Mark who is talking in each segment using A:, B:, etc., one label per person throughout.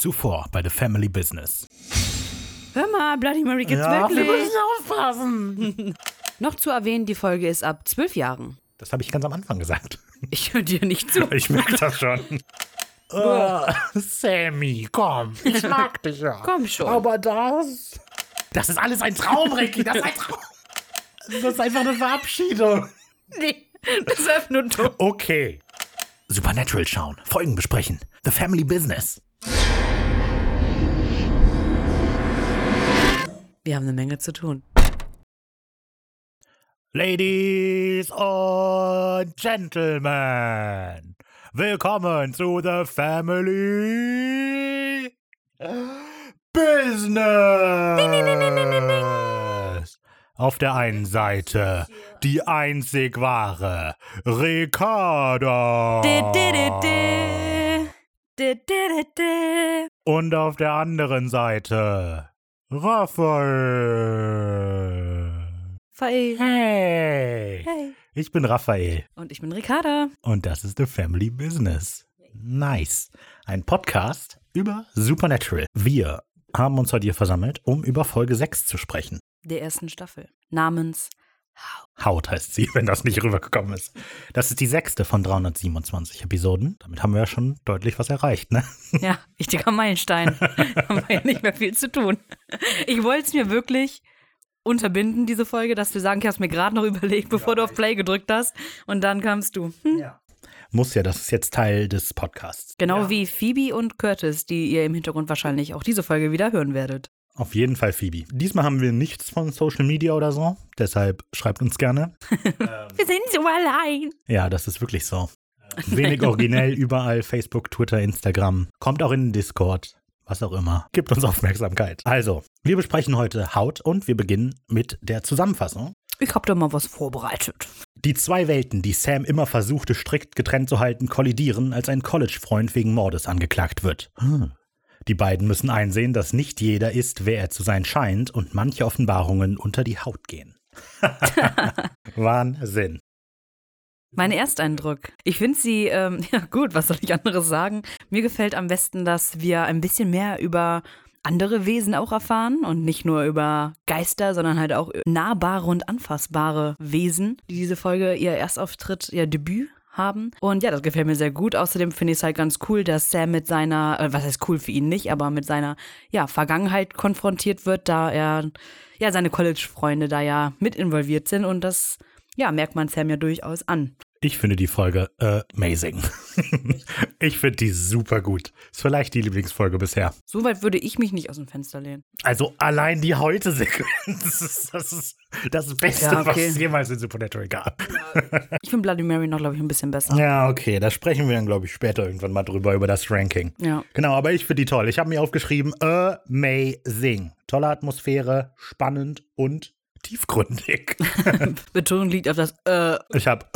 A: Zuvor bei The Family Business.
B: Hör mal, Bloody Mary gibt's
A: wir
B: wirklich.
A: müssen aufpassen.
B: Noch zu erwähnen, die Folge ist ab zwölf Jahren.
A: Das habe ich ganz am Anfang gesagt.
B: Ich höre dir nicht zu.
A: Ich merke das schon. Oh, Sammy, komm. Ich mag dich ja.
B: Komm schon.
A: Aber das. Das ist alles ein Traum, Ricky. Das ist ein Traum. Das ist einfach eine Verabschiedung.
B: Nee, das ist einfach nur dumm.
A: Okay. Supernatural schauen, Folgen besprechen. The Family Business.
B: Wir haben eine Menge zu tun.
A: Ladies and Gentlemen, willkommen zu The Family Business. Auf der einen Seite die einzig wahre Ricarda. Und auf der anderen Seite Raphael.
B: Fail.
A: Hey,
B: Hey.
A: ich bin Raphael.
B: Und ich bin Ricarda.
A: Und das ist The Family Business. Nice. Ein Podcast über Supernatural. Wir haben uns heute hier versammelt, um über Folge 6 zu sprechen.
B: Der ersten Staffel. Namens
A: Haut heißt sie, wenn das nicht rübergekommen ist. Das ist die sechste von 327 Episoden. Damit haben wir ja schon deutlich was erreicht, ne?
B: Ja, wichtiger Meilenstein. haben wir ja nicht mehr viel zu tun. Ich wollte es mir wirklich unterbinden, diese Folge, dass wir sagen, ich habe es mir gerade noch überlegt, bevor du auf Play gedrückt hast. Und dann kamst du. Hm.
A: Muss ja, das ist jetzt Teil des Podcasts.
B: Genau wie Phoebe und Curtis, die ihr im Hintergrund wahrscheinlich auch diese Folge wieder hören werdet.
A: Auf jeden Fall Phoebe. Diesmal haben wir nichts von Social Media oder so. Deshalb schreibt uns gerne.
B: Wir sind so allein.
A: Ja, das ist wirklich so. Wenig originell, überall Facebook, Twitter, Instagram. Kommt auch in den Discord, was auch immer. Gibt uns Aufmerksamkeit. Also, wir besprechen heute Haut und wir beginnen mit der Zusammenfassung.
B: Ich hab da mal was vorbereitet.
A: Die zwei Welten, die Sam immer versuchte, strikt getrennt zu halten, kollidieren, als ein College-Freund wegen Mordes angeklagt wird. Hm. Die beiden müssen einsehen, dass nicht jeder ist, wer er zu sein scheint und manche Offenbarungen unter die Haut gehen. Wahnsinn.
B: Mein Ersteindruck. Ich finde sie, ähm, ja gut, was soll ich anderes sagen? Mir gefällt am besten, dass wir ein bisschen mehr über andere Wesen auch erfahren und nicht nur über Geister, sondern halt auch nahbare und anfassbare Wesen, die diese Folge ihr Erstauftritt, ihr Debüt haben. Und ja, das gefällt mir sehr gut. Außerdem finde ich es halt ganz cool, dass Sam mit seiner, äh, was heißt cool für ihn nicht, aber mit seiner, ja, Vergangenheit konfrontiert wird, da er, ja, seine College-Freunde da ja mit involviert sind und das, ja, merkt man Sam ja durchaus an.
A: Ich finde die Folge äh, amazing. ich finde die super gut. Ist vielleicht die Lieblingsfolge bisher.
B: Soweit würde ich mich nicht aus dem Fenster lehnen.
A: Also allein die Heute-Sequenz, das ist das, ist das Beste,
B: Ja, okay.
A: was es jemals in Supernatural gab.
B: Ich finde Bloody Mary noch, glaube ich, ein bisschen besser.
A: Ja, okay, da sprechen wir dann, glaube ich, später irgendwann mal drüber, über das Ranking.
B: Ja.
A: Genau, aber ich finde die toll. Ich habe mir aufgeschrieben, amazing. Tolle Atmosphäre, spannend und tiefgründig.
B: Betonung liegt auf das äh.
A: Ich habe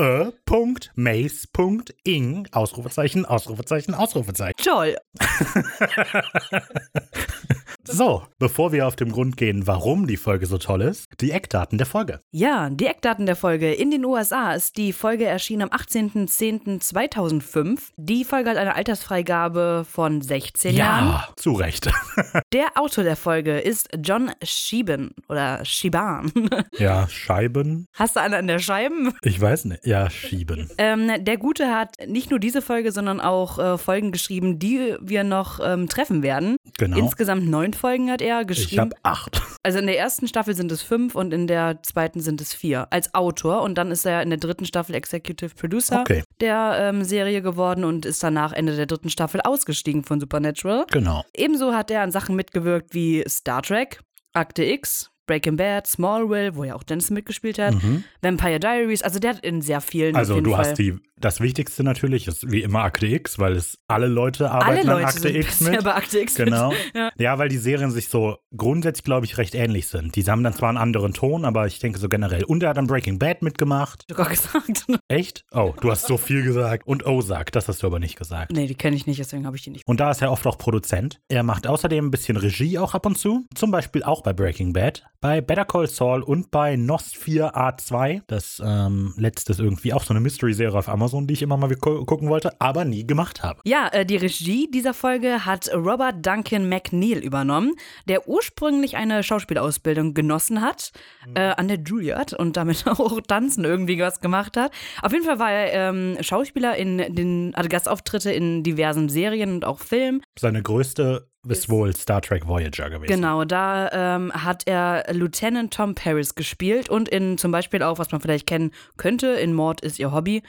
A: äh.mace.ing, Ausrufezeichen, Ausrufezeichen, Ausrufezeichen.
B: Toll.
A: So, bevor wir auf den Grund gehen, warum die Folge so toll ist, die Eckdaten der Folge.
B: Ja, die Eckdaten der Folge. In den USA ist die Folge erschienen am 18.10.2005. Die Folge hat eine Altersfreigabe von 16 Jahren.
A: Ja, zu Recht.
B: Der Autor der Folge ist John Shiban oder Shiban.
A: ja, Scheiben.
B: Hast du einen an der Scheiben?
A: Ich weiß nicht. Ja, Schieben.
B: Ähm, der Gute hat nicht nur diese Folge, sondern auch äh, Folgen geschrieben, die wir noch ähm, treffen werden.
A: Genau.
B: Insgesamt neun Folgen hat er
A: ich
B: geschrieben.
A: habe acht.
B: Also in der ersten Staffel sind es fünf und in der zweiten sind es vier. Als Autor und dann ist er in der dritten Staffel Executive Producer
A: Okay.
B: der ähm, Serie geworden und ist danach Ende der dritten Staffel ausgestiegen von Supernatural.
A: Genau.
B: Ebenso hat er an Sachen mitgewirkt wie Star Trek, Akte X, Breaking Bad, Smallville, wo ja auch Dennis mitgespielt hat, Vampire Diaries. Also der hat in sehr vielen.
A: Mhm. Also du
B: Fall.
A: hast die, das Wichtigste natürlich ist wie immer Akte X, weil es alle Leute
B: Alle
A: arbeiten
B: Leute
A: an Akte X mit.
B: bei Akte X
A: Genau.
B: mit. Ja.
A: Ja, weil die Serien sich so grundsätzlich, glaube ich, recht ähnlich sind. Die haben dann zwar einen anderen Ton, aber ich denke so generell. Und er hat dann Breaking Bad mitgemacht.
B: Ich sogar gesagt.
A: Echt? Oh, du hast so viel gesagt. Und Ozark, das hast du aber nicht gesagt.
B: nee, die kenne ich nicht, deswegen habe ich die nicht.
A: Und da ist er oft auch Produzent. Er macht außerdem ein bisschen Regie auch ab und zu. Zum Beispiel auch bei Breaking Bad. Bei Better Call Saul und bei Nost 4 A2. Das ähm, letzte ist irgendwie auch so eine Mystery-Serie auf Amazon, die ich immer mal gu gucken wollte, aber nie gemacht habe.
B: Ja, äh, die Regie dieser Folge hat Robert Duncan McNeil übernommen, der ursprünglich eine Schauspielausbildung genossen hat äh, an der Juilliard und damit auch Tanzen irgendwie was gemacht hat. Auf jeden Fall war er ähm, Schauspieler in den, hatte Gastauftritte in diversen Serien und auch Filmen.
A: Seine größte ist wohl Star Trek Voyager gewesen.
B: Genau, da ähm, hat er Lieutenant Tom Paris gespielt und in zum Beispiel auch, was man vielleicht kennen könnte, in Mord ist ihr Hobby,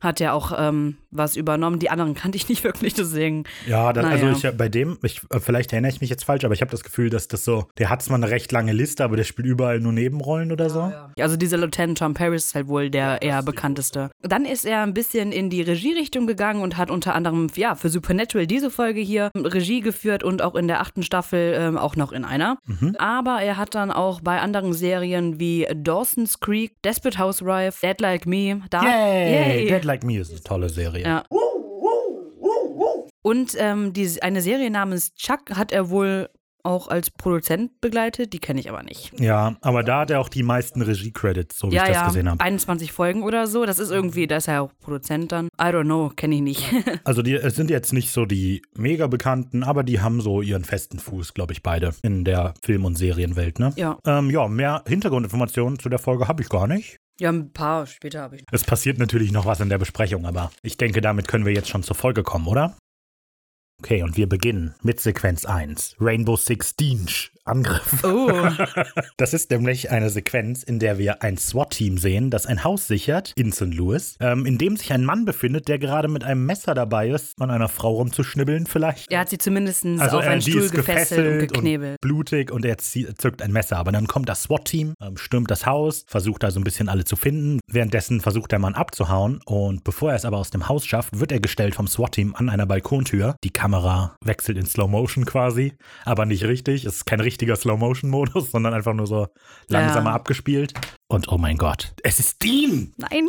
B: hat er auch ähm, was übernommen. Die anderen kannte ich nicht wirklich, deswegen.
A: Ja, das,
B: naja.
A: also ich bei dem, ich, vielleicht erinnere ich mich jetzt falsch, aber ich habe das Gefühl, dass das so, der hat zwar eine recht lange Liste, aber der spielt überall nur Nebenrollen oder so.
B: Ja, ja. Also dieser Lieutenant Tom Paris ist halt wohl der eher bekannteste. Dann ist er ein bisschen in die Regierichtung gegangen und hat unter anderem ja für Supernatural diese Folge hier Regie geführt und auch in der achten Staffel ähm, auch noch in einer.
A: Mhm.
B: Aber er hat dann auch bei anderen Serien wie Dawson's Creek, Desperate Housewife, Dead Like Me, da
A: Yay!
B: Yay.
A: Dead Like Me ist eine tolle Serie.
B: Ja. Und ähm, die, eine Serie namens Chuck hat er wohl auch als Produzent begleitet, die kenne ich aber nicht.
A: Ja, aber da hat er auch die meisten Regie-Credits, so wie
B: ja,
A: ich das
B: ja,
A: gesehen habe.
B: 21 Folgen oder so. Das ist irgendwie, da ist er auch Produzent dann. I don't know, kenne ich nicht.
A: Also die es sind jetzt nicht so die mega bekannten, aber die haben so ihren festen Fuß, glaube ich, beide in der Film- und Serienwelt, ne?
B: ja.
A: Ähm, ja, mehr Hintergrundinformationen zu der Folge habe ich gar nicht.
B: Ja, ein paar später habe ich.
A: Es passiert natürlich noch was in der Besprechung, aber ich denke, damit können wir jetzt schon zur Folge kommen, oder? Okay, und wir beginnen mit Sequenz 1. Rainbow Six Siege. Angriff.
B: Oh,
A: Das ist nämlich eine Sequenz, in der wir ein SWAT-Team sehen, das ein Haus sichert in St. Louis, ähm, in dem sich ein Mann befindet, der gerade mit einem Messer dabei ist, an einer Frau rumzuschnibbeln vielleicht.
B: er hat sie zumindest
A: Also
B: auf
A: äh,
B: einen Stuhl gefesselt und geknebelt.
A: und blutig und er zückt ein Messer. Aber dann kommt das SWAT-Team, ähm, stürmt das Haus, versucht da so ein bisschen alle zu finden. Währenddessen versucht der Mann abzuhauen und bevor er es aber aus dem Haus schafft, wird er gestellt vom SWAT-Team an einer Balkontür. Die Kamera wechselt in Slow Motion quasi, aber nicht richtig. Es ist kein richtiger Slow Motion-Modus, sondern einfach nur so langsamer
B: Ja.
A: abgespielt. Und oh mein Gott, es ist Dean!
B: Nein,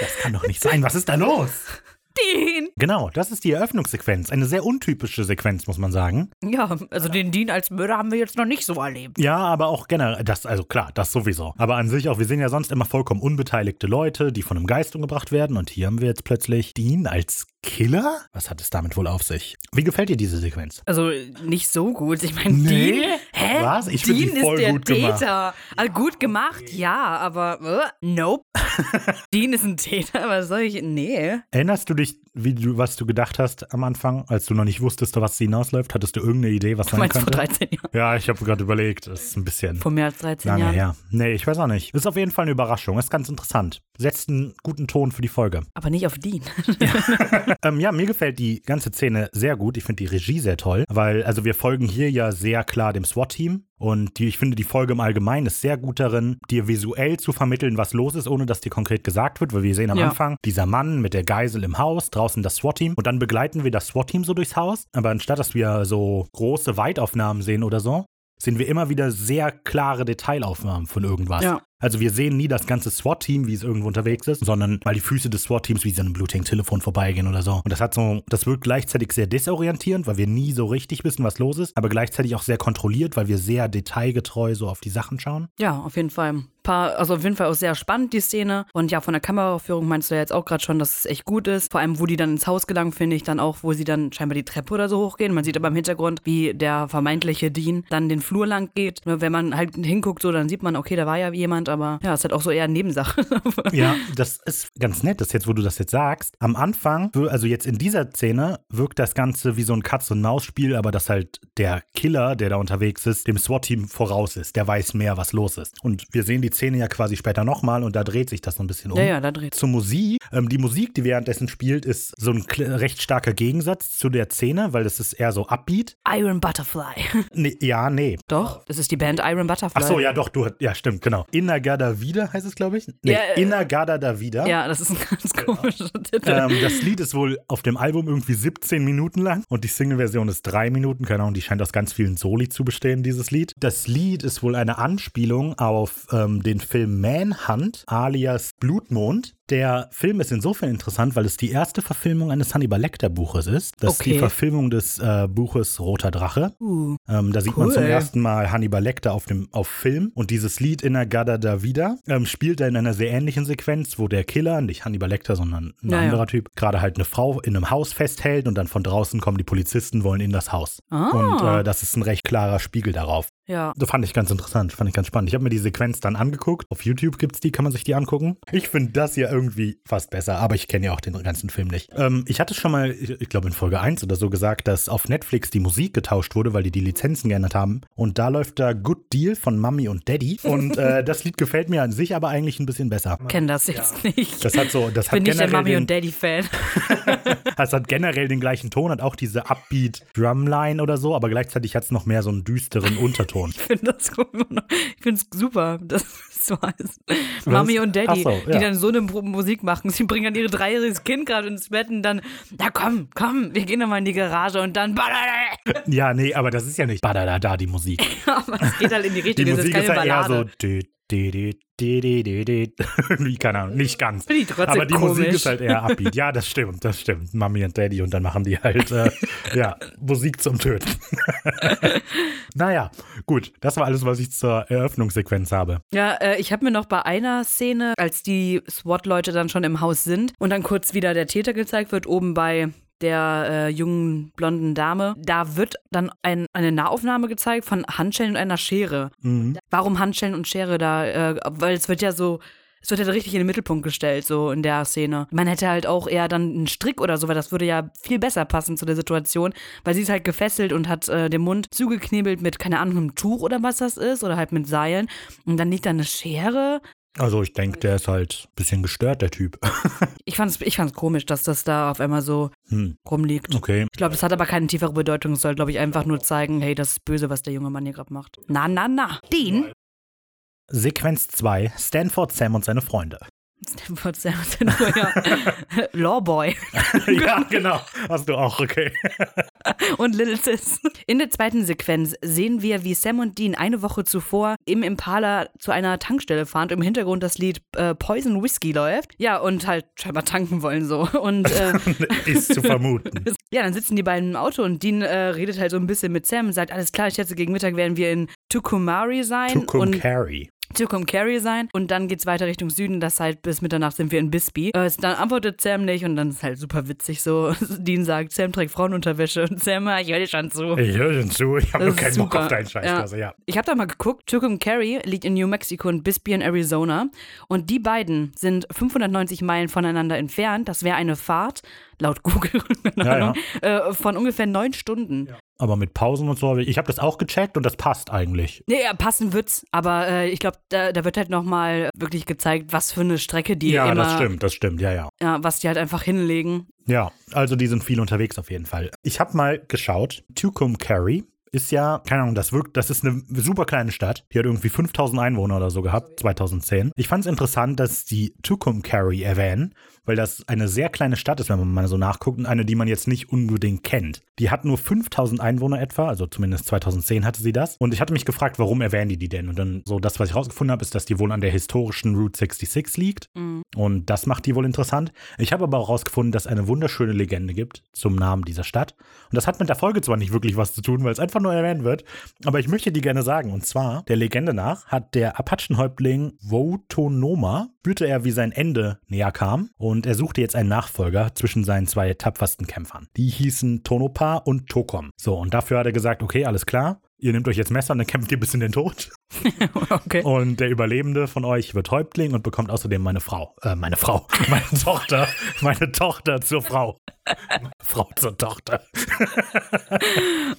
A: Das kann doch nicht sein. Was ist da los?
B: den.
A: Genau, das ist die Eröffnungssequenz. Eine sehr untypische Sequenz, muss man sagen.
B: Ja, also den Dean als Mörder haben wir jetzt noch nicht so erlebt.
A: Ja, aber auch generell, das, also klar, das sowieso. Aber an sich auch, wir sehen ja sonst immer vollkommen unbeteiligte Leute, die von einem Geist umgebracht werden. Und hier haben wir jetzt plötzlich Dean als Killer? Was hat es damit wohl auf sich? Wie gefällt dir diese Sequenz?
B: Also nicht so gut. Ich meine,
A: Nee?
B: Dean, hä?
A: Was? Ich find die
B: Dean
A: voll
B: ist der
A: gut gemacht.
B: Täter. Also gut gemacht, ja, aber äh, nope. Dean ist ein Täter, was soll ich? Nee.
A: Erinnerst du dich, wie du, was du gedacht hast am Anfang, als du noch nicht wusstest, was hinausläuft? Hattest du irgendeine Idee, was
B: Du
A: sein
B: meinst vor
A: könnte?
B: 13 Jahren?
A: Ja, ich habe gerade überlegt. Das ist ein bisschen
B: Vor mehr als 13
A: lange
B: Jahren.
A: her. Nee, ich weiß auch nicht. Ist auf jeden Fall eine Überraschung. Ist ganz interessant. Setzt einen guten Ton für die Folge.
B: Aber nicht auf Dean.
A: Ähm, ja, mir gefällt die ganze Szene sehr gut. Ich finde die Regie sehr toll, weil also wir folgen hier ja sehr klar dem SWAT-Team. Und die, ich finde, die Folge im Allgemeinen ist sehr gut darin, dir visuell zu vermitteln, was los ist, ohne dass dir konkret gesagt wird. Weil wir sehen am
B: Ja.
A: Anfang dieser Mann mit der Geisel im Haus, draußen das SWAT-Team. Und dann begleiten wir das SWAT-Team so durchs Haus. Aber anstatt, dass wir so große Weitaufnahmen sehen oder so, sehen wir immer wieder sehr klare Detailaufnahmen von irgendwas.
B: Ja.
A: Also wir sehen nie das ganze SWAT-Team, wie es irgendwo unterwegs ist, sondern mal die Füße des SWAT-Teams wie so einem blutigen Telefon vorbeigehen oder so. Und das hat so, das wirkt gleichzeitig sehr desorientierend, weil wir nie so richtig wissen, was los ist, aber gleichzeitig auch sehr kontrolliert, weil wir sehr detailgetreu so auf die Sachen schauen.
B: Ja, auf jeden Fall. Paar, also auf jeden Fall auch sehr spannend, die Szene. Und ja, von der Kameraführung meinst du ja jetzt auch gerade schon, dass es echt gut ist. Vor allem, wo die dann ins Haus gelangen, finde ich dann auch, wo sie dann scheinbar die Treppe oder so hochgehen. Man sieht aber im Hintergrund, wie der vermeintliche Dean dann den Flur lang geht. Wenn man halt hinguckt, so, dann sieht man, okay, da war ja jemand, aber ja, ist halt auch so eher eine Nebensache.
A: Ja, das ist ganz nett, das jetzt, wo du das jetzt sagst. Am Anfang, also jetzt in dieser Szene, wirkt das Ganze wie so ein Katz-und-Maus-Spiel, aber dass halt der Killer, der da unterwegs ist, dem SWAT-Team voraus ist. Der weiß mehr, was los ist. Und wir sehen die Szene ja quasi später nochmal und da dreht sich das so ein bisschen um.
B: ja, ja, da dreht
A: Zur Musik. Ähm, die Musik, die währenddessen spielt, ist so ein recht starker Gegensatz zu der Szene, weil das ist eher so Upbeat.
B: Iron Butterfly.
A: Nee, ja, nee.
B: Doch, das ist die Band Iron Butterfly.
A: Ach so, ja, doch, du, ja, stimmt, genau. Inagada Vida heißt es, glaube ich. Nee,
B: Ja, äh,
A: Inagada da Vida.
B: Ja, das ist ein ganz komischer Titel.
A: Ähm, das Lied ist wohl auf dem Album irgendwie 17 Minuten lang und die Single-Version ist drei Minuten. Keine Ahnung, die scheint aus ganz vielen Soli zu bestehen, dieses Lied. Das Lied ist wohl eine Anspielung auf ähm, den Film Manhunt alias Blutmond. Der Film ist insofern interessant, weil es die erste Verfilmung eines Hannibal Lecter Buches ist. Das ist
B: Okay.
A: die Verfilmung des äh, Buches Roter Drache.
B: Uh.
A: Ähm, da sieht man
B: Cool.
A: zum ersten Mal Hannibal Lecter auf dem auf Film und dieses Lied in der Gada da Vida ähm, spielt er in einer sehr ähnlichen Sequenz, wo der Killer, nicht Hannibal Lecter, sondern ein
B: Ja, ja.
A: anderer Typ, gerade halt eine Frau in einem Haus festhält und dann von draußen kommen die Polizisten, wollen in das Haus.
B: Ah.
A: Und äh, das ist ein recht klarer Spiegel darauf.
B: Ja.
A: Das fand ich ganz interessant, fand ich ganz spannend. Ich habe mir die Sequenz dann angeguckt. Auf YouTube gibt's die, kann man sich die angucken. Ich finde das hier irgendwie fast besser, aber ich kenne ja auch den ganzen Film nicht. Ähm, ich hatte schon mal, ich, ich glaube in Folge 1 oder so gesagt, dass auf Netflix die Musik getauscht wurde, weil die die Lizenzen geändert haben. Und da läuft da Good Deal von Mummy und Daddy. Und äh, das Lied gefällt mir an sich aber eigentlich ein bisschen besser.
B: Kenn das jetzt nicht.
A: Das hat so, das hat
B: Bin nicht der
A: den,
B: und Daddy-Fan.
A: es hat generell den gleichen Ton, hat auch diese Upbeat Drumline oder so, aber gleichzeitig hat es noch mehr so einen düsteren Unterton.
B: Ich finde das cool. Ich finde es super, dass so heißt. Mami und Daddy,
A: so, ja.
B: die dann so eine Musik machen. Sie bringen dann ihre dreijähriges Kind gerade ins Bett und dann, na komm, komm, wir gehen doch mal in die Garage und dann,
A: Ja, nee, aber das ist ja nicht badadada, die Musik.
B: aber es geht halt in die
A: Die
B: Richtung, es ist
A: Musik
B: keine
A: ist ja eher so. Dü- Irgendwie, keine Ahnung, nicht ganz.
B: Trotzdem
A: Aber die Musik
B: komisch.
A: ist halt eher upbeat. Ja, das stimmt, das stimmt. Mami und Daddy und dann machen die halt, äh, ja, Musik zum Töten. naja, gut. Das war alles, was ich zur Eröffnungssequenz habe.
B: Ja, äh, ich habe mir noch bei einer Szene, als die SWAT-Leute dann schon im Haus sind und dann kurz wieder der Täter gezeigt wird, oben bei der äh, jungen blonden Dame, da wird dann ein, eine Nahaufnahme gezeigt von Handschellen und einer Schere.
A: Mhm.
B: Warum Handschellen und Schere da? Äh, weil es wird ja so. Es wird ja richtig in den Mittelpunkt gestellt, so in der Szene. Man hätte halt auch eher dann einen Strick oder so, weil das würde ja viel besser passen zu der Situation, weil sie ist halt gefesselt und hat äh, den Mund zugeknebelt mit, keine Ahnung, einem Tuch oder was das ist, oder halt mit Seilen. Und dann liegt da eine Schere.
A: Also ich denke, der ist halt ein bisschen gestört, der Typ.
B: Ich fand's, ich fand's komisch, dass das da auf einmal so
A: Hm,
B: rumliegt.
A: okay.
B: Ich glaube, das hat aber keine tiefere Bedeutung. Es soll, glaube ich, einfach nur zeigen, hey, das ist böse, was der junge Mann hier gerade macht. Na, na, na. Dean.
A: Sequenz 2, Stanford Sam und seine Freunde.
B: Stanford Sam ja. Lawboy
A: ja, genau. Hast du auch, okay.
B: und Little Sis. In der zweiten Sequenz sehen wir, wie Sam und Dean eine Woche zuvor im Impala zu einer Tankstelle fahren und im Hintergrund das Lied äh, Poison Whiskey läuft. Ja, und halt scheinbar tanken wollen so. Und äh,
A: ist zu vermuten.
B: ja, dann sitzen die beiden im Auto und Dean äh, redet halt so ein bisschen mit Sam und sagt, alles klar, ich schätze, gegen Mittag werden wir in Tucumari sein. und
A: Tucumcari.
B: Tucumcari sein und dann geht's weiter Richtung Süden, das heißt bis Mitternacht sind wir in Bisbee. Äh, dann antwortet Sam nicht und dann ist halt super witzig so. Dean sagt, Sam trägt Frauenunterwäsche und Sam, ah, ich höre dir schon zu.
A: Ich höre schon zu, ich habe nur keinen Bock
B: super.
A: auf deinen Scheiß.
B: Ja.
A: Also, ja.
B: Ich habe da mal geguckt, Tucumcari liegt in New Mexico und Bisbee in Arizona und die beiden sind 590 Meilen voneinander entfernt. Das wäre eine Fahrt, laut Google,
A: Ja,
B: Ahnung, Äh, von ungefähr neun Stunden.
A: Aber mit Pausen und so, ich habe das auch gecheckt und das passt eigentlich.
B: Nee, ja, passen wird's, aber äh, ich glaube, da, da wird halt nochmal wirklich gezeigt, was für eine Strecke die
A: ja,
B: immer,
A: das stimmt, das stimmt, ja, ja.
B: Ja, was die halt einfach hinlegen.
A: Ja, also die sind viel unterwegs auf jeden Fall. Ich habe mal geschaut, Tucumcari ist ja, keine Ahnung, das wirkt, das ist eine super kleine Stadt. Die hat irgendwie 5000 Einwohner oder so gehabt, 2010. Ich fand es interessant, dass die Tucumcari erwähnen, weil das eine sehr kleine Stadt ist, wenn man mal so nachguckt und eine, die man jetzt nicht unbedingt kennt. Die hat nur 5000 Einwohner etwa, also zumindest 2010 hatte sie das. Und ich hatte mich gefragt, warum erwähnen die die denn? Und dann so das, was ich rausgefunden habe, ist, dass die wohl an der historischen Route 66 liegt. Und das macht die wohl interessant. Ich habe aber auch rausgefunden, dass es eine wunderschöne Legende gibt zum Namen dieser Stadt. Und das hat mit der Folge zwar nicht wirklich was zu tun, weil es einfach nur erwähnt wird, aber ich möchte die gerne sagen. Und zwar, der Legende nach hat der Apachenhäuptling Wotonoma, spürte er, wie sein Ende näher kam und er suchte jetzt einen Nachfolger zwischen seinen zwei tapfersten Kämpfern. Die hießen Tonopa und Tokom. So, und dafür hat er gesagt, okay, alles klar, ihr nehmt euch jetzt Messer und dann kämpft ihr bis in den Tod.
B: Okay.
A: Und der Überlebende von euch wird Häuptling und bekommt außerdem meine Frau. Äh, meine Frau. Meine Tochter. Meine Tochter zur Frau. Frau zur Tochter.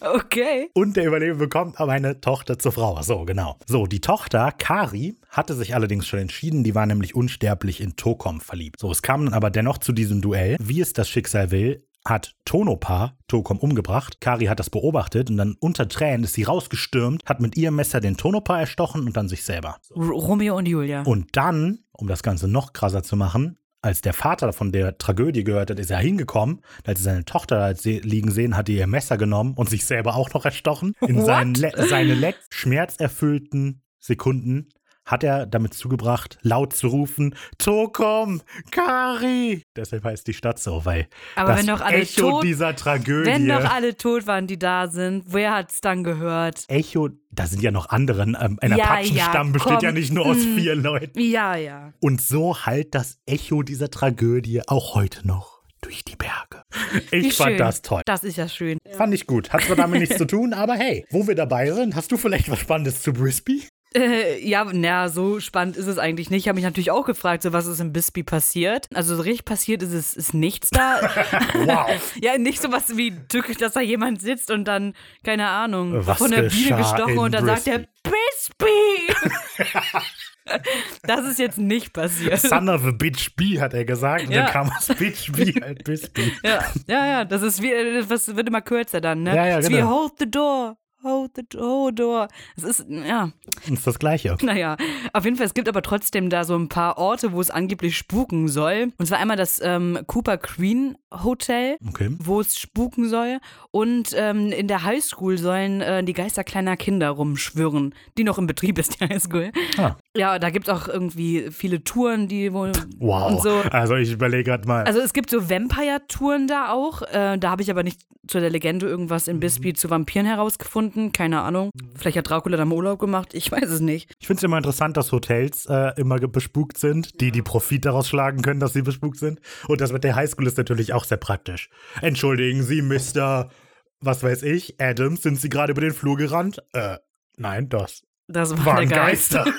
B: Okay.
A: Und der Überlebende bekommt aber eine Tochter zur Frau. So, genau. So, die Tochter, Kari, hatte sich allerdings schon entschieden, die war nämlich unsterblich in Tokom verliebt. So, es kam dann aber dennoch zu diesem Duell. Wie es das Schicksal will, hat Tonopa Tokom umgebracht. Kari hat das beobachtet und dann unter Tränen ist sie rausgestürmt, hat mit ihrem Messer den Tonopa erstochen und dann sich selber.
B: R Romeo und Julia.
A: Und dann, um das Ganze noch krasser zu machen, als der Vater von der Tragödie gehört hat, ist er hingekommen. Als er seine Tochter da liegen sehen, hat er ihr Messer genommen und sich selber auch noch erstochen. In seinen seine letzten schmerzerfüllten Sekunden hat er damit zugebracht, laut zu rufen, Tokom, Kari. Deshalb heißt die Stadt so, weil
B: Aber
A: das
B: wenn doch alle
A: Echo
B: tot-
A: dieser Tragödie.
B: Wenn doch alle tot waren, die da sind, wer hat's dann gehört?
A: Echo, da sind ja noch andere. Ähm, ein
B: Ja,
A: Apachenstamm
B: ja,
A: besteht
B: komm,
A: ja nicht nur aus
B: mm.
A: vier Leuten.
B: Ja, ja.
A: Und so hallt das Echo dieser Tragödie auch heute noch durch die Berge. Ich
B: Wie
A: fand
B: schön.
A: das toll.
B: Das ist ja schön.
A: Fand ich gut. Hat zwar damit nichts zu tun, aber hey, wo wir dabei sind, hast du vielleicht was Spannendes zu Brisby?
B: Äh, ja, na, so spannend ist es eigentlich nicht. Ich habe mich natürlich auch gefragt, so was ist in Bisbee passiert. Also so richtig passiert ist es ist nichts da.
A: Wow.
B: ja, nicht so was wie, Tück, dass da jemand sitzt und dann, keine Ahnung,
A: Was
B: von der Biene gestochen und dann sagt er, Bisbee! das ist jetzt nicht passiert.
A: Son of a bitch bee, hat er gesagt. Und
B: Ja.
A: dann kam aus bitch bee halt Brisby.
B: Ja, ja, ja, das ist wie, äh, das wird immer kürzer dann, ne?
A: Ja, ja,
B: Das ist wie
A: genau.
B: hold the door, hold the hold door. Es ist, ja,
A: ist das Gleiche.
B: naja, auf jeden Fall, es gibt aber trotzdem da so ein paar Orte, wo es angeblich spuken soll. Und zwar einmal das ähm, Cooper Green Hotel,
A: Okay.
B: wo es spuken soll. Und ähm, in der Highschool sollen äh, die Geister kleiner Kinder rumschwirren, die noch im Betrieb ist, die Highschool.
A: Ah.
B: Ja, da gibt es auch irgendwie viele Touren, die wohl
A: Wow.
B: so.
A: Also ich überlege gerade mal.
B: Also es gibt so Vampire-Touren da auch. Äh, da habe ich aber nicht zu der Legende irgendwas in Bisbee zu Vampiren herausgefunden. Keine Ahnung. Vielleicht hat Dracula da mal Urlaub gemacht. Ich weiß es nicht.
A: ich finde es immer interessant, dass Hotels äh, immer bespukt sind, die die Profit daraus schlagen können, dass sie bespukt sind. Und das mit der Highschool ist natürlich auch sehr praktisch. Entschuldigen Sie, Mr. Was weiß ich, Adams, sind Sie gerade über den Flur gerannt? Äh, nein, das
B: Das war
A: waren
B: der Geist.
A: Geister.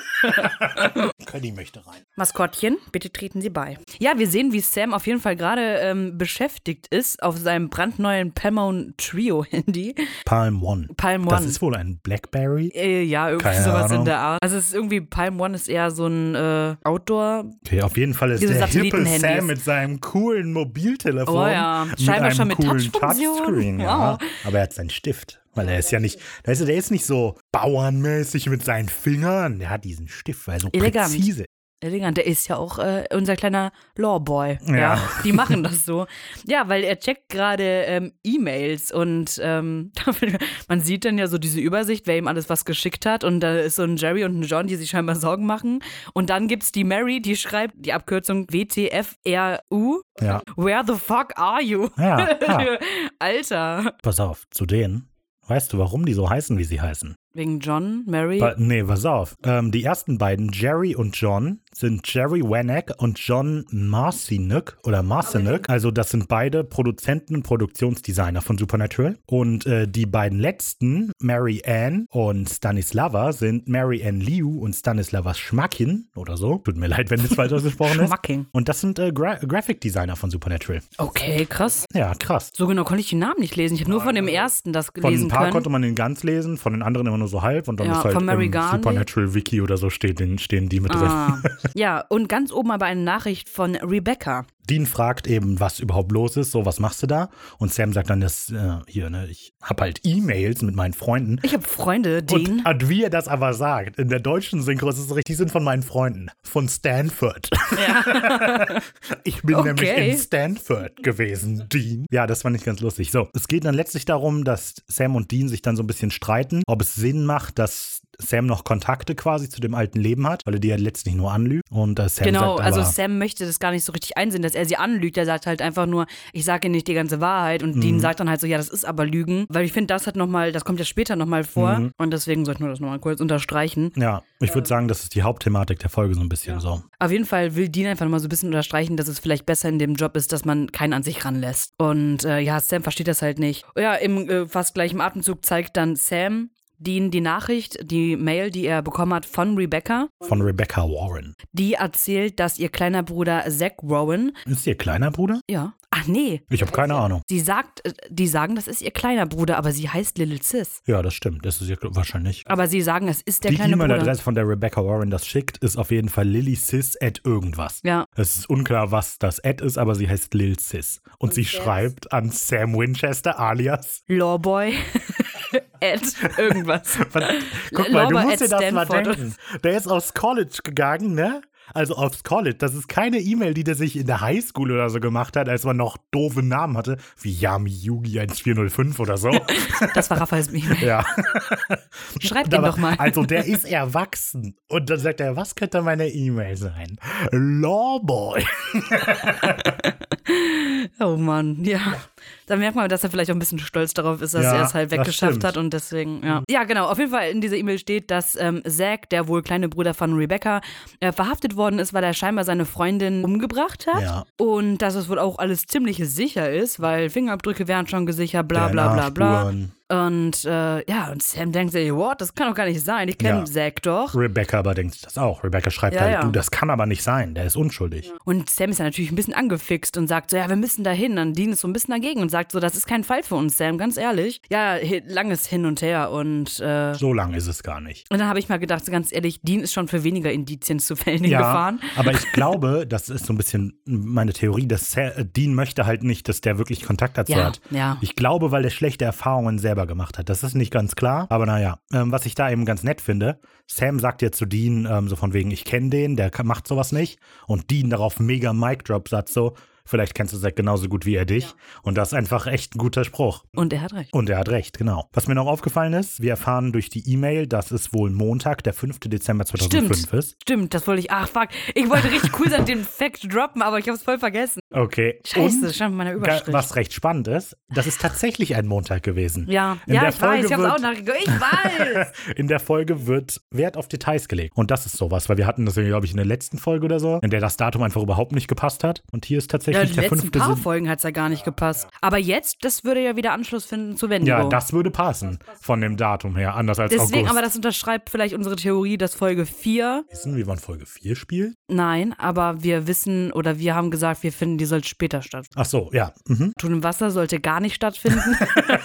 A: Cuddy möchte rein.
B: Maskottchen, bitte treten Sie bei. Ja, wir sehen, wie Sam auf jeden Fall gerade ähm, beschäftigt ist auf seinem brandneuen Palmone Trio Handy.
A: Palm One.
B: Palm
A: Das
B: One.
A: ist wohl ein Blackberry.
B: äh, ja, irgendwie
A: Keine
B: sowas
A: Ahnung.
B: in der Art. Also es ist irgendwie, Palm One ist eher so ein äh, Outdoor.
A: Okay, auf jeden Fall ist der hippe. Sam mit seinem coolen Mobiltelefon.
B: Oh ja,
A: mit
B: scheinbar
A: einem
B: schon mit
A: coolen
B: Touchfunktion.
A: Touchscreen, ja.
B: Wow.
A: Aber er hat seinen Stift. Weil er ist ja nicht, weißt du, der ist nicht so bauernmäßig mit seinen Fingern. Der hat diesen Stift, weil er so
B: Elegant.
A: präzise.
B: Elegant, der ist ja auch äh, unser kleiner Lawboy. Ja.
A: Ja.
B: Die machen das so. Ja, weil er checkt gerade ähm, E-Mails und ähm, man sieht dann ja so diese Übersicht, wer ihm alles was geschickt hat. Und da ist so ein Jerry und ein John, die sich scheinbar Sorgen machen. Und dann gibt's die Mary, die schreibt die Abkürzung WTFRU.
A: Ja.
B: Where the fuck are you?
A: Ja, ja.
B: Alter.
A: Pass auf, zu denen. Weißt du, warum die so heißen, wie sie heißen?
B: Wegen John, Mary.
A: Pa nee, pass auf. Ähm, die ersten beiden, Jerry und John, sind Jerry Wanek und John Marcinuk oder Marcinuk. Also das sind beide Produzenten und Produktionsdesigner von Supernatural. Und äh, die beiden letzten, Mary Ann und Stanislava, sind Mary Ann Liu und Stanislava Schmakin oder so. Tut mir leid, wenn das falsch ausgesprochen ist.
B: Schmacking.
A: Und das sind äh, Gra Graphic Designer von Supernatural.
B: Okay, krass.
A: Ja, krass.
B: So genau konnte ich die Namen nicht lesen. Ich habe nur von dem ersten das
A: Von
B: gelesen
A: ein paar
B: können.
A: konnte man den ganz lesen, von den anderen immer nur so halb und dann
B: Ja,
A: ist halt
B: von Mary
A: im. Supernatural Wiki oder so steht, den, stehen die mit drin.
B: Ja, und ganz oben aber eine Nachricht von Rebecca.
A: Dean fragt eben, was überhaupt los ist, so was machst du da? Und Sam sagt dann, das äh, hier, ne, ich hab halt E-Mails mit meinen Freunden.
B: Ich habe Freunde, Dean.
A: Und, und wie er das aber sagt, in der deutschen Synchro ist es richtig, die sind von meinen Freunden, von Stanford. ich bin
B: Okay.
A: nämlich in Stanford gewesen, Dean. Ja, das fand ich ganz lustig. So, es geht dann letztlich darum, dass Sam und Dean sich dann so ein bisschen streiten, ob es Sinn macht, dass Sam noch Kontakte quasi zu dem alten Leben hat, weil er die ja letztlich nur anlügt. Und äh, Sam
B: Genau,
A: sagt aber,
B: also Sam möchte das gar nicht so richtig einsehen, dass er sie anlügt. Er sagt halt einfach nur, ich sage nicht die ganze Wahrheit. Und
A: Mhm.
B: Dean sagt dann halt so, ja, das ist aber Lügen. Weil ich finde, das hat nochmal, das kommt ja später nochmal vor.
A: Mhm.
B: Und deswegen sollten wir das nochmal kurz unterstreichen.
A: Ja, ich würde sagen, das ist die Hauptthematik der Folge so ein bisschen so.
B: Auf jeden Fall will Dean einfach nochmal so ein bisschen unterstreichen, dass es vielleicht besser in dem Job ist, dass man keinen an sich ranlässt. Und äh, ja, Sam versteht das halt nicht. Ja, im äh, fast gleichen Atemzug zeigt dann Sam Dean die Nachricht, die Mail, die er bekommen hat von Rebecca.
A: Von Rebecca Warren.
B: Die erzählt, dass ihr kleiner Bruder Zach Rowan,
A: Ist ihr kleiner Bruder?
B: ja, ach nee,
A: Ich habe keine Ahnung.
B: sie sagt, äh, die sagen, das ist ihr kleiner Bruder, aber sie heißt Little Sis.
A: Ja, das stimmt. Das ist ihr wahrscheinlich.
B: Aber sie sagen, es ist der
A: die
B: kleine Bruder.
A: E-Mail-Adresse, von der Rebecca Warren das schickt, ist auf jeden Fall lillysis at irgendwas.
B: Ja,
A: Es ist unklar, was das Ad ist, aber sie heißt Lil Sis. Und, sie schreibt an Sam Winchester alias.
B: Lawboy, Ed, irgendwas.
A: Guck mal, du musst dir
B: at
A: das mal denken. Der ist aufs College gegangen, ne? Also aufs College. Das ist keine E-Mail, die der sich in der Highschool oder so gemacht hat, als man noch doofe Namen hatte, wie Yami Yugi 1405 oder so.
B: Das war Raphaels E-Mail.
A: ja.
B: Schreibt ihn doch mal.
A: Also der ist erwachsen. Und dann sagt er, was könnte meine E-Mail sein? Lawboy.
B: Oh Mann, ja. Da merkt man, dass er vielleicht auch ein bisschen stolz darauf ist, dass
A: Ja,
B: er es halt weggeschafft hat und deswegen, ja. Ja, genau. Auf jeden Fall in dieser E-Mail steht, dass ähm, Zack, der wohl kleine Bruder von Rebecca, äh, verhaftet worden ist, weil er scheinbar seine Freundin umgebracht hat.
A: Ja.
B: Und dass es wohl auch alles ziemlich sicher ist, weil Fingerabdrücke wären schon gesichert, bla bla bla bla. Und äh, ja, und Sam denkt sich, what, das kann doch gar nicht sein. Ich kenne
A: Ja.
B: Zack doch.
A: Rebecca aber denkt sich das auch. Rebecca schreibt
B: Ja,
A: halt,
B: ja.
A: du, das kann aber nicht sein, der ist unschuldig.
B: Und Sam ist ja natürlich ein bisschen angefixt und sagt so, ja, wir müssen da hin. Und Dean ist so ein bisschen dagegen und sagt so, das ist kein Fall für uns, Sam, ganz ehrlich. Ja, langes Hin und Her und äh,
A: So lang ist es gar nicht.
B: und dann habe ich mal gedacht, so ganz ehrlich, Dean ist schon für weniger Indizien zu Fällen
A: Ja,
B: gefahren.
A: aber ich glaube, das ist so ein bisschen meine Theorie, dass Dean möchte halt nicht, dass der wirklich Kontakt dazu hat.
B: ja.
A: Ich glaube, weil der schlechte Erfahrungen selber gemacht hat. Das ist nicht ganz klar, aber naja, ähm, was ich da eben ganz nett finde, Sam sagt ja zu Dean ähm, so von wegen, ich kenne den, der macht sowas nicht. Und Dean darauf mega Mic-Drop-Satz so, vielleicht kennst du Zack genauso gut wie er dich. Und das ist einfach echt ein guter Spruch.
B: Und er hat recht.
A: Und er hat recht, genau. Was mir noch aufgefallen ist, wir erfahren durch die E-Mail, dass es wohl Montag, der 5. Dezember 2005
B: Stimmt.
A: ist.
B: Stimmt, das wollte ich. Ach fuck, ich wollte richtig cool sein, den Fact droppen, aber ich habe es voll vergessen.
A: Okay.
B: Scheiße, stand in meiner Überschrift.
A: Was recht spannend ist, das ist tatsächlich ein Montag gewesen.
B: Ja,
A: In
B: ja,
A: der
B: ich weiß, ich
A: Folge
B: habe auch
A: wird-
B: nachgeguckt. Ich weiß.
A: In der Folge wird Wert auf Details gelegt. Und das ist sowas, weil wir hatten das, glaube ich, in der letzten Folge oder so, in der das Datum einfach überhaupt nicht gepasst hat. Und hier ist
B: Ja,
A: tatsächlich
B: die
A: der
B: letzten
A: fünfte
B: paar. Folgen hat es ja gar nicht gepasst. Aber jetzt, das würde ja wieder Anschluss finden zu Wendigo.
A: Ja, das würde passen von dem Datum her, anders als
B: Deswegen,
A: August.
B: aber das unterschreibt vielleicht unsere Theorie, dass Folge 4,
A: Wissen, wie man Folge 4 spielt?
B: nein, aber wir wissen oder wir haben gesagt, wir finden, die soll später stattfinden.
A: Ach so, ja. Mhm.
B: Tun im Wasser sollte gar nicht stattfinden.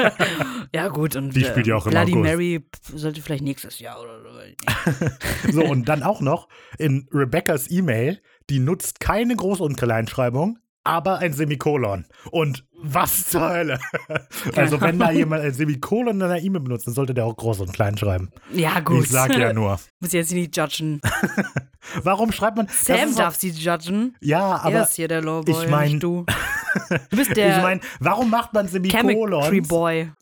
B: ja, gut. Und
A: Die spielt ja auch im
B: Bloody
A: August.
B: Mary sollte vielleicht nächstes Jahr oder so.
A: So, und dann auch noch in Rebeccas E-Mail, die nutzt keine Groß- und Kleinschreibung, aber ein Semikolon. Und was zur Hölle? Also, wenn da jemand ein Semikolon in einer E-Mail benutzt, dann sollte der auch Groß- und Klein schreiben.
B: Ja, gut.
A: Ich sag ja nur.
B: Muss jetzt nicht judgen.
A: Warum schreibt man.
B: Sam darf sie judgen.
A: Auch, ja,
B: er
A: aber
B: ist hier der Lawboy,
A: ich mein-
B: du. Du bist der
A: ich meine, warum macht man
B: Chemistry
A: Semikolons?
B: Boy.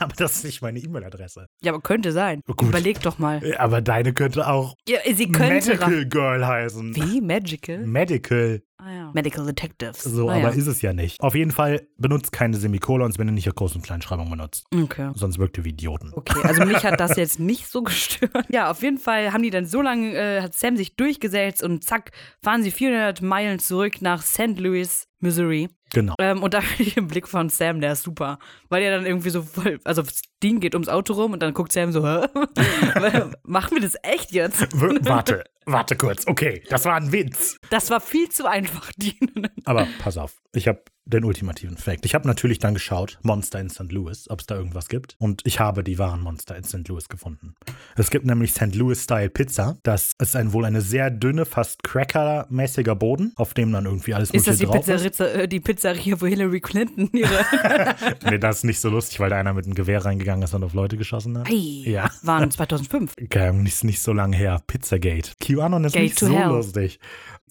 A: aber das ist nicht meine E-Mail-Adresse.
B: Ja, aber könnte sein.
A: Oh, gut.
B: Überleg doch mal.
A: Aber deine könnte auch
B: Ja, sie könnte.
A: Medical Girl heißen.
B: Wie? Magical?
A: Medical.
B: Ah, ja. Medical Detectives.
A: So,
B: ah,
A: aber
B: ja.
A: ist es ja nicht. Auf jeden Fall benutzt keine Semikolons, wenn du nicht Groß- und Kleinschreibung benutzt.
B: Okay.
A: Sonst wirkt ihr wie Idioten.
B: Okay, also mich hat das jetzt nicht so gestört. Ja, auf jeden Fall haben die dann so lange, äh, hat Sam sich durchgesetzt und zack, fahren sie 400 Meilen zurück nach St. Louis, Missouri.
A: Genau.
B: Ähm, und da finde ich den Blick von Sam, der ist super. Weil er dann irgendwie so voll, also Dean geht ums Auto rum und dann guckt Sam so, hä? Machen wir das echt jetzt?
A: W warte, warte kurz. Okay, das war ein Witz.
B: Das war viel zu einfach, Dean.
A: Aber pass auf, ich habe den ultimativen Fact. Ich habe natürlich dann geschaut, Monster in St. Louis, ob es da irgendwas gibt. Und ich habe die wahren Monster in St. Louis gefunden. Es gibt nämlich St. Louis-Style Pizza. Das ist ein, wohl eine sehr dünne, fast Cracker-mäßiger Boden, auf dem dann irgendwie alles
B: Ist das die,
A: drauf ist.
B: Pizzeria, äh, die Pizzeria, wo Hillary Clinton ihre.
A: Nee, das ist nicht so lustig, weil da einer mit einem Gewehr reingegangen ist und auf Leute geschossen hat.
B: Ei,
A: Ja.
B: waren 2005.
A: Geil, nicht, nicht so lange her. Pizzagate. QAnon ist
B: Gate
A: nicht so
B: hell.
A: lustig.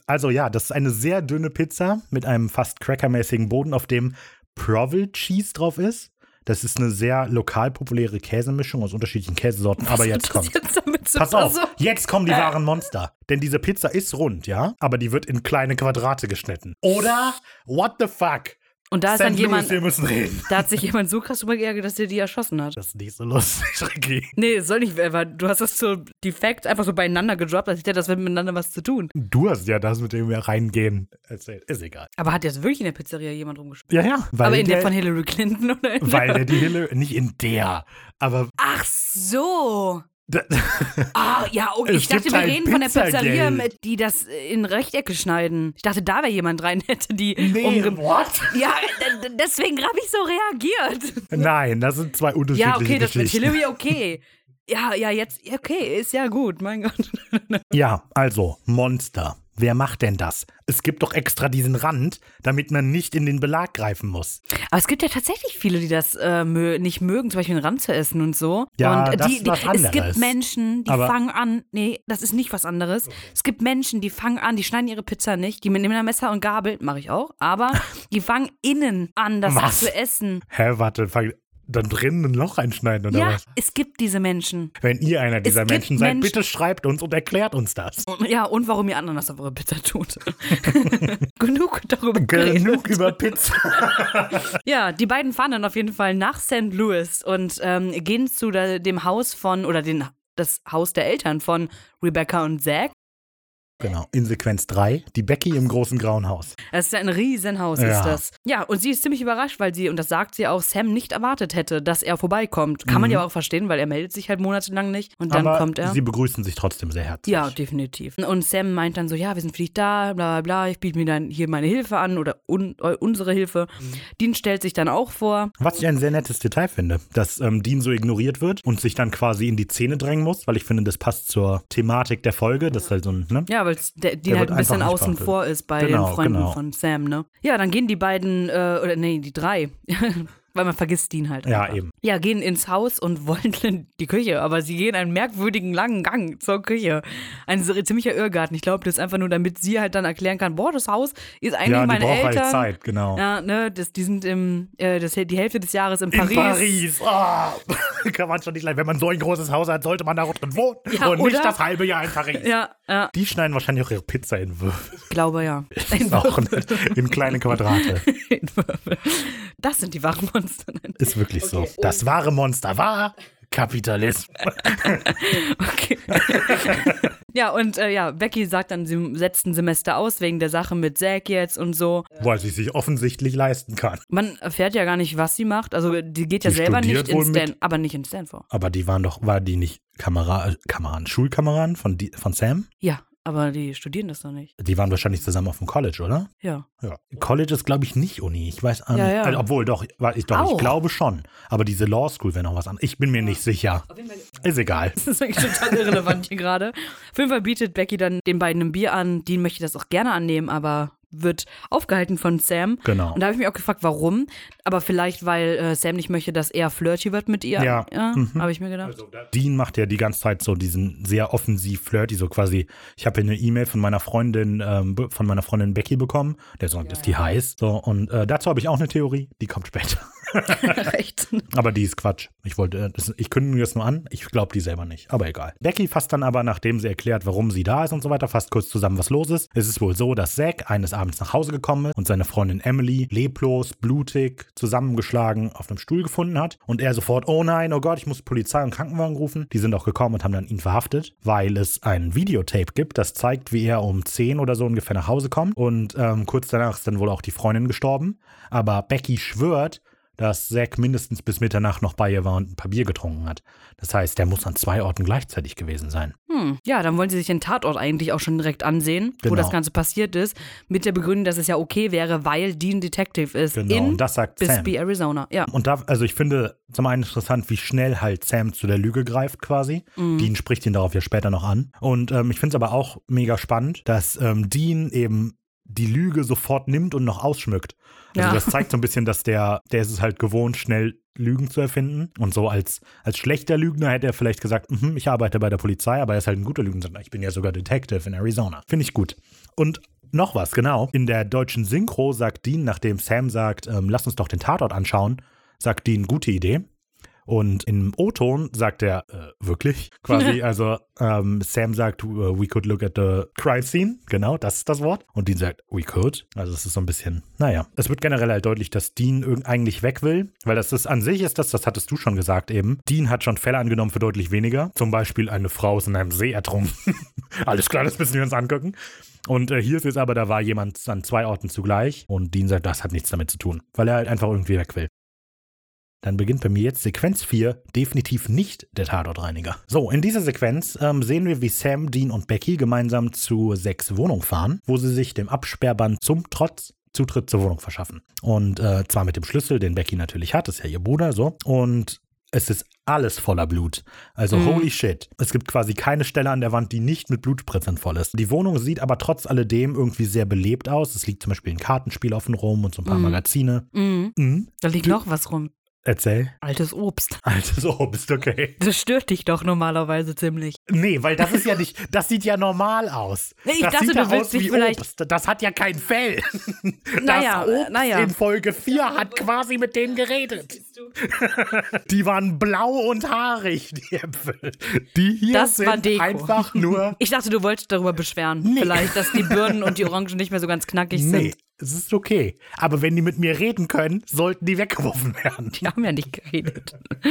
A: Also ja, das ist eine sehr dünne Pizza mit einem fast crackermäßigen Boden, auf dem Provel Cheese drauf ist. Das ist eine sehr lokal populäre Käsemischung aus unterschiedlichen Käsesorten. Aber
B: Was
A: jetzt kommt.
B: Jetzt zu
A: Pass auf, jetzt kommen die wahren Monster. Denn diese Pizza ist rund, ja? Aber die wird in kleine Quadrate geschnitten. Oder? What the fuck?
B: Und da ist
A: St.
B: dann jemand,
A: wir müssen reden.
B: da hat sich jemand so krass drüber geärgert, dass der die erschossen hat.
A: Das ist nicht so lustig, Ricky.
B: Nee, soll nicht, weil du hast das so die Facts einfach so beieinander gedroppt, als hätte das miteinander was zu tun.
A: Du hast ja das mit dem wir reingehen erzählt. Ist egal.
B: Aber hat jetzt wirklich in der Pizzeria jemand rumgespielt?
A: Ja, ja. Weil
B: Aber in der, von Hillary Clinton oder in
A: Weil
B: der?
A: der die Hille, nicht in der, aber
B: Ach so. Ah, ja, okay.
A: Es
B: Ich dachte, wir
A: halt
B: reden von der Pizzeria, mit, die das in Rechtecke schneiden. Ich dachte, da wäre jemand rein, hätte die
A: nee,
B: umge...
A: what?
B: Ja, deswegen habe ich so reagiert.
A: Nein, das sind zwei unterschiedliche
B: Ja, okay, das mit. Hillary okay. Ja, ja, jetzt, okay, ist ja gut, mein Gott.
A: Ja, also Monster. Wer macht denn das? Es gibt doch extra diesen Rand, damit man nicht in den Belag greifen muss.
B: Aber es gibt ja tatsächlich viele, die das äh, mö nicht mögen, zum Beispiel einen Rand zu essen und so.
A: Ja,
B: und
A: das
B: die,
A: ist was
B: die, es gibt
A: anderes.
B: Menschen, die
A: Aber-
B: fangen an, nee, das ist nicht was anderes. Es gibt Menschen, die fangen an, die schneiden ihre Pizza nicht, die nehmen ein Messer und Gabel, mache ich auch, aber die fangen innen an, das
A: Was?
B: zu essen.
A: Hä, warte, fang- dann drinnen ein Loch einschneiden oder
B: ja,
A: was?
B: es gibt diese Menschen.
A: Wenn ihr einer dieser Menschen seid,
B: Menschen-
A: bitte schreibt uns und erklärt uns das.
B: Und, ja, und warum ihr Ananas auf eure Pizza tut. Genug darüber geredet.
A: Genug über Pizza.
B: Ja, die beiden fahren dann auf jeden Fall nach St. Louis und ähm, gehen zu der, dem Haus von, oder den, das Haus der Eltern von Rebecca und Zack.
A: Genau, in Sequenz 3, die Becky im großen grauen Haus.
B: Das ist ja ein Riesenhaus,
A: Ja.
B: ist das. Ja, und sie ist ziemlich überrascht, weil sie, und das sagt sie auch, Sam nicht erwartet hätte, dass er vorbeikommt. Kann man ja auch verstehen, weil er meldet sich halt monatelang nicht und dann
A: Mhm. Aber
B: kommt er.
A: sie begrüßen sich trotzdem sehr herzlich.
B: Ja, definitiv. Und Sam meint dann so, ja, wir sind für dich da, bla bla bla, ich biete mir dann hier meine Hilfe an oder un äh, unsere Hilfe.
A: Mhm.
B: Dean stellt sich dann auch vor.
A: Was ich ein sehr nettes Detail finde, dass ähm, Dean so ignoriert wird und sich dann quasi in die Szene drängen muss, weil ich finde, das passt zur Thematik der Folge. Das ist halt so ein, ne?
B: Ja, weil die halt ein bisschen außen vor ist bei
A: Genau,
B: den Freunden
A: genau.
B: von Sam, ne? Ja, dann gehen die beiden, äh, oder nee, die drei, weil man vergisst Dean halt.
A: Ja,
B: einfach.
A: eben.
B: Ja, gehen ins Haus und wollen in die Küche, aber sie gehen einen merkwürdigen langen Gang zur Küche. Ein ziemlicher Irrgarten. Ich glaube, das ist einfach nur, damit sie halt dann erklären kann, boah, das Haus ist eigentlich
A: Ja,
B: meine
A: braucht
B: Eltern.
A: halt Zeit, genau.
B: Ja, ne, das, die sind im, äh, das, die Hälfte des Jahres in
A: In
B: Paris.
A: Paris. Ah, kann man schon nicht leiden. Wenn man so ein großes Haus hat, sollte man da auch drin wohnen.
B: Ja,
A: und nicht
B: oder?
A: das halbe Jahr in Paris.
B: Ja, ja,
A: Die schneiden wahrscheinlich auch ihre Pizza in Würfel.
B: ich glaube ja.
A: Auch nicht. In kleine Quadrate.
B: In Würfel. Das sind die wahren Monster.
A: Ist wirklich so. Das wahre Monster war Kapitalismus.
B: Okay. ja, und äh, ja, Becky sagt dann, sie setzt ein Semester aus wegen der Sache mit Zack jetzt und so.
A: Weil sie sich offensichtlich leisten kann.
B: Man erfährt ja gar nicht, was sie macht. Also die geht ja
A: Die
B: selber nicht in
A: mit.
B: Stan, aber nicht in Stanford.
A: Aber die waren doch, war die nicht Kamera, äh, Kameraden, Schulkameraden von, die, von Sam?
B: Ja, aber die studieren das doch nicht.
A: Die waren wahrscheinlich zusammen auf dem College, oder?
B: Ja.
A: Ja. College ist, glaube ich, nicht Uni. Ich weiß auch
B: Ja,
A: nicht.
B: ja.
A: Also, obwohl, doch, ich, doch ich glaube schon. Aber diese Law School wäre noch was anderes. Ich bin mir nicht sicher. Ist egal.
B: Das ist eigentlich total irrelevant hier gerade. Auf jeden Fall bietet Becky dann den beiden ein Bier an. Dean möchte das auch gerne annehmen, aber wird aufgehalten von Sam.
A: Genau.
B: Und da habe ich mich auch gefragt, warum. Aber vielleicht, weil äh, Sam nicht möchte, dass er flirty wird mit ihr.
A: Ja. Mhm.
B: habe ich mir gedacht.
A: Dean macht ja die ganze Zeit so diesen sehr offensiv flirty, so quasi, ich habe hier eine E-Mail von meiner Freundin, ähm, von meiner Freundin Becky bekommen, der sagt, ist die heiß. So, und äh, dazu habe ich auch eine Theorie, die kommt später.
B: Recht.
A: Aber die ist Quatsch. Ich wollte, äh, ich kündige das nur an. Ich glaube die selber nicht. Aber egal. Becky fasst dann aber, nachdem sie erklärt, warum sie da ist und so weiter, fasst kurz zusammen, was los ist. Es ist wohl so, dass Zack eines Abends nach Hause gekommen ist und seine Freundin Emily leblos, blutig, zusammengeschlagen auf einem Stuhl gefunden hat. Und er sofort, oh nein, oh Gott, ich muss Polizei und Krankenwagen rufen. Die sind auch gekommen und haben dann ihn verhaftet, weil es ein Videotape gibt, das zeigt, wie er um 10 oder so ungefähr nach Hause kommt. Und ähm, kurz danach ist dann wohl auch die Freundin gestorben. Aber Becky schwört, dass Zack mindestens bis Mitternacht noch bei ihr war und ein paar Bier getrunken hat. Das heißt, der muss an zwei Orten gleichzeitig gewesen sein.
B: Hm. Ja, dann wollen sie sich den Tatort eigentlich auch schon direkt ansehen, wo
A: Genau.
B: das Ganze passiert ist, mit der Begründung, dass es ja okay wäre, weil Dean Detective ist
A: Genau,
B: in
A: und das sagt Sam.
B: Bisbee, Arizona. Ja.
A: Und da, also ich finde zum einen interessant, wie schnell halt Sam zu der Lüge greift quasi.
B: Mhm.
A: Dean spricht ihn darauf ja später noch an. Und ähm, ich finde es aber auch mega spannend, dass ähm, Dean eben die Lüge sofort nimmt und noch ausschmückt. Also
B: Ja.
A: das zeigt so ein bisschen, dass der, der ist es halt gewohnt, schnell Lügen zu erfinden. Und so als, als schlechter Lügner hätte er vielleicht gesagt, "Mhm, ich arbeite bei der Polizei, aber er ist halt ein guter Lügner. Ich bin ja sogar Detective in Arizona. Finde ich gut. Und noch was, genau. In der deutschen Synchro sagt Dean, nachdem Sam sagt, ähm, lass uns doch den Tatort anschauen, sagt Dean, gute Idee. Und im O-Ton sagt er, äh, wirklich? Quasi, also ähm, Sam sagt, uh, we could look at the crime scene. Genau, das ist das Wort. Und Dean sagt, we could. Also es ist so ein bisschen, naja. Es wird generell halt deutlich, dass Dean eigentlich weg will, weil das ist an sich ist das, das hattest du schon gesagt eben. Dean hat schon Fälle angenommen für deutlich weniger. Zum Beispiel eine Frau ist in einem See ertrunken. Alles klar, das müssen wir uns angucken. Und äh, hier ist es aber, da war jemand an zwei Orten zugleich. Und Dean sagt, das hat nichts damit zu tun, weil er halt einfach irgendwie weg will. Dann beginnt bei mir jetzt Sequenz 4, definitiv nicht der Tatortreiniger. So, in dieser Sequenz ähm, sehen wir, wie Sam, Dean und Becky gemeinsam zu sechs Wohnung fahren, wo sie sich dem Absperrband zum Trotz Zutritt zur Wohnung verschaffen. Und äh, zwar mit dem Schlüssel, den Becky natürlich hat, ist ja ihr Bruder, so. Und Es ist alles voller Blut. Also
B: Mhm.
A: holy shit. Es gibt quasi keine Stelle an der Wand, die nicht mit Blutspritzern voll ist. Die Wohnung sieht aber trotz alledem irgendwie sehr belebt aus. Es liegt zum Beispiel ein Kartenspiel offen rum und so ein paar
B: Mhm.
A: Magazine.
B: Mhm.
A: Mhm.
B: Da liegt noch was rum.
A: Erzähl.
B: Altes Obst.
A: Altes Obst, okay.
B: Das stört dich doch normalerweise ziemlich.
A: Nee, weil das ist ja nicht, das sieht ja normal aus.
B: Nee, ich
A: das
B: dachte,
A: sieht
B: du
A: ja
B: willst
A: aus
B: dich vielleicht-
A: Obst. Das hat ja kein Fell.
B: Naja,
A: das Obst
B: naja.
A: in Folge 4 hat quasi mit denen geredet. Die waren blau und haarig, die Äpfel. Die hier
B: Das
A: sind
B: war Deko.
A: einfach nur.
B: Ich dachte, du wolltest darüber beschweren.
A: Nee.
B: Vielleicht, dass die Birnen und die Orangen nicht mehr so ganz knackig
A: Nee,
B: sind.
A: Es ist okay. Aber wenn die mit mir reden können, sollten die weggeworfen werden.
B: Die haben ja nicht geredet.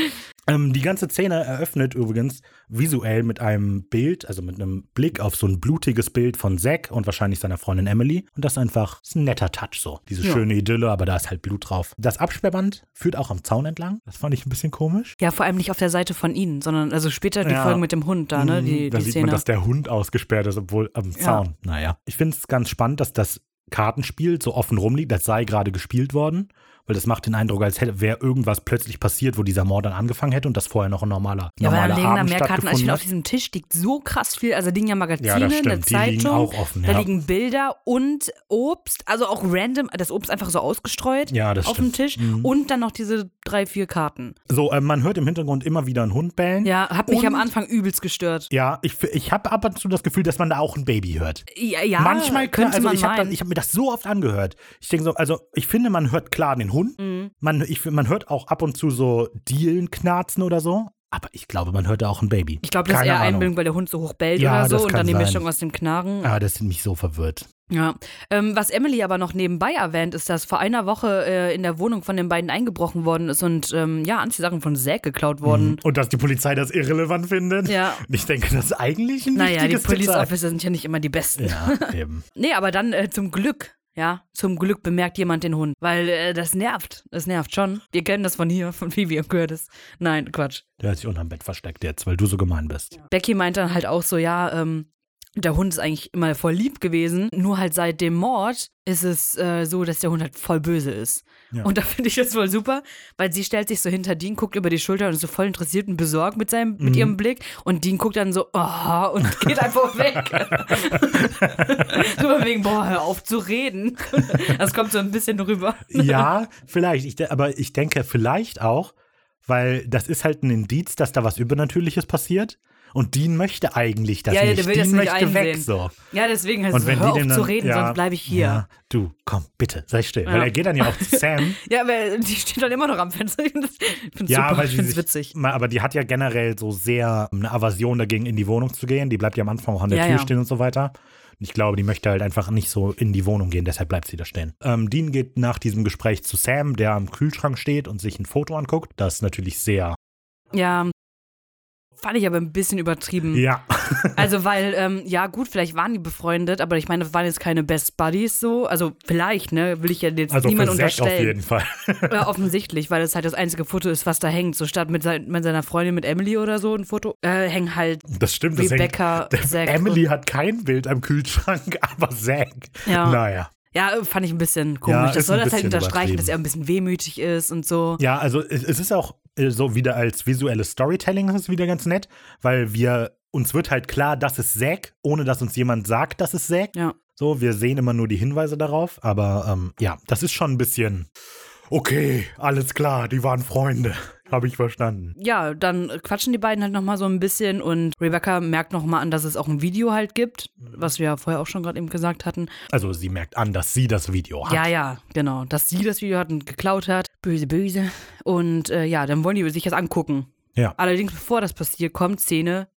A: Ähm, die ganze Szene eröffnet übrigens visuell mit einem Bild, also mit einem Blick auf so ein blutiges Bild von Zack und wahrscheinlich seiner Freundin Emily. Und das ist einfach ist ein netter Touch so. Diese
B: Ja.
A: schöne Idylle, aber da ist halt Blut drauf. Das Absperrband führt auch am Zaun entlang. Das fand ich ein bisschen komisch.
B: Ja, vor allem nicht auf der Seite von ihnen, sondern also später die
A: Ja.
B: Folgen mit dem Hund da, ne? Die,
A: Mhm, da
B: die
A: sieht
B: Szene.
A: man, dass der Hund ausgesperrt ist, obwohl am Zaun. Naja. Ich finde es ganz spannend, dass das Kartenspiel so offen rumliegt, das sei gerade gespielt worden. Weil das macht den Eindruck, als hätte wäre irgendwas plötzlich passiert, wo dieser Mord dann angefangen hätte und das vorher noch ein normaler,
B: ja,
A: normaler
B: da liegen da
A: Abend
B: mehr Karten.
A: Stattgefunden
B: finde, auf
A: hat.
B: diesem Tisch liegt so krass viel. Also liegen ja Magazine,
A: Ja,
B: eine Zeitung.
A: offen,
B: Da
A: ja.
B: liegen Bilder und Obst, also auch random, das Obst einfach so ausgestreut
A: Ja,
B: auf
A: stimmt.
B: dem Tisch.
A: Mhm.
B: Und dann noch diese drei, vier Karten.
A: So, ähm, man hört im Hintergrund immer wieder einen Hund bellen.
B: Ja, hat mich
A: Und-
B: am Anfang übelst gestört.
A: Ja, ich, ich habe ab und zu das Gefühl, dass man da auch ein Baby hört.
B: Ja, ja
A: Manchmal
B: könnte
A: also
B: man
A: ich habe hab mir das so oft angehört. Ich denke so, also ich finde, man hört klar den Hund.
B: Mhm.
A: Man, ich, man hört auch ab und zu so Dielen knarzen oder so. Aber ich glaube, man hört da auch ein Baby.
B: Ich glaube, das ist
A: Keine
B: eher
A: Ahnung.
B: Einbildung, weil der Hund so hoch bellt
A: Ja,
B: oder so und dann die
A: sein.
B: Mischung aus dem Knarren.
A: Ah, das hat mich so verwirrt.
B: Ja. Ähm, was Emily aber noch nebenbei erwähnt, ist, dass vor einer Woche äh, in der Wohnung von den beiden eingebrochen worden ist und ähm, ja, Anziehsachen von Zack geklaut worden.
A: Und dass die Polizei das irrelevant findet.
B: Ja.
A: Ich denke, das ist eigentlich ein
B: Naja, die Police. Officer sind ja nicht immer die besten.
A: Ja, eben.
B: Nee, aber dann äh, zum Glück, ja, zum Glück bemerkt jemand den Hund. Weil äh, das nervt. Das nervt schon. Wir kennen das von hier, von Vivi und Curtis. Nein, Quatsch.
A: Der hat sich unterm Bett versteckt jetzt, weil du so gemein bist.
B: Becky meint dann halt auch so, ja, ähm, der Hund ist eigentlich immer voll lieb gewesen. Nur halt seit dem Mord ist es äh, so, dass der Hund halt voll böse ist.
A: Ja.
B: Und da finde ich das voll super, weil sie stellt sich so hinter Dean, guckt über die Schulter und ist so voll interessiert und besorgt mit, seinem, mit
A: Mhm.
B: ihrem Blick. Und Dean guckt dann so, oh, und geht einfach weg. so wegen, boah, hör auf zu reden. Das kommt so ein bisschen rüber.
A: Ja, vielleicht. Ich, aber ich denke vielleicht auch, weil das ist halt ein Indiz, dass da was Übernatürliches passiert. Und Dean möchte eigentlich das
B: Ja, ja,
A: nicht.
B: der will
A: Dean
B: das nicht
A: möchte weg
B: einsehen.
A: so.
B: Ja, deswegen heißt
A: Und
B: es,
A: wenn
B: hör
A: die
B: auf
A: den
B: zu
A: dann,
B: reden,
A: ja,
B: sonst bleibe ich hier.
A: Ja, du, komm, bitte, sei still.
B: Ja.
A: Weil er geht dann ja auch zu Sam.
B: Ja, aber die steht dann immer noch am Fenster. Ich finde es
A: ja,
B: super,
A: weil
B: ich
A: sie
B: finde es witzig.
A: Aber die hat ja generell so sehr eine Aversion dagegen, in die Wohnung zu gehen. Die bleibt ja am Anfang auch an der
B: Ja,
A: Tür
B: ja.
A: stehen und so weiter. Und ich glaube, die möchte halt einfach nicht so in die Wohnung gehen, deshalb bleibt sie da stehen. Ähm, Dean geht nach diesem Gespräch zu Sam, der am Kühlschrank steht und sich ein Foto anguckt. Das ist natürlich sehr.
B: Ja, fand ich aber ein bisschen übertrieben.
A: Ja.
B: Also, weil, ähm, ja, gut, vielleicht waren die befreundet, aber ich meine, das waren jetzt keine Best Buddies so. Also, vielleicht, ne, will ich ja jetzt
A: Also
B: niemand
A: Zack auf
B: unterstellen.
A: jeden Fall.
B: Ja, offensichtlich, weil es halt das einzige Foto ist, was da hängt. So statt mit, sein, mit seiner Freundin, mit Emily oder so ein Foto, äh, hängen halt
A: Das stimmt. Das
B: Rebecca,
A: hängt,
B: Zack.
A: Emily hat kein Bild am Kühlschrank, aber Zack.
B: Ja.
A: Naja.
B: Ja, fand ich ein bisschen
A: Ja,
B: komisch. das
A: ist
B: soll das halt unterstreichen, dass er ein bisschen wehmütig ist und so.
A: Ja, also es, ist auch so wieder als visuelles Storytelling ist es wieder ganz nett, weil wir uns wird halt klar, das ist Zack, ohne dass uns jemand sagt, das ist Zack.
B: Ja.
A: So, wir sehen immer nur die Hinweise darauf, aber ähm, ja, das ist schon ein bisschen okay, alles klar, die waren Freunde, habe ich verstanden.
B: Ja, dann quatschen die beiden halt nochmal so ein bisschen und Rebecca merkt nochmal an, dass es auch ein Video halt gibt, was wir ja vorher auch schon gerade eben gesagt hatten.
A: Also sie merkt an, dass sie das Video hat.
B: Ja, ja, genau. Dass sie das Video hat und geklaut hat. Böse, böse. Und äh, ja, dann wollen die sich das angucken.
A: Ja.
B: Allerdings, bevor das passiert, kommt Szene.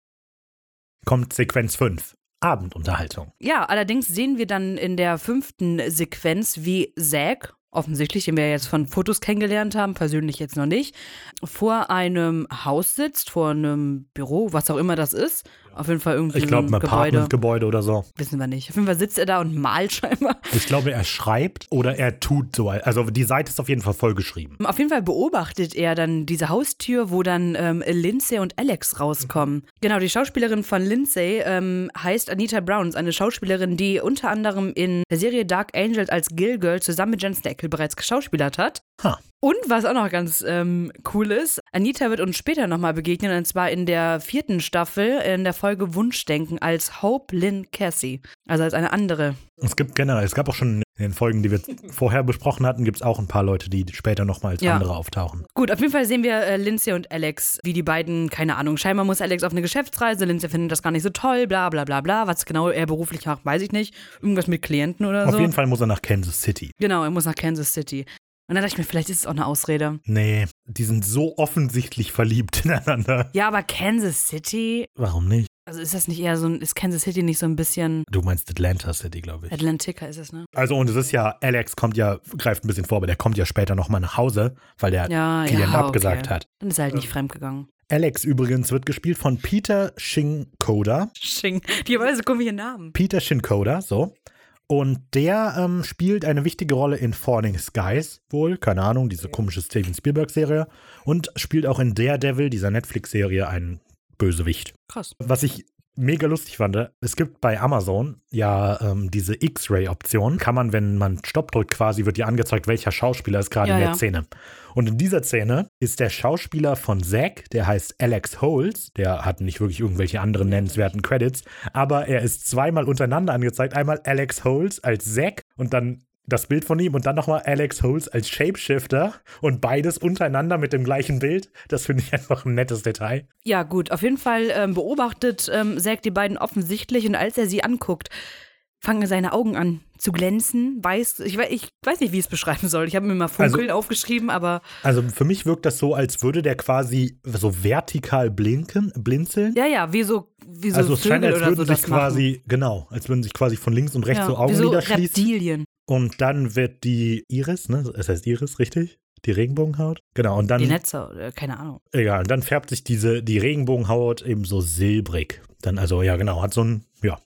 A: Kommt Sequenz 5. Abendunterhaltung.
B: Ja, allerdings sehen wir dann in der fünften Sequenz, wie Zack, offensichtlich, den wir jetzt von Fotos kennengelernt haben, persönlich jetzt noch nicht, vor einem Haus sitzt, vor einem Büro, was auch immer das ist. Auf jeden Fall irgendwie
A: Ich glaube, ein
B: ein Gebäude.
A: Apartmentgebäude oder so.
B: Wissen wir nicht. Auf jeden Fall sitzt er da und malt scheinbar.
A: Ich glaube, er schreibt oder er tut so. Also die Seite ist auf jeden Fall vollgeschrieben.
B: Auf jeden Fall beobachtet er dann diese Haustür, wo dann ähm, Lindsay und Alex rauskommen. Genau, die Schauspielerin von Lindsay ähm, heißt Anita Brown, ist eine Schauspielerin, die unter anderem in der Serie Dark Angel als Gill Girl zusammen mit Jen Stackle bereits geschauspielert hat.
A: Ha.
B: Und was auch noch ganz ähm, cool ist, Anita wird uns später nochmal begegnen, und zwar in der vierten Staffel, in der Folge Wunschdenken, als Hope Lynn Cassie. Also als eine andere.
A: Es gibt generell, es gab auch schon in den Folgen, die wir vorher besprochen hatten, gibt es auch ein paar Leute, die später nochmal als
B: Ja.
A: andere auftauchen.
B: Gut, auf jeden Fall sehen wir äh, Lindsay und Alex, wie die beiden, keine Ahnung, scheinbar muss Alex auf eine Geschäftsreise, Lindsay findet das gar nicht so toll, bla bla bla bla. Was genau er beruflich macht, weiß ich nicht. Irgendwas mit Klienten oder
A: Auf
B: so.
A: jeden Fall muss er nach Kansas City.
B: Genau, er muss nach Kansas City. Und dann dachte ich mir, vielleicht ist es auch eine Ausrede.
A: Nee, die sind so offensichtlich verliebt ineinander.
B: Ja, aber Kansas City,
A: Warum nicht?
B: also ist das nicht eher so ein, ist Kansas City nicht so ein bisschen
A: Du meinst Atlanta City, glaube ich.
B: Atlantica ist es, ne?
A: Also und es ist ja, Alex kommt ja, greift ein bisschen vor, aber der kommt ja später nochmal nach Hause, weil der
B: Ja,
A: Klient
B: ja,
A: abgesagt
B: okay.
A: hat.
B: Dann ist er halt nicht fremdgegangen.
A: Alex übrigens wird gespielt von Peter Shinkoda.
B: Sching. Die haben alle so komische Namen.
A: Peter Shinkoda, so. Und der ähm, spielt eine wichtige Rolle in Falling Skies, wohl, keine Ahnung, diese komische Steven Spielberg-Serie. Und spielt auch in Daredevil, dieser Netflix-Serie, einen Bösewicht.
B: Krass.
A: Was ich mega lustig fand, es gibt bei Amazon ja ähm, diese X-Ray-Option. Kann man, wenn man Stopp drückt, quasi, wird dir angezeigt, welcher Schauspieler ist gerade
B: Ja,
A: in der
B: ja.
A: Szene. Und in dieser Szene ist der Schauspieler von Zack, der heißt Alex Holes, der hat nicht wirklich irgendwelche anderen nennenswerten Credits, aber er ist zweimal untereinander angezeigt. Einmal Alex Holes als Zack und dann das Bild von ihm und dann nochmal Alex Holes als Shapeshifter und beides untereinander mit dem gleichen Bild. Das finde ich einfach ein nettes Detail.
B: Ja, gut, auf jeden Fall ähm, beobachtet ähm, Zack die beiden offensichtlich und als er sie anguckt, fangen seine Augen an zu glänzen, weiß, ich, ich weiß nicht, wie ich es beschreiben soll. Ich habe mir mal Funkeln aufgeschrieben, aber
A: Also für mich wirkt das so, als würde der quasi so vertikal blinken, blinzeln.
B: ja, ja, wie so, wie so
A: also es scheint, als würden
B: so
A: sich
B: das machen.
A: quasi, genau, als würden sich quasi von links und rechts
B: ja,
A: so
B: wie so
A: Augenlider schließen.
B: Reptilien.
A: Und dann wird die Iris, ne? Es heißt Iris, richtig? Die Regenbogenhaut? Genau, und dann,
B: Die Netze, äh, keine Ahnung.
A: egal, und dann färbt sich diese, die Regenbogenhaut eben so silbrig. Dann, also, ja, genau, hat so ein, ja,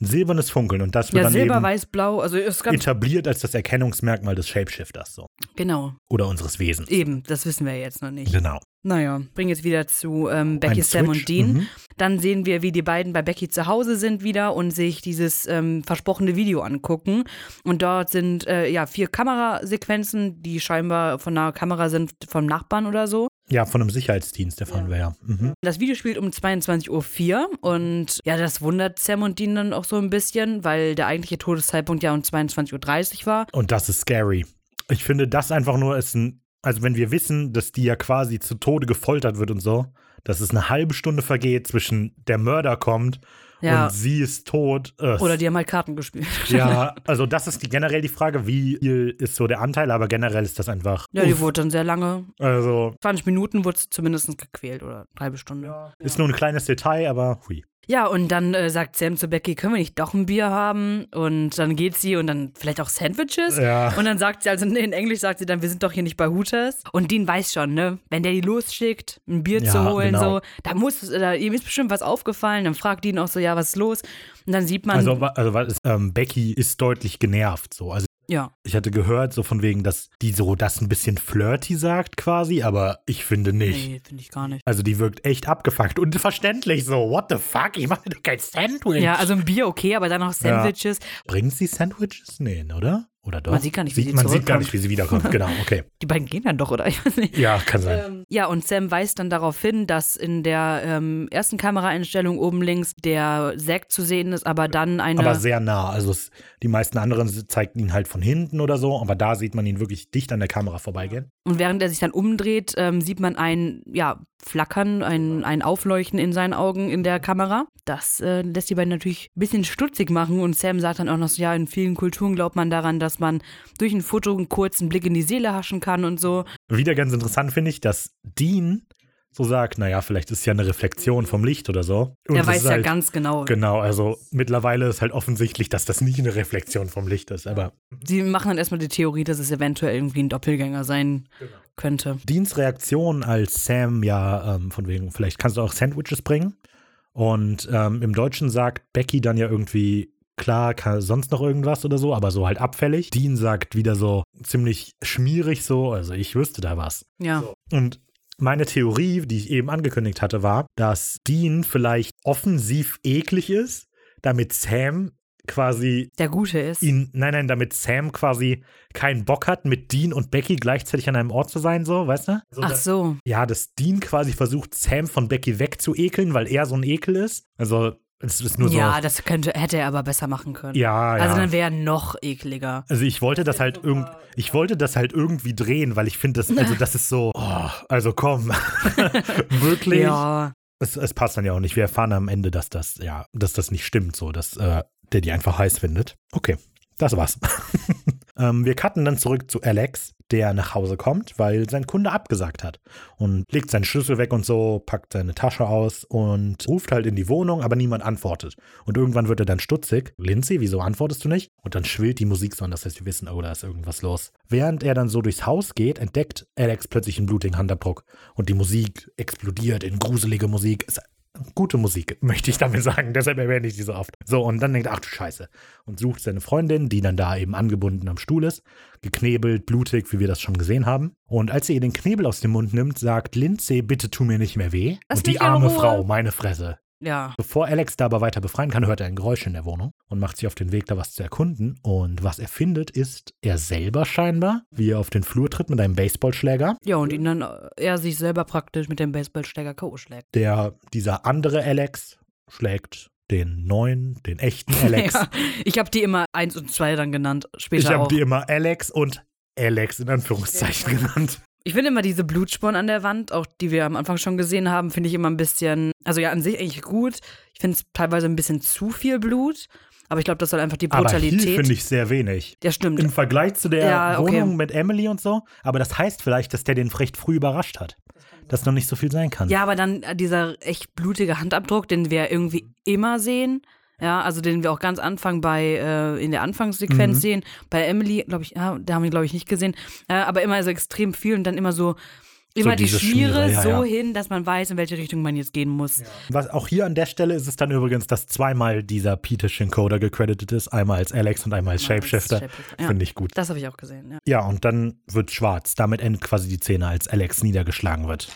A: ein silbernes Funkeln. Und das wird
B: Ja,
A: dann
B: Silber,
A: eben
B: Weiß, Blau, also ist ganz,
A: etabliert als das Erkennungsmerkmal des Shapeshifters, so.
B: genau,
A: Oder unseres Wesens.
B: eben, das wissen wir jetzt noch nicht.
A: Genau.
B: Naja, bringen jetzt wieder zu ähm, Becky,
A: Ein
B: Sam
A: Switch,
B: und Dean.
A: mhm.
B: Dann sehen wir, wie die beiden bei Becky zu Hause sind wieder und sich dieses ähm, versprochene Video angucken. Und dort sind äh, ja vier Kamerasequenzen, die scheinbar von einer Kamera sind vom Nachbarn oder so.
A: Ja, von einem Sicherheitsdienst erfahren wir ja. Mhm.
B: Das Video spielt um 22.04 Uhr und ja, das wundert Sam und Dean dann auch so ein bisschen, weil der eigentliche Todeszeitpunkt ja um 22.30 Uhr war.
A: Und das ist scary. Ich finde, das einfach nur ist ein, also wenn wir wissen, dass die ja quasi zu Tode gefoltert wird und so, dass es eine halbe Stunde vergeht zwischen der Mörder kommt
B: Ja.
A: und sie ist tot. äh,
B: Oder die haben halt Karten gespielt.
A: Ja, also das ist die, generell die Frage, wie viel ist so der Anteil, aber generell ist das einfach.
B: Ja, die
A: uff.
B: wurde dann sehr lange,
A: also
B: 20 Minuten wurde sie zumindest gequält oder eine halbe Stunde.
A: ist nur ein kleines Detail, aber hui.
B: Ja, und dann äh, sagt Sam zu Becky, können wir nicht doch ein Bier haben? Und dann geht sie und dann vielleicht auch Sandwiches.
A: Ja.
B: Und dann sagt sie, also in Englisch sagt sie dann, wir sind doch hier nicht bei Hooters. Und Dean weiß schon, ne, wenn der die losschickt, ein Bier
A: Ja,
B: zu holen,
A: genau.
B: so, da muss, da, ihm ist bestimmt was aufgefallen. Dann fragt Dean auch so, ja, was ist los? Und dann sieht man,
A: Also, also ist, ähm, Becky ist deutlich genervt. So. Also
B: ja,
A: ich hatte gehört, so von wegen, dass die so das ein bisschen flirty sagt quasi, aber ich finde nicht.
B: nee, finde ich gar nicht.
A: Also die wirkt echt abgefuckt und verständlich so. What the fuck? Ich mache doch kein Sandwich.
B: Ja, also ein Bier okay, aber dann noch Sandwiches.
A: Bringt sie Sandwiches? Nee, oder? Oder doch?
B: Man sieht gar nicht, wie sie
A: Man sieht gar nicht, wie sie wiederkommt. Genau, okay.
B: Die beiden gehen dann doch, oder? Ich weiß nicht.
A: Ja, kann sein.
B: Ähm, ja, und Sam weist dann darauf hin, dass in der ähm, ersten Kameraeinstellung oben links der Zack zu sehen ist, aber dann eine.
A: aber sehr nah. Also es, die meisten anderen zeigten ihn halt von hinten oder so, aber da sieht man ihn wirklich dicht an der Kamera vorbeigehen.
B: und während er sich dann umdreht, ähm, sieht man ein ja, Flackern, ein, ein Aufleuchten in seinen Augen in der Kamera. Das äh, lässt die beiden natürlich ein bisschen stutzig machen und Sam sagt dann auch noch so, ja, in vielen Kulturen glaubt man daran, dass man durch ein Foto einen kurzen Blick in die Seele haschen kann und so.
A: Wieder ganz interessant finde ich, dass Dean so sagt, naja, vielleicht ist ja eine Reflexion vom Licht oder so. Und
B: er
A: es
B: weiß ja
A: halt,
B: ganz genau.
A: Genau, also mittlerweile ist halt offensichtlich, dass das nicht eine Reflexion vom Licht ist, aber
B: Sie machen dann erstmal die Theorie, dass es eventuell irgendwie ein Doppelgänger sein könnte.
A: Deans Reaktion als Sam ja ähm, von wegen, vielleicht kannst du auch Sandwiches bringen. Und ähm, im Deutschen sagt Becky dann ja irgendwie, klar, sonst noch irgendwas oder so, aber so halt abfällig. Dean sagt wieder so ziemlich schmierig so, also ich wüsste da was.
B: Ja.
A: Und meine Theorie, die ich eben angekündigt hatte, war, dass Dean vielleicht offensiv eklig ist, damit Sam quasi
B: Der Gute ist.
A: ihn, nein, nein, damit Sam quasi keinen Bock hat, mit Dean und Becky gleichzeitig an einem Ort zu sein, so, weißt du?
B: Ach so.
A: Ja, dass Dean quasi versucht, Sam von Becky wegzuekeln, weil er so ein Ekel ist. Also, es ist nur so.
B: Ja, das könnte, hätte er aber besser machen können.
A: ja, ja.
B: Also dann wäre er noch ekliger.
A: Also ich wollte das halt irgend, ich wollte das halt irgendwie drehen, weil ich finde das, also das ist so, oh, also komm, wirklich.
B: Ja.
A: Es, es passt dann ja auch nicht. Wir erfahren am Ende, dass das, ja, dass das nicht stimmt, so, dass äh, der die einfach heiß findet. Okay, das war's. ähm, wir cutten dann zurück zu Alex, der nach Hause kommt, weil sein Kunde abgesagt hat. Und legt seinen Schlüssel weg und so, packt seine Tasche aus und ruft halt in die Wohnung, aber niemand antwortet. Und irgendwann wird er dann stutzig. Lindsay, wieso antwortest du nicht? Und dann schwillt die Musik so an, das heißt, wir wissen, oh, da ist irgendwas los. Während er dann so durchs Haus geht, entdeckt Alex plötzlich einen blutigen Handabdruck. Und die Musik explodiert in gruselige Musik. Ist gute Musik, möchte ich damit sagen. Deshalb erwähne ich die so oft. So, und dann denkt er, ach du Scheiße. Und sucht seine Freundin, die dann da eben angebunden am Stuhl ist, geknebelt, blutig, wie wir das schon gesehen haben. Und als sie ihr den Knebel aus dem Mund nimmt, sagt Lindsay, bitte tu mir nicht mehr weh.
B: Lass
A: und die arme. Frau, meine Fresse.
B: Ja.
A: Bevor Alex da aber weiter befreien kann, hört er ein Geräusch in der Wohnung und macht sich auf den Weg, da was zu erkunden. Und was er findet, ist er selber scheinbar, wie er auf den Flur tritt mit einem Baseballschläger.
B: Ja, und ihn dann äh, er sich selber praktisch mit dem Baseballschläger K.O. schlägt.
A: Der, dieser andere Alex schlägt den neuen, den echten Alex.
B: Ja, ich habe die immer eins und zwei dann genannt, später
A: ich habe die immer Alex und Alex in Anführungszeichen genannt.
B: Ich finde immer diese Blutspuren an der Wand, auch die wir am Anfang schon gesehen haben, finde ich immer ein bisschen, also ja, an sich eigentlich gut. Ich finde es teilweise ein bisschen zu viel Blut, aber ich glaube, das soll einfach die Brutalität.
A: finde ich sehr wenig.
B: ja, stimmt.
A: Im Vergleich zu der
B: Ja, okay.
A: Wohnung mit Emily und so. Aber das heißt vielleicht, dass der den recht früh überrascht hat. Dass noch nicht so viel sein kann.
B: Ja, aber dann äh, dieser echt blutige Handabdruck, den wir irgendwie immer sehen. Ja, also den wir auch ganz Anfang bei, äh, in der Anfangssequenz
A: Mhm.
B: sehen. Bei Emily, glaube ich, ja, da haben wir, glaube ich, nicht gesehen. Äh, aber immer so extrem viel und dann immer so, immer die
A: diese
B: Schmiere,
A: Schmiere, ja,
B: so
A: ja.
B: hin, dass man weiß, in welche Richtung man jetzt gehen muss.
A: Was auch hier an der Stelle ist es dann übrigens, dass zweimal dieser Peter Shinkoda gecredited ist. Einmal als Alex und einmal als Shapeshifter.
B: Shapeshifter, ja.
A: Finde ich gut.
B: Das habe ich auch gesehen, ja.
A: Ja, und dann wird schwarz. Damit endet quasi die Szene, als Alex niedergeschlagen wird.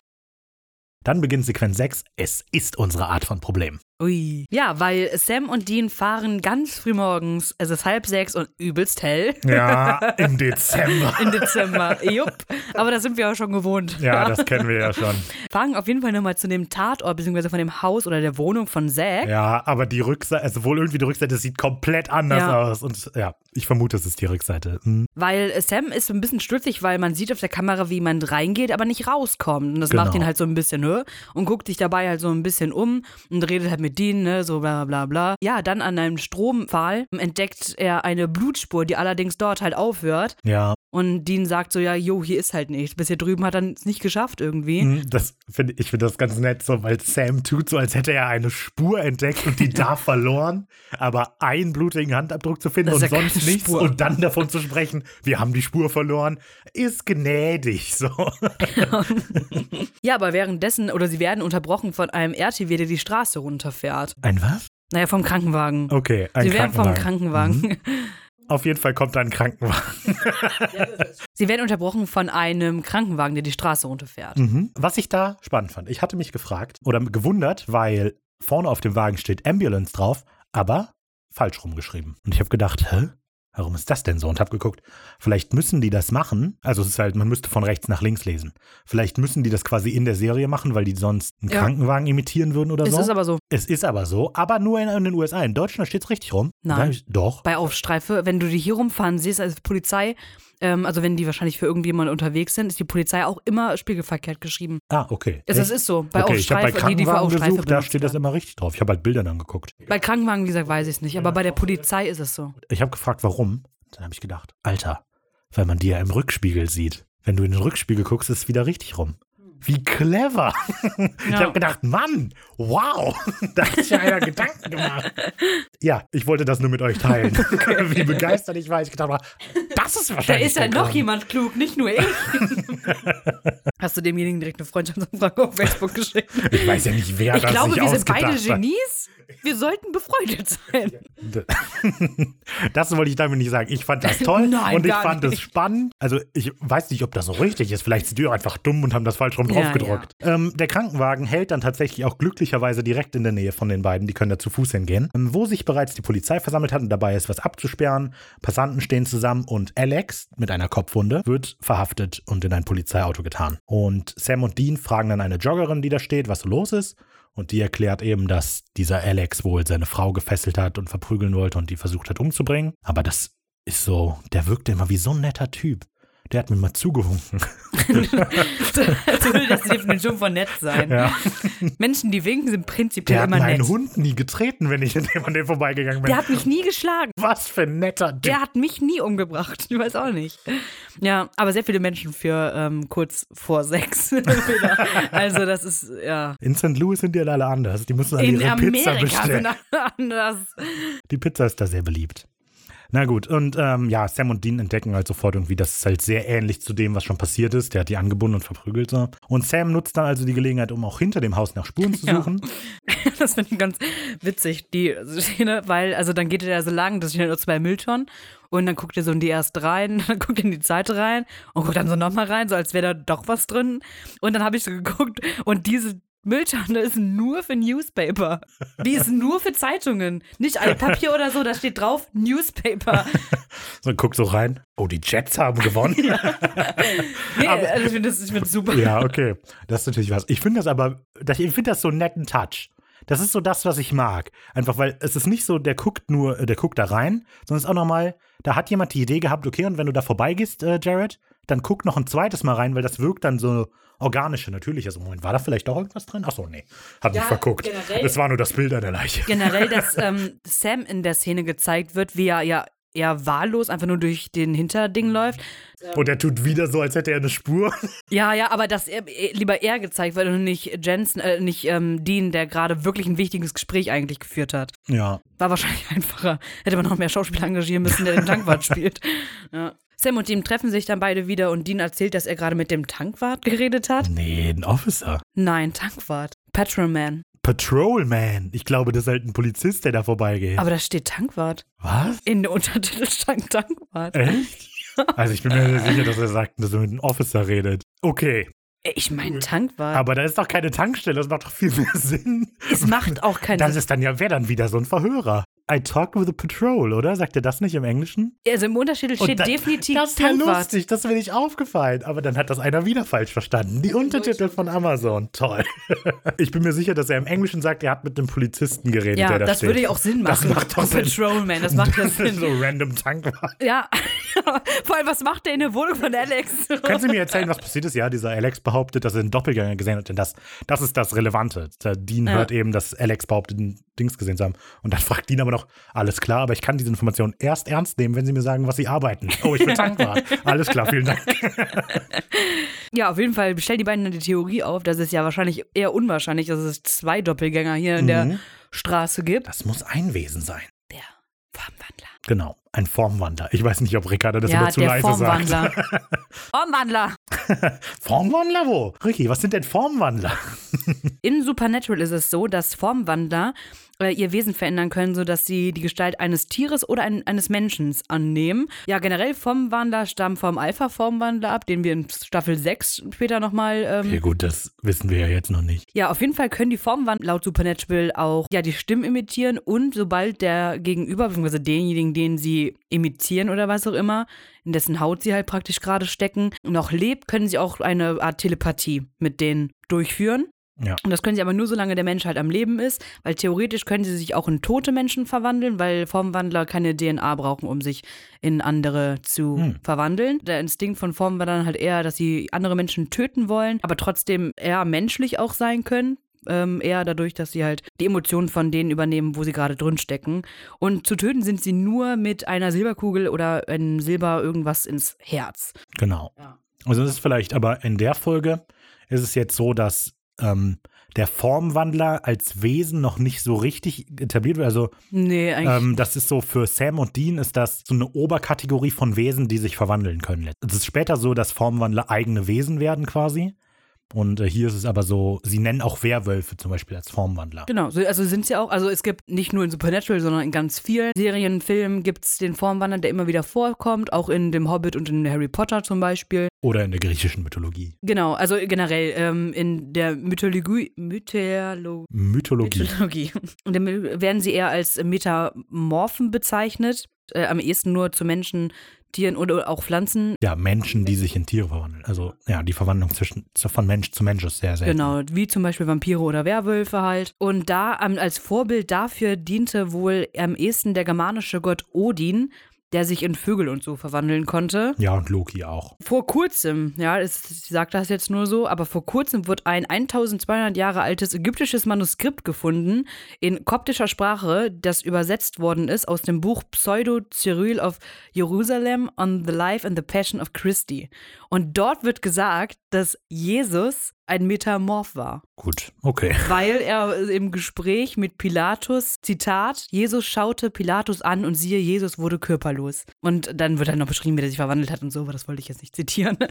A: Dann beginnt Sequenz 6. Es ist unsere Art von Problem.
B: Ui. Ja, weil Sam und Dean fahren ganz früh morgens, es ist halb sechs und übelst hell.
A: Ja, im Dezember.
B: Im Dezember. Jupp. Aber das sind wir auch schon gewohnt.
A: Ja, das kennen wir ja schon.
B: Fahren auf jeden Fall nochmal zu dem Tatort, beziehungsweise von dem Haus oder der Wohnung von Zack.
A: Ja, aber die Rückseite, also wohl irgendwie die Rückseite sieht komplett anders
B: Ja.
A: aus. Und ja, ich vermute, es ist die Rückseite. Hm.
B: Weil Sam ist so ein bisschen stutzig, weil man sieht auf der Kamera, wie jemand reingeht, aber nicht rauskommt. Und das
A: Genau.
B: macht ihn halt so ein bisschen, ne? Und guckt sich dabei halt so ein bisschen um und redet halt mit Dean, ne? So bla bla bla. Ja, dann an einem Strompfahl entdeckt er eine Blutspur, die allerdings dort halt aufhört.
A: Ja,
B: Und Dean sagt so, ja, jo, hier ist halt nichts. Bis hier drüben hat er es nicht geschafft irgendwie.
A: hm, das finde ich finde das ganz nett, so, weil Sam tut so, als hätte er eine Spur entdeckt und die da verloren. Aber einen blutigen Handabdruck zu finden und sonst nichts
B: Spur.
A: und dann davon zu sprechen, wir haben die Spur verloren, ist gnädig. So.
B: Ja, aber währenddessen, oder sie werden unterbrochen von einem RTW, der die Straße runterfährt.
A: Ein was?
B: Naja, vom Krankenwagen.
A: Okay, ein
B: sie werden vom
A: Krankenwagen.
B: Krankenwagen.
A: Auf jeden Fall kommt da ein Krankenwagen.
B: Sie werden unterbrochen von einem Krankenwagen, der die Straße runterfährt.
A: Mhm. Was ich da spannend fand, ich hatte mich gefragt oder gewundert, weil vorne auf dem Wagen steht Ambulance drauf, aber falsch rumgeschrieben. Und ich habe gedacht, hä? Warum ist das denn so? Und habe geguckt, vielleicht müssen die das machen. Also es ist halt, man müsste von rechts nach links lesen. Vielleicht müssen die das quasi in der Serie machen, weil die sonst einen
B: Ja.
A: Krankenwagen imitieren würden oder
B: Es
A: so.
B: ist aber so,
A: es ist aber so, aber nur in, in den USA. In Deutschland steht es richtig rum.
B: Nein.
A: Ich, Doch.
B: bei Aufstreife, wenn du die hier rumfahren siehst als Polizei, ähm, also wenn die wahrscheinlich für irgendjemanden unterwegs sind, ist die Polizei auch immer spiegelverkehrt geschrieben.
A: Ah, okay.
B: Es,
A: Echt?
B: es ist so. Bei
A: okay, ich habe bei
B: Aufstreife, die, die
A: Krankenwagen gesucht, da steht das immer richtig drauf. Ich habe halt Bilder dann geguckt.
B: Bei Krankenwagen, wie gesagt, weiß ich es nicht, aber bei der Polizei ist es so.
A: Ich habe gefragt, warum. Dann habe ich gedacht, Alter, weil man die ja im Rückspiegel sieht. Wenn du in den Rückspiegel guckst, ist es wieder richtig rum. Wie clever. Ich
B: Ja.
A: habe gedacht, Mann, wow, da hat sich ja einer Gedanken gemacht. Ja, ich wollte das nur mit euch teilen. Wie begeistert ich war. Ich gedacht, war, das ist
B: Da
A: wahrscheinlich
B: ist ja
A: der
B: noch jemand klug, nicht nur ich. Hast du demjenigen direkt eine Freundschaftsanfrage auf Facebook geschickt?
A: Ich weiß ja nicht, wer
B: Ich
A: das
B: glaube,
A: sich
B: wir sind beide
A: ausgedacht hat.
B: Genies. Wir sollten befreundet sein.
A: Das wollte ich damit nicht sagen. Ich fand das toll
B: Nein,
A: und ich fand es spannend. Also ich weiß nicht, ob das so richtig ist. Vielleicht sind die einfach dumm und haben das falsch rum
B: Ja,
A: draufgedruckt. Ähm, der Krankenwagen hält dann tatsächlich auch glücklicherweise direkt in der Nähe von den beiden. Die können da zu Fuß hingehen. Ähm, Wo sich bereits die Polizei versammelt hat und dabei ist, was abzusperren. Passanten stehen zusammen und Alex mit einer Kopfwunde wird verhaftet und in ein Polizeiauto getan. Und Sam und Dean fragen dann eine Joggerin, die da steht, was so los ist. Und die erklärt eben, dass dieser Alex wohl seine Frau gefesselt hat und verprügeln wollte und die versucht hat umzubringen. Aber das ist so, der wirkte immer wie so ein netter Typ. Der hat mir mal zugewunken.
B: so will das Definition von nett sein.
A: Ja.
B: Menschen, die winken, sind prinzipiell
A: Der hat
B: immer
A: meinen
B: nett.
A: Hund nie getreten, wenn ich an dem, an dem vorbeigegangen bin.
B: Der hat mich nie geschlagen.
A: Was für ein netter Typ.
B: Der hat mich nie umgebracht. Ich weiß auch nicht. Ja, aber sehr viele Menschen für ähm, kurz vor sechs. also das ist, ja.
A: In St. Louis sind die alle anders. Die müssen alle
B: In
A: ihre Pizza
B: Amerika
A: bestellen.
B: sind alle anders.
A: Die Pizza ist da sehr beliebt. Na gut, und ähm, ja, Sam und Dean entdecken halt sofort irgendwie, das ist halt sehr ähnlich zu dem, was schon passiert ist. Der hat die angebunden und verprügelt so. Und Sam nutzt dann also die Gelegenheit, um auch hinter dem Haus nach Spuren zu
B: Ja.
A: suchen.
B: Das finde ich ganz witzig, die Szene, weil, also dann geht er da so lang, das sind ja nur zwei Mülltonnen. Und dann guckt er so in die erste rein, dann guckt er in die zweite rein und guckt dann so nochmal rein, so als wäre da doch was drin. Und dann habe ich so geguckt und diese Mülltonne ist nur für Newspaper. Die ist nur für Zeitungen. Nicht Altpapier oder so, da steht drauf Newspaper.
A: So, guck so rein. Oh, die Jets haben gewonnen.
B: Nee, also ich finde das, ich super.
A: Ja, okay. Das ist natürlich was. Ich finde das aber, ich finde das so einen netten Touch. Das ist so das, was ich mag. Einfach weil es ist nicht so, der guckt nur, äh, der guckt da rein, sondern es ist auch nochmal, da hat jemand die Idee gehabt, okay, und wenn du da vorbeigehst, äh, Jared, dann guck noch ein zweites Mal rein, weil das wirkt dann so organischer, natürlich. Also, Moment, war da vielleicht doch irgendwas drin? Achso, nee. Hat mich
B: Ja,
A: verguckt.
B: generell-
A: Es war nur das Bild an der Leiche.
B: Generell, dass ähm, Sam in der Szene gezeigt wird, wie er ja eher wahllos einfach nur durch den Hinterding läuft.
A: Und er tut wieder so, als hätte er eine Spur.
B: Ja, ja, aber dass er, eh- lieber er gezeigt wird und nicht Jensen, äh, nicht ähm, Dean, der gerade wirklich ein wichtiges Gespräch eigentlich geführt hat.
A: Ja.
B: War wahrscheinlich einfacher. Hätte man noch mehr Schauspieler engagieren müssen, der den Tankwart spielt. Ja. Sam und Dean treffen sich dann beide wieder und Dean erzählt, dass er gerade mit dem Tankwart geredet hat.
A: Nee, ein Officer.
B: Nein, Tankwart. Patrolman.
A: Patrolman. Ich glaube, das ist halt ein Polizist, der da vorbeigeht.
B: Aber da steht Tankwart.
A: Was?
B: In der Untertitel stand Tankwart.
A: Echt? Also ich bin mir sicher, dass er sagt, dass er mit einem Officer redet. Okay,
B: Ich meine Tankwart.
A: aber da ist doch keine Tankstelle, das macht doch viel mehr Sinn.
B: es macht auch keinen
A: Das ist dann ja, wäre dann wieder so ein Verhörer. I talk with the patrol, oder? Sagt er das nicht im Englischen?
B: Also im Untertitel steht
A: da-
B: definitiv
A: Das ist ja lustig, das mir nicht aufgefallen. Aber dann hat das einer wieder falsch verstanden. Die Untertitel von Amazon, toll. Ich bin mir sicher, dass er im Englischen sagt, er hat mit einem Polizisten geredet,
B: Ja,
A: der da
B: das
A: steht.
B: würde ja auch Sinn machen.
A: Das macht doch Sinn.
B: Patrolman, das macht ja Sinn.
A: so random Tankwart.
B: Ja, vor allem, was macht der in der Wohnung von Alex?
A: Können Sie mir erzählen, was passiert ist? Ja, dieser Alex behauptet, dass er einen Doppelgänger gesehen hat. Denn das, das ist das Relevante. Der Dean
B: Ja.
A: hört eben, dass Alex behauptet, einen Dings gesehen zu haben. Und dann fragt Dean aber noch, alles klar, aber ich kann diese Information erst ernst nehmen, wenn Sie mir sagen, was Sie arbeiten. Oh, ich bin Tankwart. Alles klar, vielen Dank.
B: Ja, auf jeden Fall stellen die beiden die Theorie auf, dass es ja wahrscheinlich eher unwahrscheinlich, dass es zwei Doppelgänger hier in der
A: Mhm.
B: Straße gibt.
A: Das muss ein Wesen sein.
B: Der Formwandler.
A: Genau, ein Formwandler. Ich weiß nicht, ob Ricarda das
B: ja,
A: immer zu leise sagt.
B: Formwandler. Formwandler.
A: Formwandler wo? Ricky, was sind denn Formwandler?
B: In Supernatural ist es so, dass Formwandler ihr Wesen verändern können, sodass sie die Gestalt eines Tieres oder ein, eines Menschen annehmen. Ja, generell Formwandler stammen vom Alpha-Formwandler ab, den wir in Staffel 6 später nochmal ähm,
A: Okay, gut, das wissen wir ja jetzt noch nicht.
B: Ja, auf jeden Fall können die Formwandler laut Supernatural auch ja, die Stimmen imitieren und sobald der Gegenüber, beziehungsweise denjenigen, den sie imitieren oder was auch immer, in dessen Haut sie halt praktisch gerade stecken, noch lebt, können sie auch eine Art Telepathie mit denen durchführen.
A: Ja.
B: Und das können sie aber nur, solange der Mensch halt am Leben ist, weil theoretisch können sie sich auch in tote Menschen verwandeln, weil Formwandler keine DNA brauchen, um sich in andere zu
A: Hm.
B: verwandeln. Der Instinkt von Formwandlern halt eher, dass sie andere Menschen töten wollen, aber trotzdem eher menschlich auch sein können. Ähm, eher dadurch, dass sie halt die Emotionen von denen übernehmen, wo sie gerade drin stecken. Und zu töten sind sie nur mit einer Silberkugel oder einem Silber irgendwas ins Herz.
A: Genau.
B: Ja.
A: Also es ist vielleicht, aber in der Folge ist es jetzt so, dass ähm, der Formwandler als Wesen noch nicht so richtig etabliert wird. Also
B: Nee, eigentlich.
A: ähm, das ist so für Sam und Dean ist das so eine Oberkategorie von Wesen, die sich verwandeln können. Es ist später so, dass Formwandler eigene Wesen werden quasi. Und äh, hier ist es aber so, sie nennen auch Werwölfe zum Beispiel als Formwandler.
B: Genau, so- also sind sie auch, also es gibt nicht nur in Supernatural, sondern in ganz vielen Serien, Filmen gibt es den Formwandler, der immer wieder vorkommt, auch in dem Hobbit und in Harry Potter zum Beispiel.
A: Oder in der griechischen Mythologie.
B: Genau, also generell ähm, in der Mythologie, Mytholo
A: Mythologie.
B: Mythologie. Und dann werden sie eher als Metamorphen bezeichnet, äh, am ehesten nur zu Menschen, Tieren oder auch Pflanzen.
A: Ja, Menschen, die sich in Tiere verwandeln. Also ja, die Verwandlung zwischen, von Mensch zu Mensch ist sehr selten.
B: Genau, wie zum Beispiel Vampire oder Werwölfe halt. Und da ähm, als Vorbild dafür diente wohl am ehesten der germanische Gott Odin, der sich in Vögel und so verwandeln konnte.
A: Ja, und Loki auch.
B: Vor kurzem, ja, ich sage das jetzt nur so, aber vor kurzem wird ein 1200 Jahre altes ägyptisches Manuskript gefunden in koptischer Sprache, das übersetzt worden ist aus dem Buch Pseudo-Cyril of Jerusalem on the Life and the Passion of Christi. Und dort wird gesagt, dass Jesus ein Metamorph war,
A: Gut, okay.
B: weil er im Gespräch mit Pilatus, Zitat, Jesus schaute Pilatus an und siehe, Jesus wurde körperlos. Und dann wird halt noch beschrieben, wie er sich verwandelt hat und so, aber das wollte ich jetzt nicht zitieren.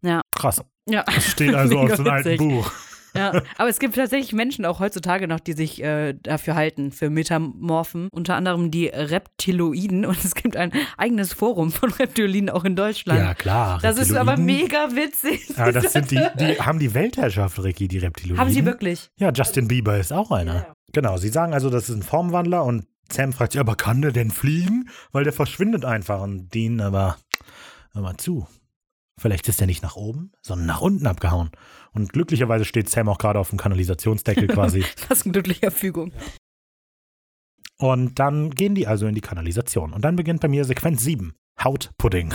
B: Ja,
A: Krass.
B: ja.
A: Das steht also aus dem alten. Buch.
B: Ja, aber es gibt tatsächlich Menschen auch heutzutage noch, die sich äh, dafür halten, für Metamorphen. Unter anderem die Reptiloiden. Und es gibt ein eigenes Forum von Reptiloiden auch in Deutschland.
A: Ja, klar.
B: das ist aber mega witzig.
A: Ja, das sind die, die haben die Weltherrschaft, Ricky, die Reptiloiden.
B: Haben sie wirklich?
A: Ja, Justin Bieber ist auch einer. Genau, sie sagen also, das ist ein Formwandler und Sam fragt sich, aber kann der denn fliegen? Weil der verschwindet einfach und Dean aber, hör mal zu. Vielleicht ist er nicht nach oben, sondern nach unten abgehauen. Und glücklicherweise steht Sam auch gerade auf dem Kanalisationsdeckel quasi.
B: Was ein glücklicher Fügung.
A: Und dann gehen die also in die Kanalisation. Und dann beginnt bei mir Sequenz 7. Hautpudding.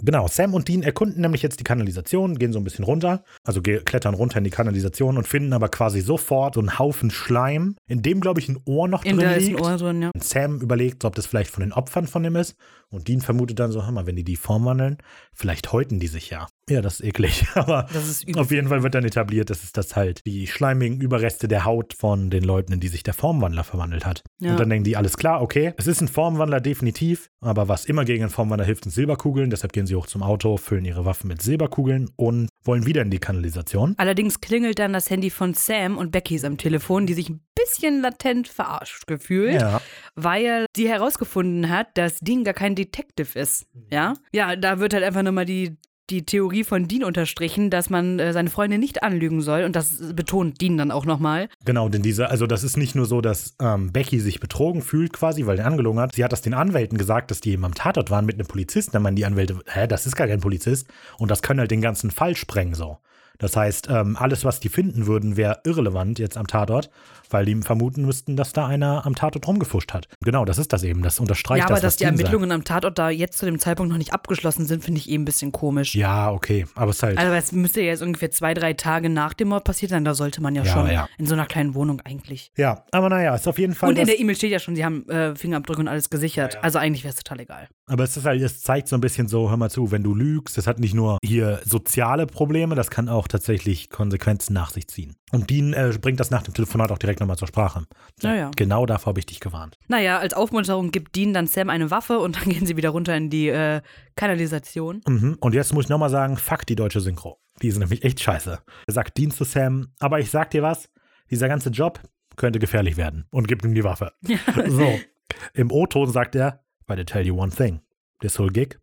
A: Genau, Sam und Dean erkunden nämlich jetzt die Kanalisation, gehen so ein bisschen runter, also klettern runter in die Kanalisation und finden aber quasi sofort so einen Haufen Schleim, in dem, glaube ich, ein Ohr noch
B: In
A: drin
B: ist ein
A: liegt.
B: Ohr drin, ja.
A: Und Sam überlegt, ob das vielleicht von den Opfern von ihm ist. Und Dean vermutet dann so, hör mal, wenn die die Form wandeln, vielleicht häuten die sich ja. Ja, das ist eklig. Aber
B: ist
A: auf jeden Fall wird dann etabliert, dass es das halt die schleimigen Überreste der Haut von den Leuten, in die sich der Formwandler verwandelt hat.
B: Ja.
A: Und dann denken die, alles klar, okay, es ist ein Formwandler definitiv, aber was immer gegen einen Formwandler hilft, sind Silberkugeln. Deshalb gehen sie hoch zum Auto, füllen ihre Waffen mit Silberkugeln und wollen wieder in die Kanalisation.
B: Allerdings klingelt dann das Handy von Sam und Becky ist am Telefon, die sich ein bisschen latent verarscht gefühlt.
A: Ja,
B: weil sie herausgefunden hat, dass Dean gar kein Detective ist. Ja, ja, da wird halt einfach nochmal die, die Theorie von Dean unterstrichen, dass man äh, seine Freundin nicht anlügen soll und das betont Dean dann auch nochmal.
A: Genau, denn diese, also das ist nicht nur so, dass ähm, Becky sich betrogen fühlt quasi, weil er angelogen hat. Sie hat das den Anwälten gesagt, dass die eben am Tatort waren mit einem Polizisten. Dann meinen die Anwälte, hä, das ist gar kein Polizist. Und das kann halt den ganzen Fall sprengen so. Das heißt, ähm, alles, was die finden würden, wäre irrelevant jetzt am Tatort, weil die vermuten müssten, dass da einer am Tatort rumgefuscht hat. Genau, das ist das eben. Das unterstreicht
B: ja, aber
A: das,
B: dass die. Ermittlungen am Tatort da jetzt zu dem Zeitpunkt noch nicht abgeschlossen sind, finde ich eh ein bisschen komisch.
A: Ja, okay, aber es ist halt.
B: Also es müsste ja jetzt ungefähr zwei, drei Tage nach dem Mord passiert sein, da sollte man ja,
A: Ja,
B: schon
A: ja.
B: in so einer kleinen Wohnung eigentlich.
A: ja, aber naja, ist auf jeden Fall.
B: Und in
A: das-
B: der E-Mail steht ja schon, sie haben äh, Fingerabdrücke und alles gesichert. Also eigentlich wäre es total egal.
A: Aber es ist halt, es zeigt so ein bisschen so, hör mal zu, wenn du lügst, das hat nicht nur hier soziale Probleme, das kann auch tatsächlich Konsequenzen nach sich ziehen. Und Dean äh, bringt das nach dem Telefonat auch direkt nochmal zur Sprache.
B: Ja, ja.
A: Genau davor habe ich dich gewarnt.
B: Naja, als Aufmunterung gibt Dean dann Sam eine Waffe und dann gehen sie wieder runter in die äh, Kanalisation.
A: Mhm. Und jetzt muss ich nochmal sagen, fuck die deutsche Synchro. Die ist nämlich echt scheiße. Er sagt Dean zu Sam, aber ich sag dir was, dieser ganze Job könnte gefährlich werden. Und gibt ihm die Waffe. So. Im O-Ton sagt er, but I tell you one thing. This whole gig,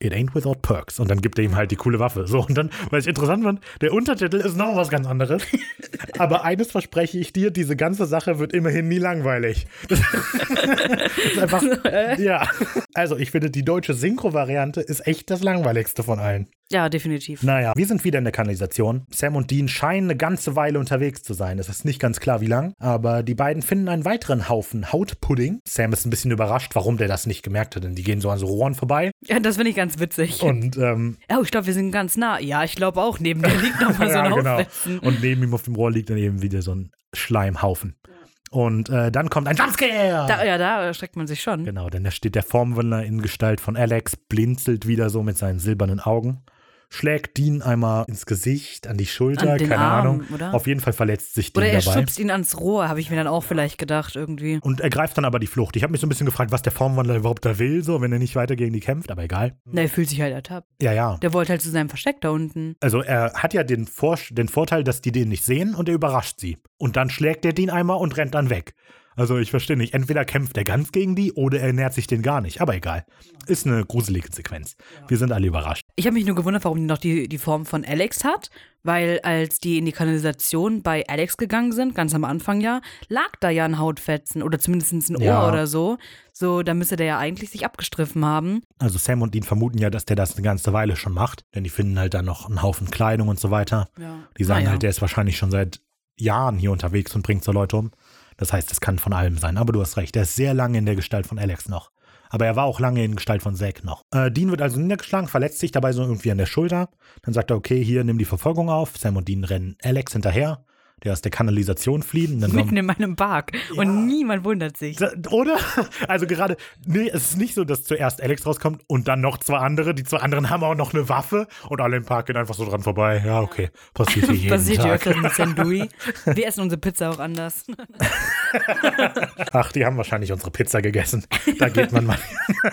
A: it ain't without perks. Und dann gibt er ihm halt die coole Waffe. So, und dann, weil ich interessant fand, der Untertitel ist noch was ganz anderes. Aber eines verspreche ich dir, diese ganze Sache wird immerhin nie langweilig. Das ist einfach, ja. Also, ich finde, die deutsche Synchro-Variante ist echt das langweiligste von allen.
B: Ja, definitiv.
A: Naja, wir sind wieder in der Kanalisation. Sam und Dean scheinen eine ganze Weile unterwegs zu sein. Es ist nicht ganz klar, wie lang, aber die beiden finden einen weiteren Haufen Hautpudding. Sam ist ein bisschen überrascht, warum der das nicht gemerkt hat, denn die gehen so an so Rohren vorbei.
B: Ja, das finde ich ganz witzig.
A: Und ähm,
B: oh, ich glaube, wir sind ganz nah. Ja, ich glaube auch. Neben dir liegt noch mal so ein
A: ja, genau. Und neben ihm auf dem Rohr liegt dann eben wieder so ein Schleimhaufen. Und äh, dann kommt ein Jumpscare.
B: Da, ja, da erschreckt man sich schon.
A: Genau, denn da steht der Formwandler in Gestalt von Alex, blinzelt wieder so mit seinen silbernen Augen. Schlägt Dean einmal ins Gesicht, an die Schulter,
B: An
A: keine
B: Arm,
A: Ahnung.
B: oder?
A: Auf jeden Fall verletzt sich Dean
B: Oder er
A: dabei.
B: schubst ihn ans Rohr, habe ich mir dann auch vielleicht gedacht irgendwie.
A: Und er greift dann aber die Flucht. Ich habe mich so ein bisschen gefragt, was der Formwandler überhaupt da will, so, wenn er nicht weiter gegen die kämpft, aber egal.
B: Na, er fühlt sich halt ertappt.
A: Ja, ja.
B: Der wollte halt zu seinem Versteck da unten.
A: Also er hat ja den, Vor den Vorteil, dass die den nicht sehen und er überrascht sie. Und dann schlägt er den einmal und rennt dann weg. Also ich verstehe nicht, entweder kämpft er ganz gegen die oder er nähert sich den gar nicht. Aber egal. Ist eine gruselige Sequenz. Wir sind alle überrascht.
B: Ich habe mich nur gewundert, warum die noch die, die Form von Alex hat, weil als die in die Kanalisation bei Alex gegangen sind, ganz am Anfang ja, lag da ja ein Hautfetzen oder zumindest ein Ohr
A: Ja.
B: oder so. So, da müsste der ja eigentlich sich abgestriffen haben.
A: Also Sam und Dean vermuten ja, dass der das eine ganze Weile schon macht. Denn die finden halt dann noch einen Haufen Kleidung und so weiter.
B: Ja.
A: Die sagen
B: Naja.
A: halt, der ist wahrscheinlich schon seit Jahren hier unterwegs und bringt so Leute um. Das heißt, es kann von allem sein. Aber du hast recht, der ist sehr lange in der Gestalt von Alex noch. Aber er war auch lange in Gestalt von Zack noch. Äh, Dean wird also niedergeschlagen, verletzt sich dabei so irgendwie an der Schulter. Dann sagt er, okay, hier, nimm die Verfolgung auf. Sam und Dean rennen Alex hinterher, der aus der Kanalisation flieht. Und dann
B: Mitten in meinem Park. Und niemand wundert sich.
A: Da- oder? Also gerade, nee, es ist nicht so, dass zuerst Alex rauskommt und dann noch zwei andere. Die zwei anderen haben auch noch eine Waffe und alle im Park gehen einfach so dran vorbei. Ja, okay, passiert hier jeden
B: Passiert hier
A: Tag.
B: öfters mit Sandui. Wir essen unsere Pizza auch anders.
A: Ach, die haben wahrscheinlich unsere Pizza gegessen. Da geht man mal.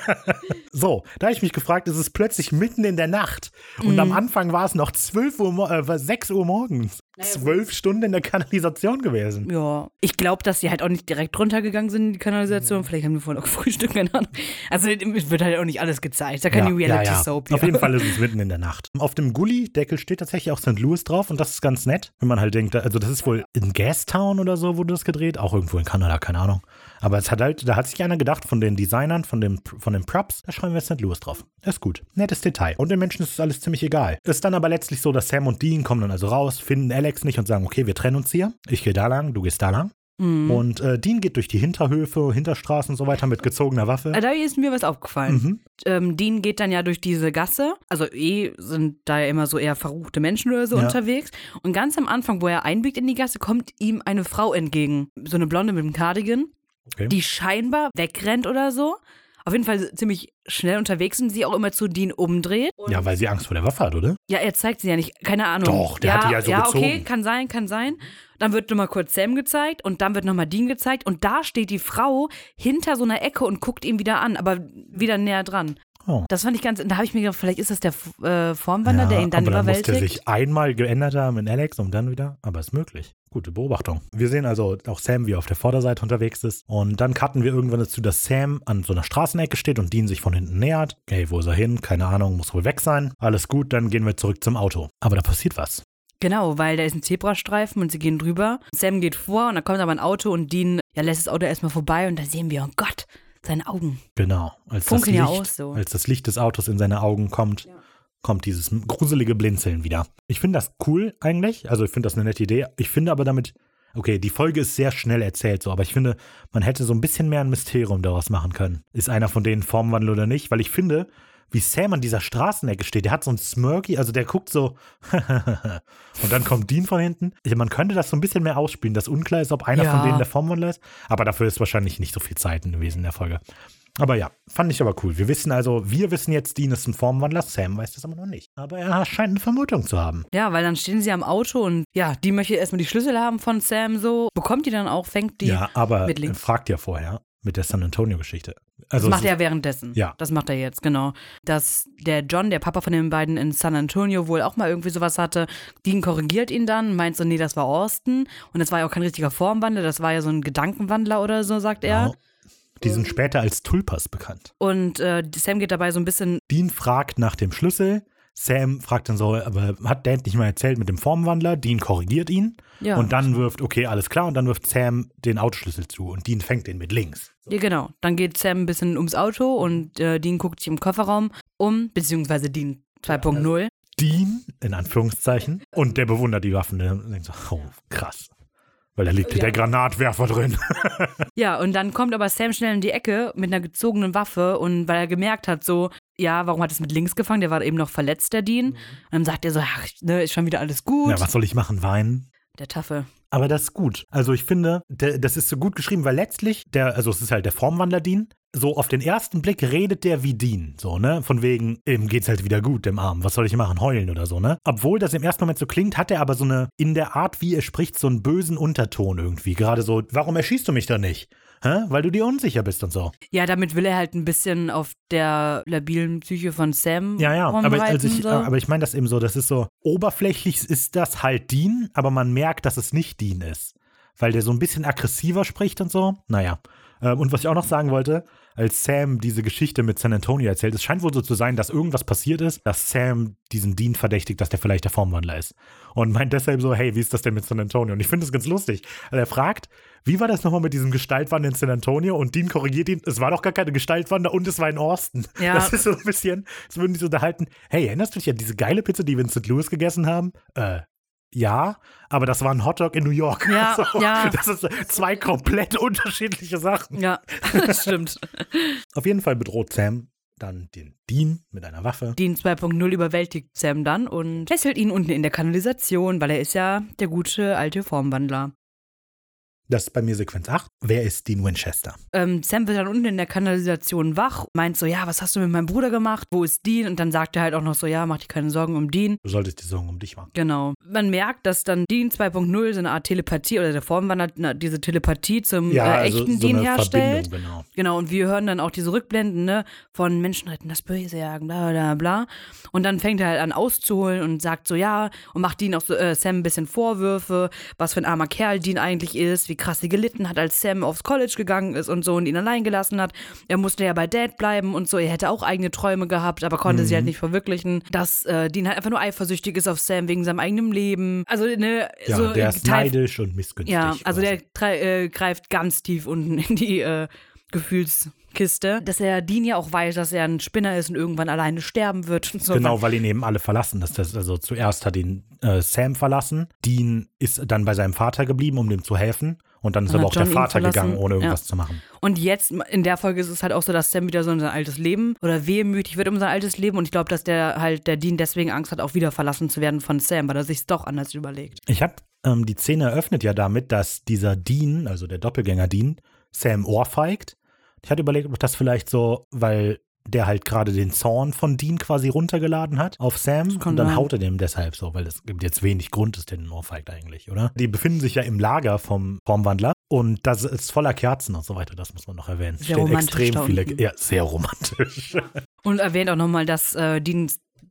A: so, da habe ich mich gefragt, es ist plötzlich mitten in der Nacht. Und
B: Mhm.
A: am Anfang war es noch 12 Uhr, äh, 6 Uhr morgens. Zwölf Stunden in der Kanalisation gewesen.
B: Ja, ich glaube, dass die halt auch nicht direkt runtergegangen sind in die Kanalisation. Vielleicht haben wir vorhin auch gefrühstückt, keine Ahnung. Also wird halt auch nicht alles gezeigt. Da keine Reality-Soap.
A: Auf jeden Fall ist es mitten in der Nacht. Auf dem Gully-Deckel steht tatsächlich auch St. Louis drauf und das ist ganz nett, wenn man halt denkt, also das ist wohl in Gastown oder so wurde das gedreht, auch irgendwo in Kanada, keine Ahnung. Aber es hat halt, da hat sich einer gedacht von den Designern, von, dem, von den Props, da schreiben wir St. Louis drauf. Das ist gut. Nettes Detail. Und den Menschen ist es alles ziemlich egal. Ist dann aber letztlich so, dass Sam und Dean kommen dann also raus, finden Alex nicht und sagen, okay, wir trennen uns hier. Ich gehe da lang, du gehst da lang.
B: Mhm.
A: Und äh, Dean geht durch die Hinterhöfe, Hinterstraßen und so weiter mit gezogener Waffe.
B: Da ist mir was aufgefallen.
A: Mhm.
B: Ähm, Dean geht dann ja durch diese Gasse. Also eh sind da ja immer so eher verruchte Menschen oder so
A: Ja.
B: unterwegs. Und ganz am Anfang, wo er einbiegt in die Gasse, kommt ihm eine Frau entgegen. So eine Blonde mit einem Cardigan,
A: Okay.
B: die scheinbar wegrennt oder so. Auf jeden Fall ziemlich schnell unterwegs und sie auch immer zu Dean umdreht.
A: Ja, weil sie Angst vor der Waffe hat, oder?
B: Ja, er zeigt sie ja nicht. Keine Ahnung.
A: Doch, der
B: ja,
A: hat die ja so
B: Ja, okay,
A: gezogen.
B: kann sein, kann sein. Dann wird nochmal kurz Sam gezeigt und dann wird nochmal Dean gezeigt und da steht die Frau hinter so einer Ecke und guckt ihn wieder an, aber wieder näher dran.
A: Oh.
B: Das fand ich ganz, da habe ich mir gedacht, vielleicht ist das der äh, Formwandler, der ihn dann
A: aber dann muss
B: überwältigt.
A: der sich einmal geändert haben in Alex und dann wieder. Aber ist möglich. Gute Beobachtung. Wir sehen also auch Sam, wie er auf der Vorderseite unterwegs ist. Und dann cutten wir irgendwann dazu, dass Sam an so einer Straßenecke steht und Dean sich von hinten nähert. Okay, wo ist er hin? Keine Ahnung, muss wohl weg sein. Alles gut, dann gehen wir zurück zum Auto. Aber da passiert was.
B: Genau, weil da ist ein Zebrastreifen und sie gehen drüber. Sam geht vor und dann kommt aber ein Auto und Dean ja, lässt das Auto erstmal vorbei und da sehen wir, oh Gott, seine Augen.
A: Genau. Als das, Licht,
B: ja aus so.
A: als das Licht des Autos in seine Augen kommt, kommt dieses gruselige Blinzeln wieder. Ich finde das cool eigentlich. Also ich finde das eine nette Idee. Ich finde aber damit, okay, die Folge ist sehr schnell erzählt so, aber ich finde, man hätte so ein bisschen mehr ein Mysterium daraus machen können. Ist einer von denen Formwandel oder nicht? Weil ich finde, wie Sam an dieser Straßenecke steht, der hat so ein Smirky, also der guckt so und dann kommt Dean von hinten. Ich, man könnte das so ein bisschen mehr ausspielen, dass unklar ist, ob einer
B: Ja.
A: von denen der Formwandler ist, aber dafür ist wahrscheinlich nicht so viel Zeit gewesen in der Folge. Aber ja, fand ich aber cool. Wir wissen also, wir wissen jetzt, Dean ist ein Formwandler, Sam weiß das aber noch nicht. Aber er scheint eine Vermutung zu haben.
B: Ja, weil dann stehen sie am Auto und ja, die möchte erstmal die Schlüssel haben von Sam so. Bekommt die dann auch, fängt die.
A: ja, aber
B: mit links.
A: fragt ja vorher mit der San Antonio-Geschichte.
B: Das
A: Also
B: macht
A: es
B: er währenddessen.
A: Ja.
B: Das macht er jetzt, genau. Dass der John, der Papa von den beiden in San Antonio, wohl auch mal irgendwie sowas hatte. Dean korrigiert ihn dann, meint so, nee, das war Austin. Und das war ja auch kein richtiger Formwandler, das war ja so ein Gedankenwandler oder so, sagt er.
A: Genau. Die sind später als Tulpas bekannt.
B: Und äh, Sam geht dabei so ein bisschen,
A: Dean fragt nach dem Schlüssel. Sam fragt dann so, aber hat Dad nicht mal erzählt mit dem Formwandler? Dean korrigiert ihn.
B: ja.
A: Und dann wirft, okay, alles klar. Und dann wirft Sam den Autoschlüssel zu. Und Dean fängt den mit links.
B: ja, genau. Dann geht Sam ein bisschen ums Auto und äh, Dean guckt sich im Kofferraum um, beziehungsweise Dean 2.0.
A: Dean, in Anführungszeichen. Und der bewundert die Waffen. Der denkt so, oh, krass. Weil da liegt hier der Granatwerfer drin.
B: Ja, und dann kommt aber Sam schnell in die Ecke mit einer gezogenen Waffe und weil er gemerkt hat, so, ja, warum hat es mit links gefangen? Der war eben noch verletzt, der Dean. Und dann sagt er so, ach, ne, ist schon wieder alles gut.
A: Ja, was soll ich machen? Weinen?
B: Der Taffe.
A: Aber das ist gut. Also ich finde, der, das ist so gut geschrieben, weil letztlich, der, also es ist halt der Formwandler Dean, so auf den ersten Blick redet der wie Dean, so, ne? Von wegen, ihm geht's halt wieder gut, dem Arm. Was soll ich machen? Heulen oder so, ne? Obwohl das im ersten Moment so klingt, hat er aber so eine, in der Art, wie er spricht, so einen bösen Unterton irgendwie. Gerade so, warum erschießt du mich da nicht? Hä? Weil du dir unsicher bist und so.
B: Ja, damit will er halt ein bisschen auf der labilen Psyche von Sam
A: Ja, ja, aber, also ich,
B: so.
A: aber ich meine das eben so, das ist so, oberflächlich ist das halt Dean, aber man merkt, dass es nicht Dean ist. Weil der so ein bisschen aggressiver spricht und so. Naja. Ähm, Und was ich auch noch sagen wollte, als Sam diese Geschichte mit San Antonio erzählt, es scheint wohl so zu sein, dass irgendwas passiert ist, dass Sam diesen Dean verdächtigt, dass der vielleicht der Formwandler ist. Und meint deshalb so, hey, wie ist das denn mit San Antonio? Und ich finde das ganz lustig. Also er fragt, wie war das nochmal mit diesem Gestaltwander in San Antonio? Und Dean korrigiert ihn, es war doch gar keine Gestaltwander und es war in Austin.
B: Ja.
A: Das ist so ein bisschen, als würden die so unterhalten, hey, erinnerst du dich an diese geile Pizza, die wir in St. Louis gegessen haben? Äh, ja, aber das war ein Hotdog in New York.
B: Ja, ja.
A: Das ist zwei komplett unterschiedliche Sachen.
B: Ja, das stimmt.
A: Auf jeden Fall bedroht Sam dann den Dean mit einer Waffe.
B: Dean 2.0 überwältigt Sam dann und fesselt ihn unten in der Kanalisation, weil er ist ja der gute alte Formwandler.
A: Das ist bei mir Sequenz 8. Wer ist Dean Winchester?
B: Ähm, Sam wird dann unten in der Kanalisation wach, meint so, ja, was hast du mit meinem Bruder gemacht? Wo ist Dean? Und dann sagt er halt auch noch so, ja, mach dir keine Sorgen um Dean.
A: Du solltest die Sorgen um dich machen.
B: Genau. Man merkt, dass dann Dean 2.0 so eine Art Telepathie oder der Formwandler na, diese Telepathie zum äh, echten Dean
A: eine
B: herstellt.
A: Verbindung, genau.
B: Genau, und wir hören dann auch diese Rückblenden, ne, von Menschen retten das Böse jagen, bla bla bla. Und dann fängt er halt an auszuholen und sagt so, ja, und macht Dean auch so, äh, Sam ein bisschen Vorwürfe, was für ein armer Kerl Dean eigentlich ist, wie krass sie gelitten hat, als Sam aufs College gegangen ist und so und ihn allein gelassen hat. Er musste ja bei Dad bleiben und so, er hätte auch eigene Träume gehabt, aber konnte sie
A: Mhm.
B: halt nicht verwirklichen. Dass äh, Dean halt einfach nur eifersüchtig ist auf Sam wegen seinem eigenen Leben. Also, ne,
A: Ja,
B: so
A: der ist
B: Teil-
A: neidisch und missgünstig.
B: ja, also
A: quasi.
B: der äh, greift ganz tief unten in die äh, Gefühlskiste. Dass er Dean ja auch weiß, dass er ein Spinner ist und irgendwann alleine sterben wird. Und so.
A: Genau, weil ihn eben alle verlassen. Das, das, also zuerst hat ihn äh, Sam verlassen. Dean ist dann bei seinem Vater geblieben, um dem zu helfen. Und dann ist
B: Dann
A: aber auch der
B: John ihn
A: Vater gegangen, ohne irgendwas
B: ja.
A: zu machen.
B: Und jetzt in der Folge ist es halt auch so, dass Sam wieder so in sein altes Leben oder wehmütig wird um sein altes Leben. Und ich glaube, dass der halt, der Dean deswegen Angst hat, auch wieder verlassen zu werden von Sam, weil er sich doch anders überlegt.
A: Ich habe ähm, die Szene eröffnet ja damit, dass dieser Dean, also der Doppelgänger Dean, Sam ohrfeigt. Ich hatte überlegt, ob das vielleicht so, weil der halt gerade den Zorn von Dean quasi runtergeladen hat auf Sam und dann
B: sein.
A: haut er dem deshalb so, weil es gibt jetzt wenig Grund, der den ohrfeigt eigentlich, oder? Die befinden sich ja im Lager vom Formwandler und das ist voller Kerzen und so weiter, das muss man noch erwähnen. Es
B: Sehr
A: stehen
B: romantisch
A: extrem viele, ja, sehr romantisch.
B: Und erwähnt auch nochmal, dass äh, Dean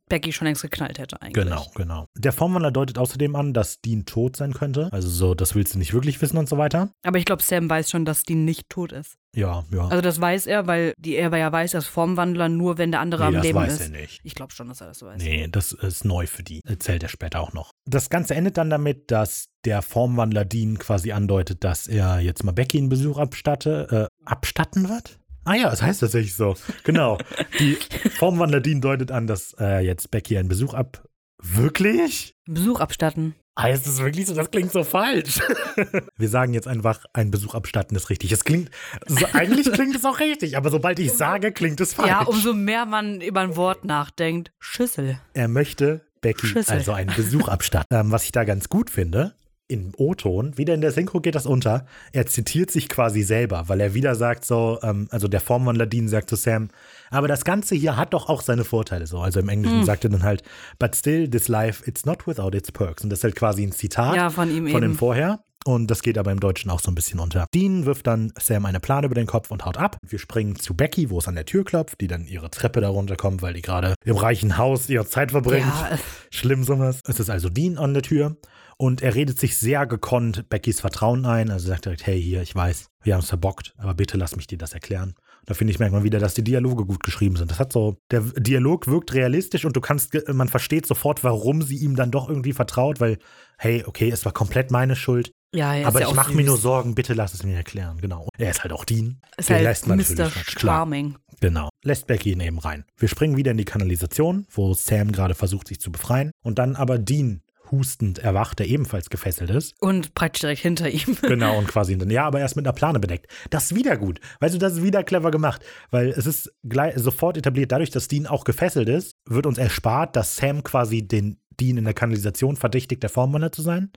B: Becky schon längst geknallt hätte eigentlich.
A: Genau, genau. Der Formwandler deutet außerdem an, dass Dean tot sein könnte. Also so, das willst du nicht wirklich wissen und so weiter.
B: Aber ich glaube, Sam weiß schon, dass Dean nicht tot ist.
A: Ja, ja.
B: Also das weiß er, weil die er ja weiß, dass Formwandler nur, wenn der andere
A: nee,
B: am
A: das
B: Leben
A: weiß
B: ist.
A: er nicht.
B: Ich glaube schon, dass er das so weiß.
A: Nee, das ist neu für die. Erzählt er später auch noch. Das Ganze endet dann damit, dass der Formwandler Dean quasi andeutet, dass er jetzt mal Becky einen Besuch abstatte, äh, abstatten wird? Ah ja, das heißt tatsächlich so. Genau. Die Formwandler Dean deutet an, dass äh, jetzt Becky einen Besuch ab. Wirklich?
B: Besuch abstatten.
A: Heißt es wirklich so? Das klingt so falsch. Wir sagen jetzt einfach, ein Besuch abstatten ist richtig. Es klingt, so, eigentlich klingt es auch richtig, aber sobald ich sage, klingt es falsch.
B: Ja, umso mehr man über ein Wort nachdenkt. Schüssel.
A: Er möchte Becky
B: Schüssel.
A: also einen Besuch abstatten. Ähm, was ich da ganz gut finde, im O-Ton, wieder in der Synchro geht das unter, er zitiert sich quasi selber, weil er wieder sagt so, ähm, also der Formwandler Dean sagt zu Sam, aber das Ganze hier hat doch auch seine Vorteile so. Also im Englischen
B: Hm.
A: sagt er dann halt, but still, this life, it's not without its perks. Und das ist halt quasi ein Zitat
B: Ja, von ihm
A: von dem
B: eben.
A: vorher. Und das geht aber im Deutschen auch so ein bisschen unter. Dean wirft dann Sam eine Plane über den Kopf und haut ab. Wir springen zu Becky, wo es an der Tür klopft, die dann ihre Treppe da runterkommt, weil die gerade im reichen Haus ihre Zeit verbringt.
B: Ja, äh,
A: Schlimm sowas. Es ist also Dean an der Tür und er redet sich sehr gekonnt Beckys Vertrauen ein. Also sagt direkt, hey, hier, ich weiß, wir haben es verbockt, aber bitte lass mich dir das erklären. Da finde ich, merkt man wieder, dass die Dialoge gut geschrieben sind. Das hat so, der Dialog wirkt realistisch und du kannst, man versteht sofort, warum sie ihm dann doch irgendwie vertraut, weil, hey, okay, es war komplett meine Schuld,
B: ja, er
A: aber
B: ja
A: ich mache mir nur Sorgen, bitte lass es mir erklären. Genau. Er ist halt auch Dean.
B: Ist
A: Den
B: halt
A: lässt man
B: Mr.
A: natürlich.
B: Charming.
A: Genau. Lässt Becky ihn eben rein. Wir springen wieder in die Kanalisation, wo Sam gerade versucht, sich zu befreien. Und dann aber Dean hustend erwacht, der ebenfalls gefesselt ist.
B: Und praktisch direkt hinter ihm.
A: Genau, und quasi dann, ja, aber erst mit einer Plane bedeckt. Das ist wieder gut. Weißt du, das ist wieder clever gemacht. Weil es ist gleich, sofort etabliert, dadurch, dass Dean auch gefesselt ist, wird uns erspart, dass Sam quasi den Dean in der Kanalisation verdächtigt, der Formwandler zu sein.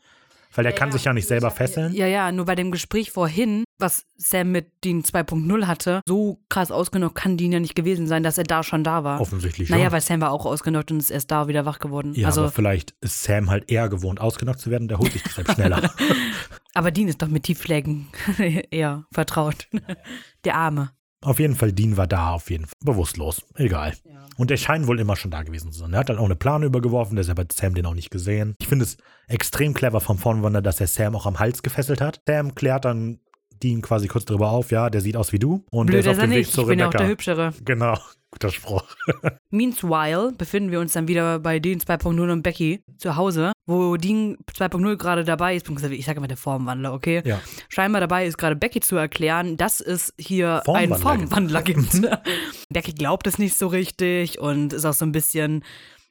A: Weil der kann sich ja nicht selber fesseln.
B: Ja, ja, nur bei dem Gespräch vorhin, was Sam mit Dean 2.0 hatte, so krass ausgenockt kann Dean ja nicht gewesen sein, dass er da schon da war.
A: Offensichtlich
B: Naja,
A: schon.
B: weil Sam war auch ausgenockt und ist erst da wieder wach geworden.
A: Ja,
B: also,
A: aber vielleicht ist Sam halt eher gewohnt, ausgenockt zu werden, der holt sich deshalb schneller.
B: aber Dean ist doch mit Tiefschlägen eher vertraut. Der Arme.
A: auf jeden Fall, Dean war da, auf jeden Fall. Bewusstlos. Egal. Und er scheint wohl immer schon da gewesen zu sein. Er hat dann auch eine Plane übergeworfen, deshalb hat Sam den auch nicht gesehen. Ich finde es extrem clever vom Vornwander, dass er Sam auch am Hals gefesselt hat. Sam klärt dann Dean quasi kurz darüber auf, ja, der sieht aus wie du. Und
B: Blöd
A: der
B: ist
A: auf dem Weg zu
B: Ich bin ja auch
A: Rebecca.
B: der Hübschere.
A: genau, guter Spruch.
B: Meanwhile befinden wir uns dann wieder bei Dean 2.0 und Becky zu Hause, wo Dean 2.0 gerade dabei ist, ich sage immer der Formwandler, okay?
A: Ja.
B: Scheinbar dabei ist gerade Becky zu erklären, dass es hier
A: Formwandler
B: einen Formwandler gibt. Becky glaubt es nicht so richtig und ist auch so ein bisschen,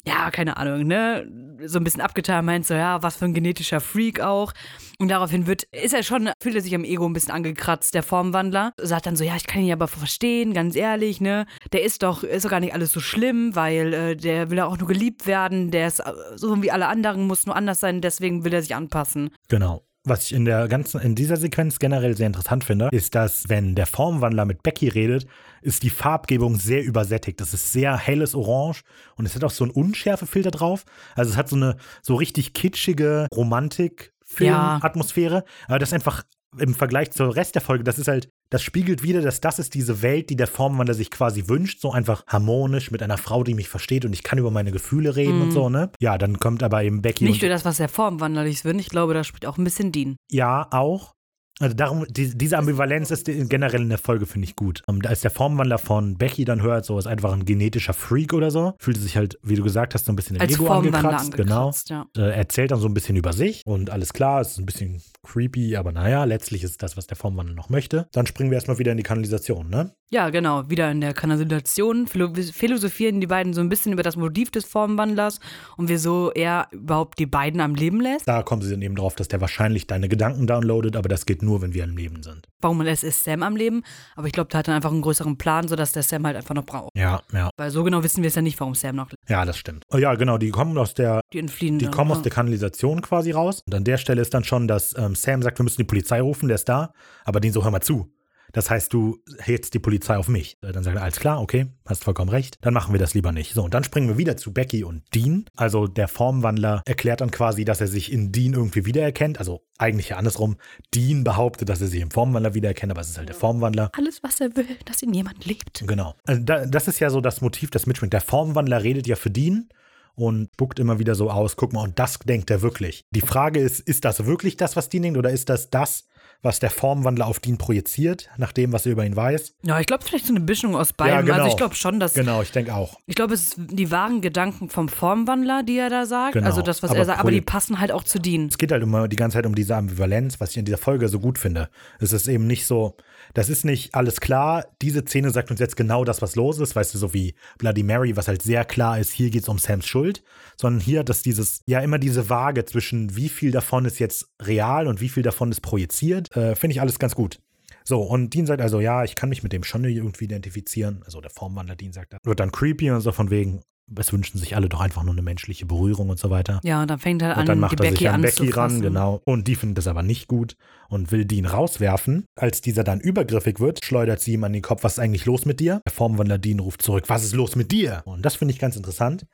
B: ja, keine Ahnung, ne? So ein bisschen abgetan, meint so, ja, was für ein genetischer Freak auch. Und daraufhin wird, ist er schon, fühlt er sich am Ego ein bisschen angekratzt, der Formwandler. Sagt dann so, ja, ich kann ihn aber verstehen, ganz ehrlich, ne? Der ist doch, ist doch gar nicht alles so schlimm, weil äh, der will ja auch nur geliebt werden, der ist äh, so wie alle anderen, muss nur anders sein, deswegen will er sich anpassen.
A: Genau. Was ich in der ganzen, in dieser Sequenz generell sehr interessant finde, ist, dass wenn der Formwandler mit Becky redet, ist die Farbgebung sehr übersättigt. Das ist sehr helles Orange und es hat auch so einen Unschärfefilter drauf. Also es hat so eine so richtig kitschige Romantik-Film-Atmosphäre. Aber das ist einfach im Vergleich zur Rest der Folge, das ist halt, das spiegelt wieder, dass das ist diese Welt, die der Formwandler sich quasi wünscht, so einfach harmonisch mit einer Frau, die mich versteht und ich kann über meine Gefühle reden und so, ne? Ja, dann kommt aber eben Becky
B: Nicht nur das, was der Formwandler ist, ich glaube, da spielt auch ein bisschen Dean.
A: ja, auch. Also darum, die, diese Ambivalenz ist generell in der Folge, finde ich gut. Ähm, Als der Formwandler von Becky dann hört, so ist einfach ein genetischer Freak oder so, fühlt sich halt, wie du gesagt hast, so ein bisschen
B: Als
A: Ego
B: Formwandler
A: angekratzt. Genau.
B: angekratzt, ja.
A: Äh, erzählt dann so ein bisschen über sich und alles klar, ist ein bisschen creepy, aber naja, letztlich ist das, was der Formwandler noch möchte. Dann springen wir erstmal wieder in die Kanalisation, ne?
B: Ja, genau. Wieder in der Kanalisation philo philosophieren die beiden so ein bisschen über das Motiv des Formwandlers und wieso er überhaupt die beiden am Leben lässt.
A: Da kommen sie dann eben drauf, dass der wahrscheinlich deine Gedanken downloadet, aber das geht nur, wenn wir am Leben sind.
B: Warum es ist Sam am Leben, aber ich glaube, der hat dann einfach einen größeren Plan, sodass der Sam halt einfach noch braucht.
A: Ja, ja.
B: Weil so genau wissen wir es ja nicht, warum Sam noch
A: Ja, das stimmt. Ja, genau, die kommen aus der
B: die entfliehen.
A: Die
B: dann,
A: kommen
B: ja.
A: aus der Kanalisation quasi raus. Und an der Stelle ist dann schon, dass ähm, Sam sagt, wir müssen die Polizei rufen, der ist da. Aber den so, hör mal zu. Das heißt, du hältst die Polizei auf mich. Dann sagt er, alles klar, okay, hast vollkommen recht. Dann machen wir das lieber nicht. So, und dann springen wir wieder zu Becky und Dean. Also der Formwandler erklärt dann quasi, dass er sich in Dean irgendwie wiedererkennt. Also eigentlich ja andersrum. Dean behauptet, dass er sich im Formwandler wiedererkennt, aber es ist halt der Formwandler.
B: Alles, was er will, dass ihn jemand liebt.
A: Genau. Also da, das ist ja so das Motiv, das mitschwingt. Der Formwandler redet ja für Dean und spuckt immer wieder so aus, guck mal, und das denkt er wirklich. Die Frage ist, ist das wirklich das, was Dean denkt, oder ist das das, was der Formwandler auf Dean projiziert, nach dem, was er über ihn weiß?
B: Ja, ich glaube, vielleicht so eine Mischung aus beiden.
A: Ja, genau.
B: Also ich glaube schon, dass.
A: Genau, ich denke auch.
B: Ich glaube, es sind die wahren Gedanken vom Formwandler, die er da sagt.
A: Genau.
B: Also das, was
A: Aber
B: er sagt, aber die passen halt auch zu Dean.
A: Es geht halt immer die ganze Zeit um diese Ambivalenz, was ich in dieser Folge so gut finde. Es ist eben nicht so, das ist nicht alles klar. Diese Szene sagt uns jetzt genau das, was los ist, weißt du, so wie Bloody Mary, was halt sehr klar ist, hier geht es um Sams Schuld, sondern hier hat das dieses, ja, immer diese Waage zwischen wie viel davon ist jetzt real und wie viel davon ist projiziert. Äh, finde ich alles ganz gut. So, und Dean sagt also, ja, ich kann mich mit dem schon irgendwie identifizieren. Also der Formwandler Dean sagt. Wird dann creepy und so von wegen, es wünschen sich alle doch einfach nur eine menschliche Berührung und so weiter.
B: Ja, und dann fängt er an,
A: Und dann macht er
B: Becky
A: sich an Becky ran, genau. Und die findet das aber nicht gut und will Dean rauswerfen. Als dieser dann übergriffig wird, schleudert sie ihm an den Kopf, was ist eigentlich los mit dir? Der Formwandler Dean ruft zurück, was ist los mit dir? Und das finde ich ganz interessant,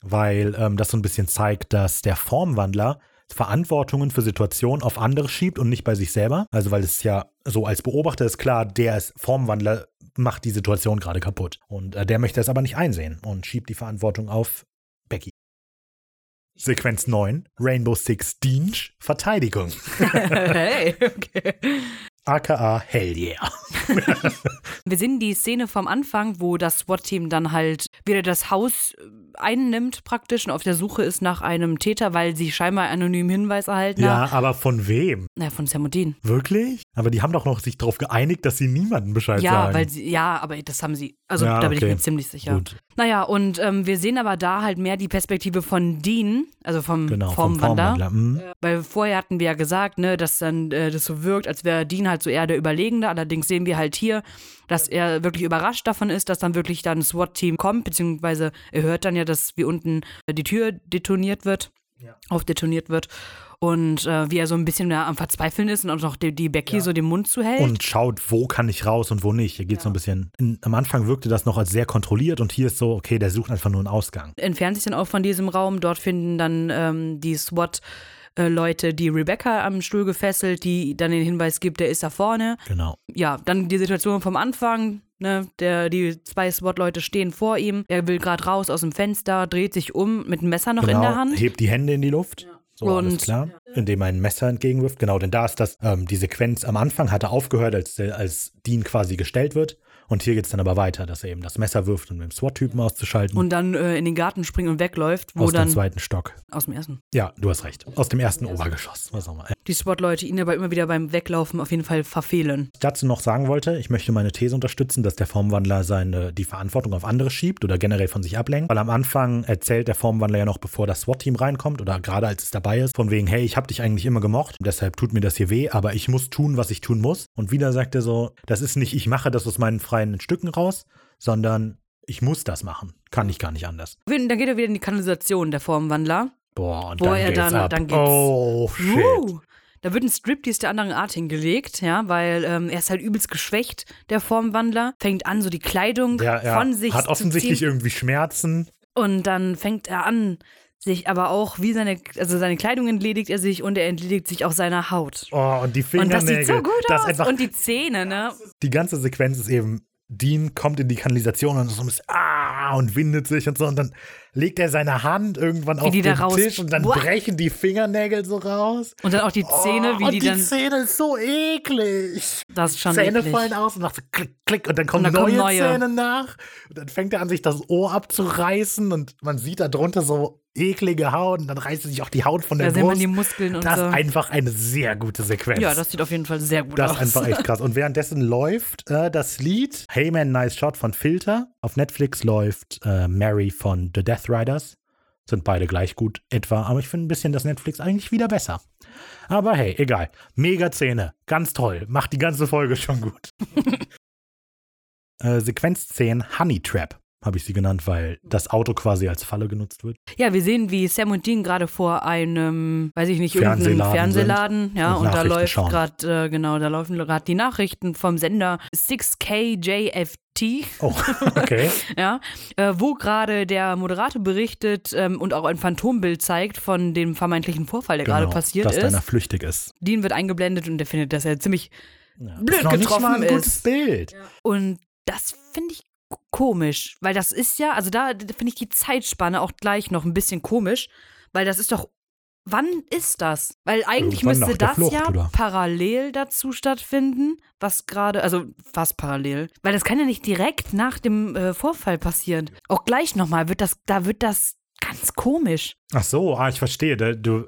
A: weil ähm, das so ein bisschen zeigt, dass der Formwandler Verantwortungen für Situationen auf andere schiebt und nicht bei sich selber. Also weil es ja so als Beobachter ist klar, der ist Formwandler, macht die Situation gerade kaputt. Und äh, der möchte es aber nicht einsehen und schiebt die Verantwortung auf Becky. Sequenz 9, Rainbow Six Dinge, Verteidigung.
B: hey, okay.
A: AKA Hell yeah.
B: Wir sehen die Szene vom Anfang, wo das SWAT-Team dann halt wieder das Haus äh, einnimmt praktisch und auf der Suche ist nach einem Täter, weil sie scheinbar anonymen Hinweis erhalten haben.
A: Ja, aber von wem?
B: Ja, von Sam und Dean.
A: Wirklich? Aber die haben doch noch sich darauf geeinigt, dass sie niemandem Bescheid
B: Ja,
A: sagen.
B: weil sie, ja, aber das haben sie. Also
A: Ja,
B: da bin
A: okay.
B: ich mir ziemlich sicher.
A: Gut.
B: Naja, und ähm, wir sehen aber da halt mehr die Perspektive von Dean, also vom
A: Genau, vom
B: Formwander.
A: Formwandler. Mhm.
B: Weil vorher hatten wir ja gesagt, ne, dass dann äh, das so wirkt, als wäre Dean halt so eher der Überlegende. Allerdings sehen wir halt hier, dass er wirklich überrascht davon ist, dass dann wirklich dann ein SWAT-Team kommt, beziehungsweise er hört dann ja, dass wie unten äh, die Tür detoniert wird. aufdetoniert wird. Und äh, wie er so ein bisschen mehr am Verzweifeln ist und auch noch die, die Becky so den Mund zuhält.
A: Und schaut, wo kann ich raus und wo nicht. Hier geht so ein bisschen. In, am Anfang wirkte das noch als sehr kontrolliert und hier ist so, okay, der sucht einfach nur einen Ausgang.
B: entfernt sich dann auch von diesem Raum. Dort finden dann ähm, die SWAT äh, Leute die Rebecca am Stuhl gefesselt, die dann den Hinweis gibt, der ist da vorne.
A: Genau.
B: Ja, dann die Situation vom Anfang. Ne, der, die zwei SWAT-Leute stehen vor ihm. Er will gerade raus aus dem Fenster, dreht sich um mit einem Messer noch
A: genau.
B: in der Hand.
A: Hebt die Hände in die Luft. So, alles
B: Und-
A: klar. Indem er ein Messer entgegenwirft. Genau, denn da ist das, ähm, die Sequenz am Anfang hatte aufgehört, als, als Dean quasi gestellt wird. Und hier geht es dann aber weiter, dass er eben das Messer wirft, um den SWAT-Typen auszuschalten.
B: Und dann äh, in den Garten springt und wegläuft, wo
A: aus
B: dann
A: dem zweiten Stock.
B: aus dem ersten.
A: Ja, du hast recht. Aus dem ersten Obergeschoss. Was auch immer.
B: Die SWAT-Leute ihn aber immer wieder beim Weglaufen auf jeden Fall verfehlen.
A: ich dazu noch sagen wollte, ich möchte meine These unterstützen, dass der Formwandler seine, die Verantwortung auf andere schiebt oder generell von sich ablenkt. Weil am Anfang erzählt der Formwandler ja noch, bevor das SWAT-Team reinkommt oder gerade als es dabei ist, von wegen, hey, ich habe dich eigentlich immer gemocht, deshalb tut mir das hier weh, aber ich muss tun, was ich tun muss. Und wieder sagt er so, das ist nicht, ich mache das aus meinen freien Stücken raus, sondern ich muss das machen. Kann ich gar nicht anders.
B: Dann geht er wieder in die Kanalisation, der Formwandler.
A: Boah, und
B: Wo
A: dann
B: er
A: geht's
B: dann-
A: ab.
B: dann geht's-
A: oh, shit.
B: Uh, da wird ein Striptease der anderen Art hingelegt, ja, weil ähm, er ist halt übelst geschwächt, der Formwandler. Fängt an, so die Kleidung
A: Der, er
B: von sich
A: hat
B: zu
A: offensichtlich
B: ziehen.
A: irgendwie Schmerzen.
B: Und dann fängt er an, sich aber auch wie seine, also seine Kleidung entledigt er sich und er entledigt sich auch seiner Haut.
A: Oh, und die
B: Und
A: Fingernägel.
B: das sieht so gut aus.
A: einfach
B: und die Zähne, ne?
A: die ganze Sequenz ist eben, Dean kommt in die Kanalisation und so ein bisschen, ah, und windet sich und so. Und dann legt er seine Hand irgendwann auf
B: die
A: den Tisch und dann
B: Boah.
A: brechen die Fingernägel so raus.
B: Und dann auch die Zähne,
A: oh,
B: wie die,
A: die
B: dann.
A: Zähne ist so eklig.
B: Das ist schon
A: Zähne
B: eklig.
A: fallen aus und macht so klick, klick und dann kommen
B: Und dann
A: neue,
B: kommen neue.
A: Zähne nach. Und dann fängt er an, sich das Ohr abzureißen und man sieht da drunter so eklige Haut und dann reißt sich auch die Haut von der
B: Da sieht man
A: Brust.
B: die Muskeln und
A: das
B: so.
A: ist einfach eine sehr gute Sequenz.
B: Ja, das sieht auf jeden Fall sehr gut
A: Das
B: aus.
A: ist einfach echt krass. Und währenddessen läuft äh, das Lied Hey Man, Nice Shot von Filter. Auf Netflix läuft äh, Mary von The Death Riders. Sind beide gleich gut etwa, aber ich finde ein bisschen das Netflix eigentlich wieder besser. Aber hey, egal. Mega Szene. Ganz toll. Macht die ganze Folge schon gut. äh, Sequenzszenen Honey Trap habe ich sie genannt, weil das Auto quasi als Falle genutzt wird.
B: Ja, wir sehen, wie Sam und Dean gerade vor einem, weiß ich nicht,
A: Fernsehladen
B: Fernsehladen, ja,
A: und
B: und, da läuft gerade, äh, genau, da laufen gerade die Nachrichten vom Sender 6KJFT,
A: Oh, okay.
B: ja, äh, wo gerade der Moderator berichtet ähm, und auch ein Phantombild zeigt von dem vermeintlichen Vorfall, der gerade
A: genau,
B: passiert
A: dass
B: ist.
A: deiner flüchtig ist.
B: Dean wird eingeblendet und der findet, dass er ziemlich
A: Ja.
B: Blöd
A: ist
B: getroffen
A: mal ein gutes
B: ist.
A: Bild.
B: Und das finde ich komisch, weil das ist ja, also da finde ich die Zeitspanne auch gleich noch ein bisschen komisch, weil das ist doch, wann ist das? Weil eigentlich
A: Irgendwann
B: müsste das
A: Flucht,
B: ja
A: oder?
B: parallel dazu stattfinden, was gerade, also fast parallel, weil das kann ja nicht direkt nach dem äh, Vorfall passieren. Auch gleich nochmal wird das, da wird das ganz komisch.
A: Ach so, ah, ich verstehe. Du,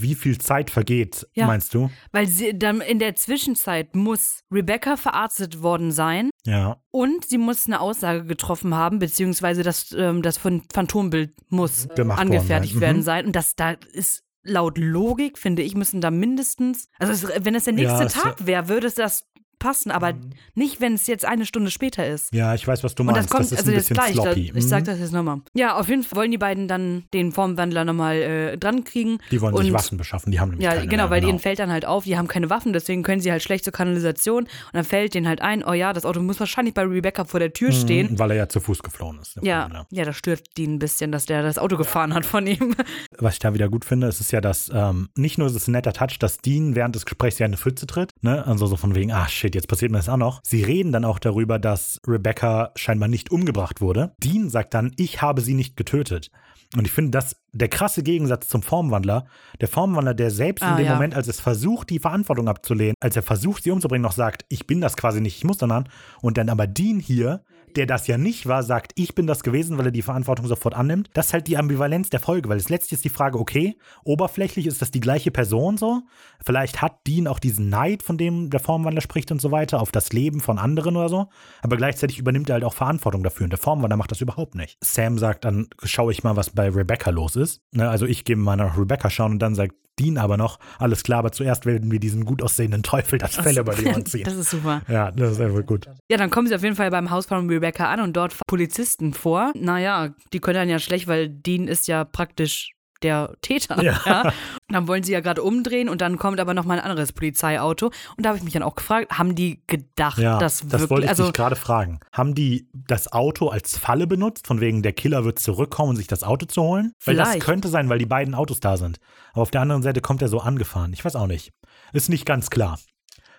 A: wie viel Zeit vergeht,
B: Ja.
A: meinst du?
B: Weil sie, dann in der Zwischenzeit muss Rebecca verarztet worden sein
A: Ja.
B: Und sie muss eine Aussage getroffen haben, beziehungsweise das, ähm, das Phan- Phantombild muss
A: Gemacht worden
B: angefertigt
A: sein.
B: werden
A: Mhm.
B: sein. Und das da ist laut Logik, finde ich, müssen da mindestens, also es, wenn es der nächste
A: Ja,
B: Tag wäre, würde es das passen, aber nicht, wenn es jetzt eine Stunde später ist.
A: Ja, ich weiß, was du
B: Und
A: meinst.
B: das kommt,
A: ist
B: also
A: ein bisschen
B: gleich, da,
A: sloppy.
B: ich sag
A: Mhm.
B: das jetzt nochmal. Ja, auf jeden Fall wollen die beiden dann den Formwandler nochmal äh, dran kriegen.
A: Die wollen sich
B: und-
A: Waffen beschaffen, die haben nämlich
B: Ja,
A: keine
B: genau,
A: mehr,
B: weil denen fällt dann halt auf, die haben keine Waffen, deswegen können sie halt schlecht zur Kanalisation. Und dann fällt denen halt ein, oh ja, das Auto muss wahrscheinlich bei Rebecca vor der Tür stehen.
A: Mhm, Weil er ja zu Fuß geflohen ist.
B: Ja, ja, das stört die ein bisschen, dass der das Auto gefahren hat von ihm.
A: Was ich da wieder gut finde, ist es ja, dass ähm, nicht nur ist es ein netter Touch, dass Dean während des Gesprächs ja in eine Pfütze tritt, ne? Also so von wegen, ah shit, jetzt passiert mir das auch noch. Sie reden dann auch darüber, dass Rebecca scheinbar nicht umgebracht wurde. Dean sagt dann, ich habe sie nicht getötet. Und ich finde, das der krasse Gegensatz zum Formwandler. Der Formwandler, der selbst in
B: Ah,
A: dem
B: ja.
A: Moment, als es versucht, die Verantwortung abzulehnen, als er versucht, sie umzubringen, noch sagt, ich bin das quasi nicht, ich muss danach. Und dann aber Dean hier, der das ja nicht war, sagt, ich bin das gewesen, weil er die Verantwortung sofort annimmt. Das ist halt die Ambivalenz der Folge, weil es letztlich ist die Frage, okay, oberflächlich ist das die gleiche Person so. Vielleicht hat Dean auch diesen Neid, von dem der Formwandler spricht und so weiter, auf das Leben von anderen oder so. Aber gleichzeitig übernimmt er halt auch Verantwortung dafür. Und der Formwandler macht das überhaupt nicht. Sam sagt, dann schaue ich mal, was bei Rebecca los ist. Ne, also ich gehe mal nach Rebecca schauen und dann sagt Dean aber noch, alles klar, aber zuerst werden wir diesen gut aussehenden Teufel das Fell über die Ohren ziehen.
B: Das ist super.
A: Ja, das ist einfach gut.
B: Ja, dann kommen sie auf jeden Fall beim Haus von Rebecca an und dort fahren Polizisten vor. Naja, die können dann ja schlecht, weil Dean ist ja praktisch der Täter.
A: Ja.
B: Ja. Dann wollen sie ja gerade umdrehen und dann kommt aber noch mal ein anderes Polizeiauto. Und da habe ich mich dann auch gefragt, haben die gedacht,
A: Ja,
B: dass
A: das
B: wirklich,
A: wollte ich
B: also
A: dich gerade fragen. Haben die das Auto als Falle benutzt, von wegen der Killer wird zurückkommen, um sich das Auto zu holen? Weil das
B: Vielleicht.
A: könnte sein, weil die beiden Autos da sind. Aber auf der anderen Seite kommt er so angefahren. Ich weiß auch nicht. Ist nicht ganz klar.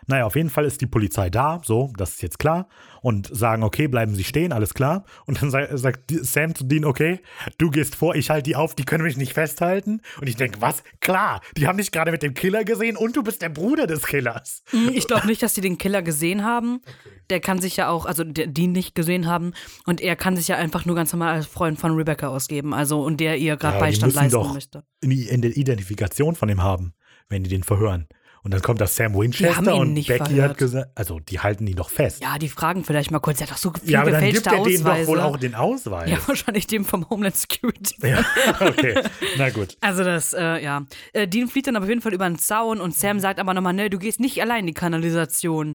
A: Naja, auf jeden Fall ist die Polizei da, so, das ist jetzt klar. Und sagen, okay, bleiben Sie stehen, alles klar. Und dann sa- sagt Sam zu Dean, okay, du gehst vor, ich halte die auf, die können mich nicht festhalten. Und ich denke, was? Klar, die haben dich gerade mit dem Killer gesehen und du bist der Bruder des Killers.
B: Hm, Ich glaube nicht, dass sie den Killer gesehen haben. Der kann sich ja auch, also die nicht gesehen haben. Und er kann sich ja einfach nur ganz normal als Freund von Rebecca ausgeben. Also und der ihr gerade
A: Ja, die
B: Beistand
A: müssen
B: leisten
A: doch
B: möchte.
A: die in der Identifikation von ihm haben, wenn die den verhören. Und dann kommt das Sam Winchester und
B: nicht
A: Becky
B: verhört.
A: hat gesagt, also die halten ihn doch fest.
B: Ja, die fragen vielleicht mal kurz. Er hat doch so viele
A: Ja, aber dann gibt er denen doch wohl auch den Ausweis.
B: ja, wahrscheinlich dem vom Homeland Security.
A: Ja, okay, na gut.
B: Also das, äh, ja. Äh, Dean flieht dann auf jeden Fall über den Zaun und Sam sagt aber nochmal, ne, du gehst nicht allein in die Kanalisation.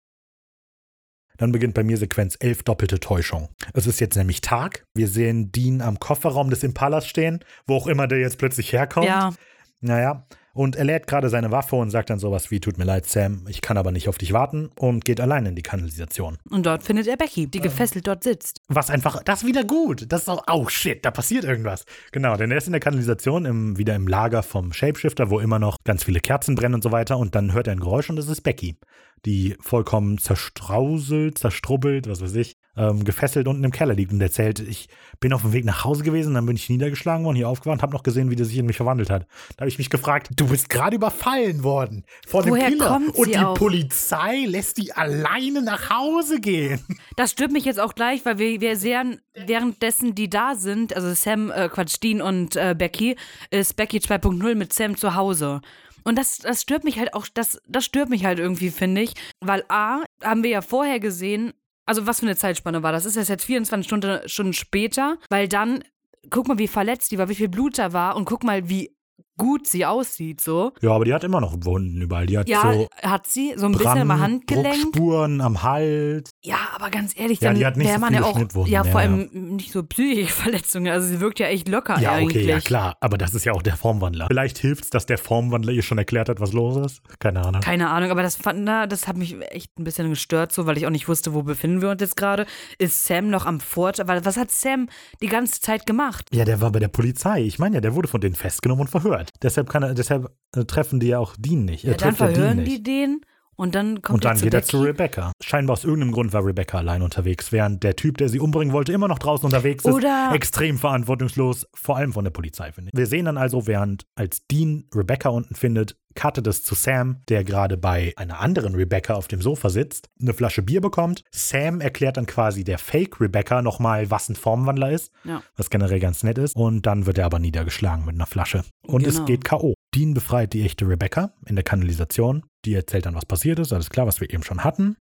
A: Dann beginnt bei mir Sequenz 11 doppelte Täuschung. Es ist jetzt nämlich Tag. Wir sehen Dean am Kofferraum des Impalas stehen, wo auch immer der jetzt plötzlich herkommt.
B: Ja,
A: Naja, und er lädt gerade seine Waffe und sagt dann sowas wie, tut mir leid, Sam, ich kann aber nicht auf dich warten und geht allein in die Kanalisation.
B: und dort findet er Becky, die gefesselt dort sitzt.
A: Was einfach, das ist wieder gut. Das ist auch, oh shit, da passiert irgendwas. Genau, denn er ist in der Kanalisation, im, wieder im Lager vom Shapeshifter, wo immer noch ganz viele Kerzen brennen und so weiter. Und dann hört er ein Geräusch und es ist Becky, die vollkommen zerstrauselt, zerstrubbelt, was weiß ich, ähm, gefesselt unten im Keller liegt und erzählt, ich bin auf dem Weg nach Hause gewesen, dann bin ich niedergeschlagen worden, hier aufgewacht, habe noch gesehen, wie der sich in mich verwandelt hat. Da habe ich mich gefragt, du bist gerade überfallen worden von dem Killer und die
B: auch?
A: Polizei lässt die alleine nach Hause gehen.
B: Das stört mich jetzt auch gleich, weil wir, wir sehen, währenddessen die da sind, also Sam, äh, Quatsch, Dean und äh, Becky, ist Becky 2.0 mit Sam zu Hause. Und das, das stört mich halt auch, das, das stört mich halt irgendwie, finde ich. Weil A, haben wir ja vorher gesehen, also was für eine Zeitspanne war das? Ist das jetzt 24 Stunden, Stunden später? Weil dann, guck mal, wie verletzt die war, wie viel Blut da war und guck mal, wie gut sie aussieht, so.
A: Ja, aber die hat immer noch Wunden überall. Die hat
B: Ja,
A: so
B: hat sie, so ein bisschen am
A: Brand,
B: Handgelenk.
A: Bruchspuren am Hals.
B: Ja, aber ganz ehrlich,
A: Ja,
B: dann
A: die hat nicht
B: wäre
A: so
B: man ja auch,
A: Schnittwunden,
B: ja,
A: ja,
B: vor
A: ja.
B: allem nicht so psychische Verletzungen. Also sie wirkt ja echt locker
A: Ja,
B: eigentlich.
A: okay, ja klar. Aber das ist ja auch der Formwandler. Vielleicht hilft es, dass der Formwandler ihr schon erklärt hat, was los ist. Keine Ahnung.
B: Keine Ahnung, aber das fand, na, das hat mich echt ein bisschen gestört, so, weil ich auch nicht wusste, wo befinden wir uns jetzt gerade. Ist Sam noch am Fort? Weil was hat Sam die ganze Zeit gemacht?
A: Ja, der war bei der Polizei. Ich meine ja, der wurde von denen festgenommen und verhört. Deshalb kann er, deshalb äh, treffen die ja auch Dean nicht. Er
B: Ja, dann
A: ja Dean
B: verhören
A: nicht.
B: die den und dann kommt
A: Und dann
B: er zu
A: geht er zu Rebecca. Scheinbar aus irgendeinem Grund war Rebecca allein unterwegs, während der Typ, der sie umbringen wollte, immer noch draußen unterwegs ist.
B: Oder-
A: Extrem verantwortungslos, vor allem von der Polizei, finde ich. Wir sehen dann also, während als Dean Rebecca unten findet, cuttet es zu Sam, der gerade bei einer anderen Rebecca auf dem Sofa sitzt, eine Flasche Bier bekommt. Sam erklärt dann quasi der Fake Rebecca nochmal, was ein Formwandler ist,
B: Ja.
A: was generell ganz nett ist. Und dann wird er aber niedergeschlagen mit einer Flasche. Und es
B: Genau.
A: geht K.O. Dean befreit die echte Rebecca in der Kanalisation. Die erzählt dann, was passiert ist. Alles klar, was wir eben schon hatten.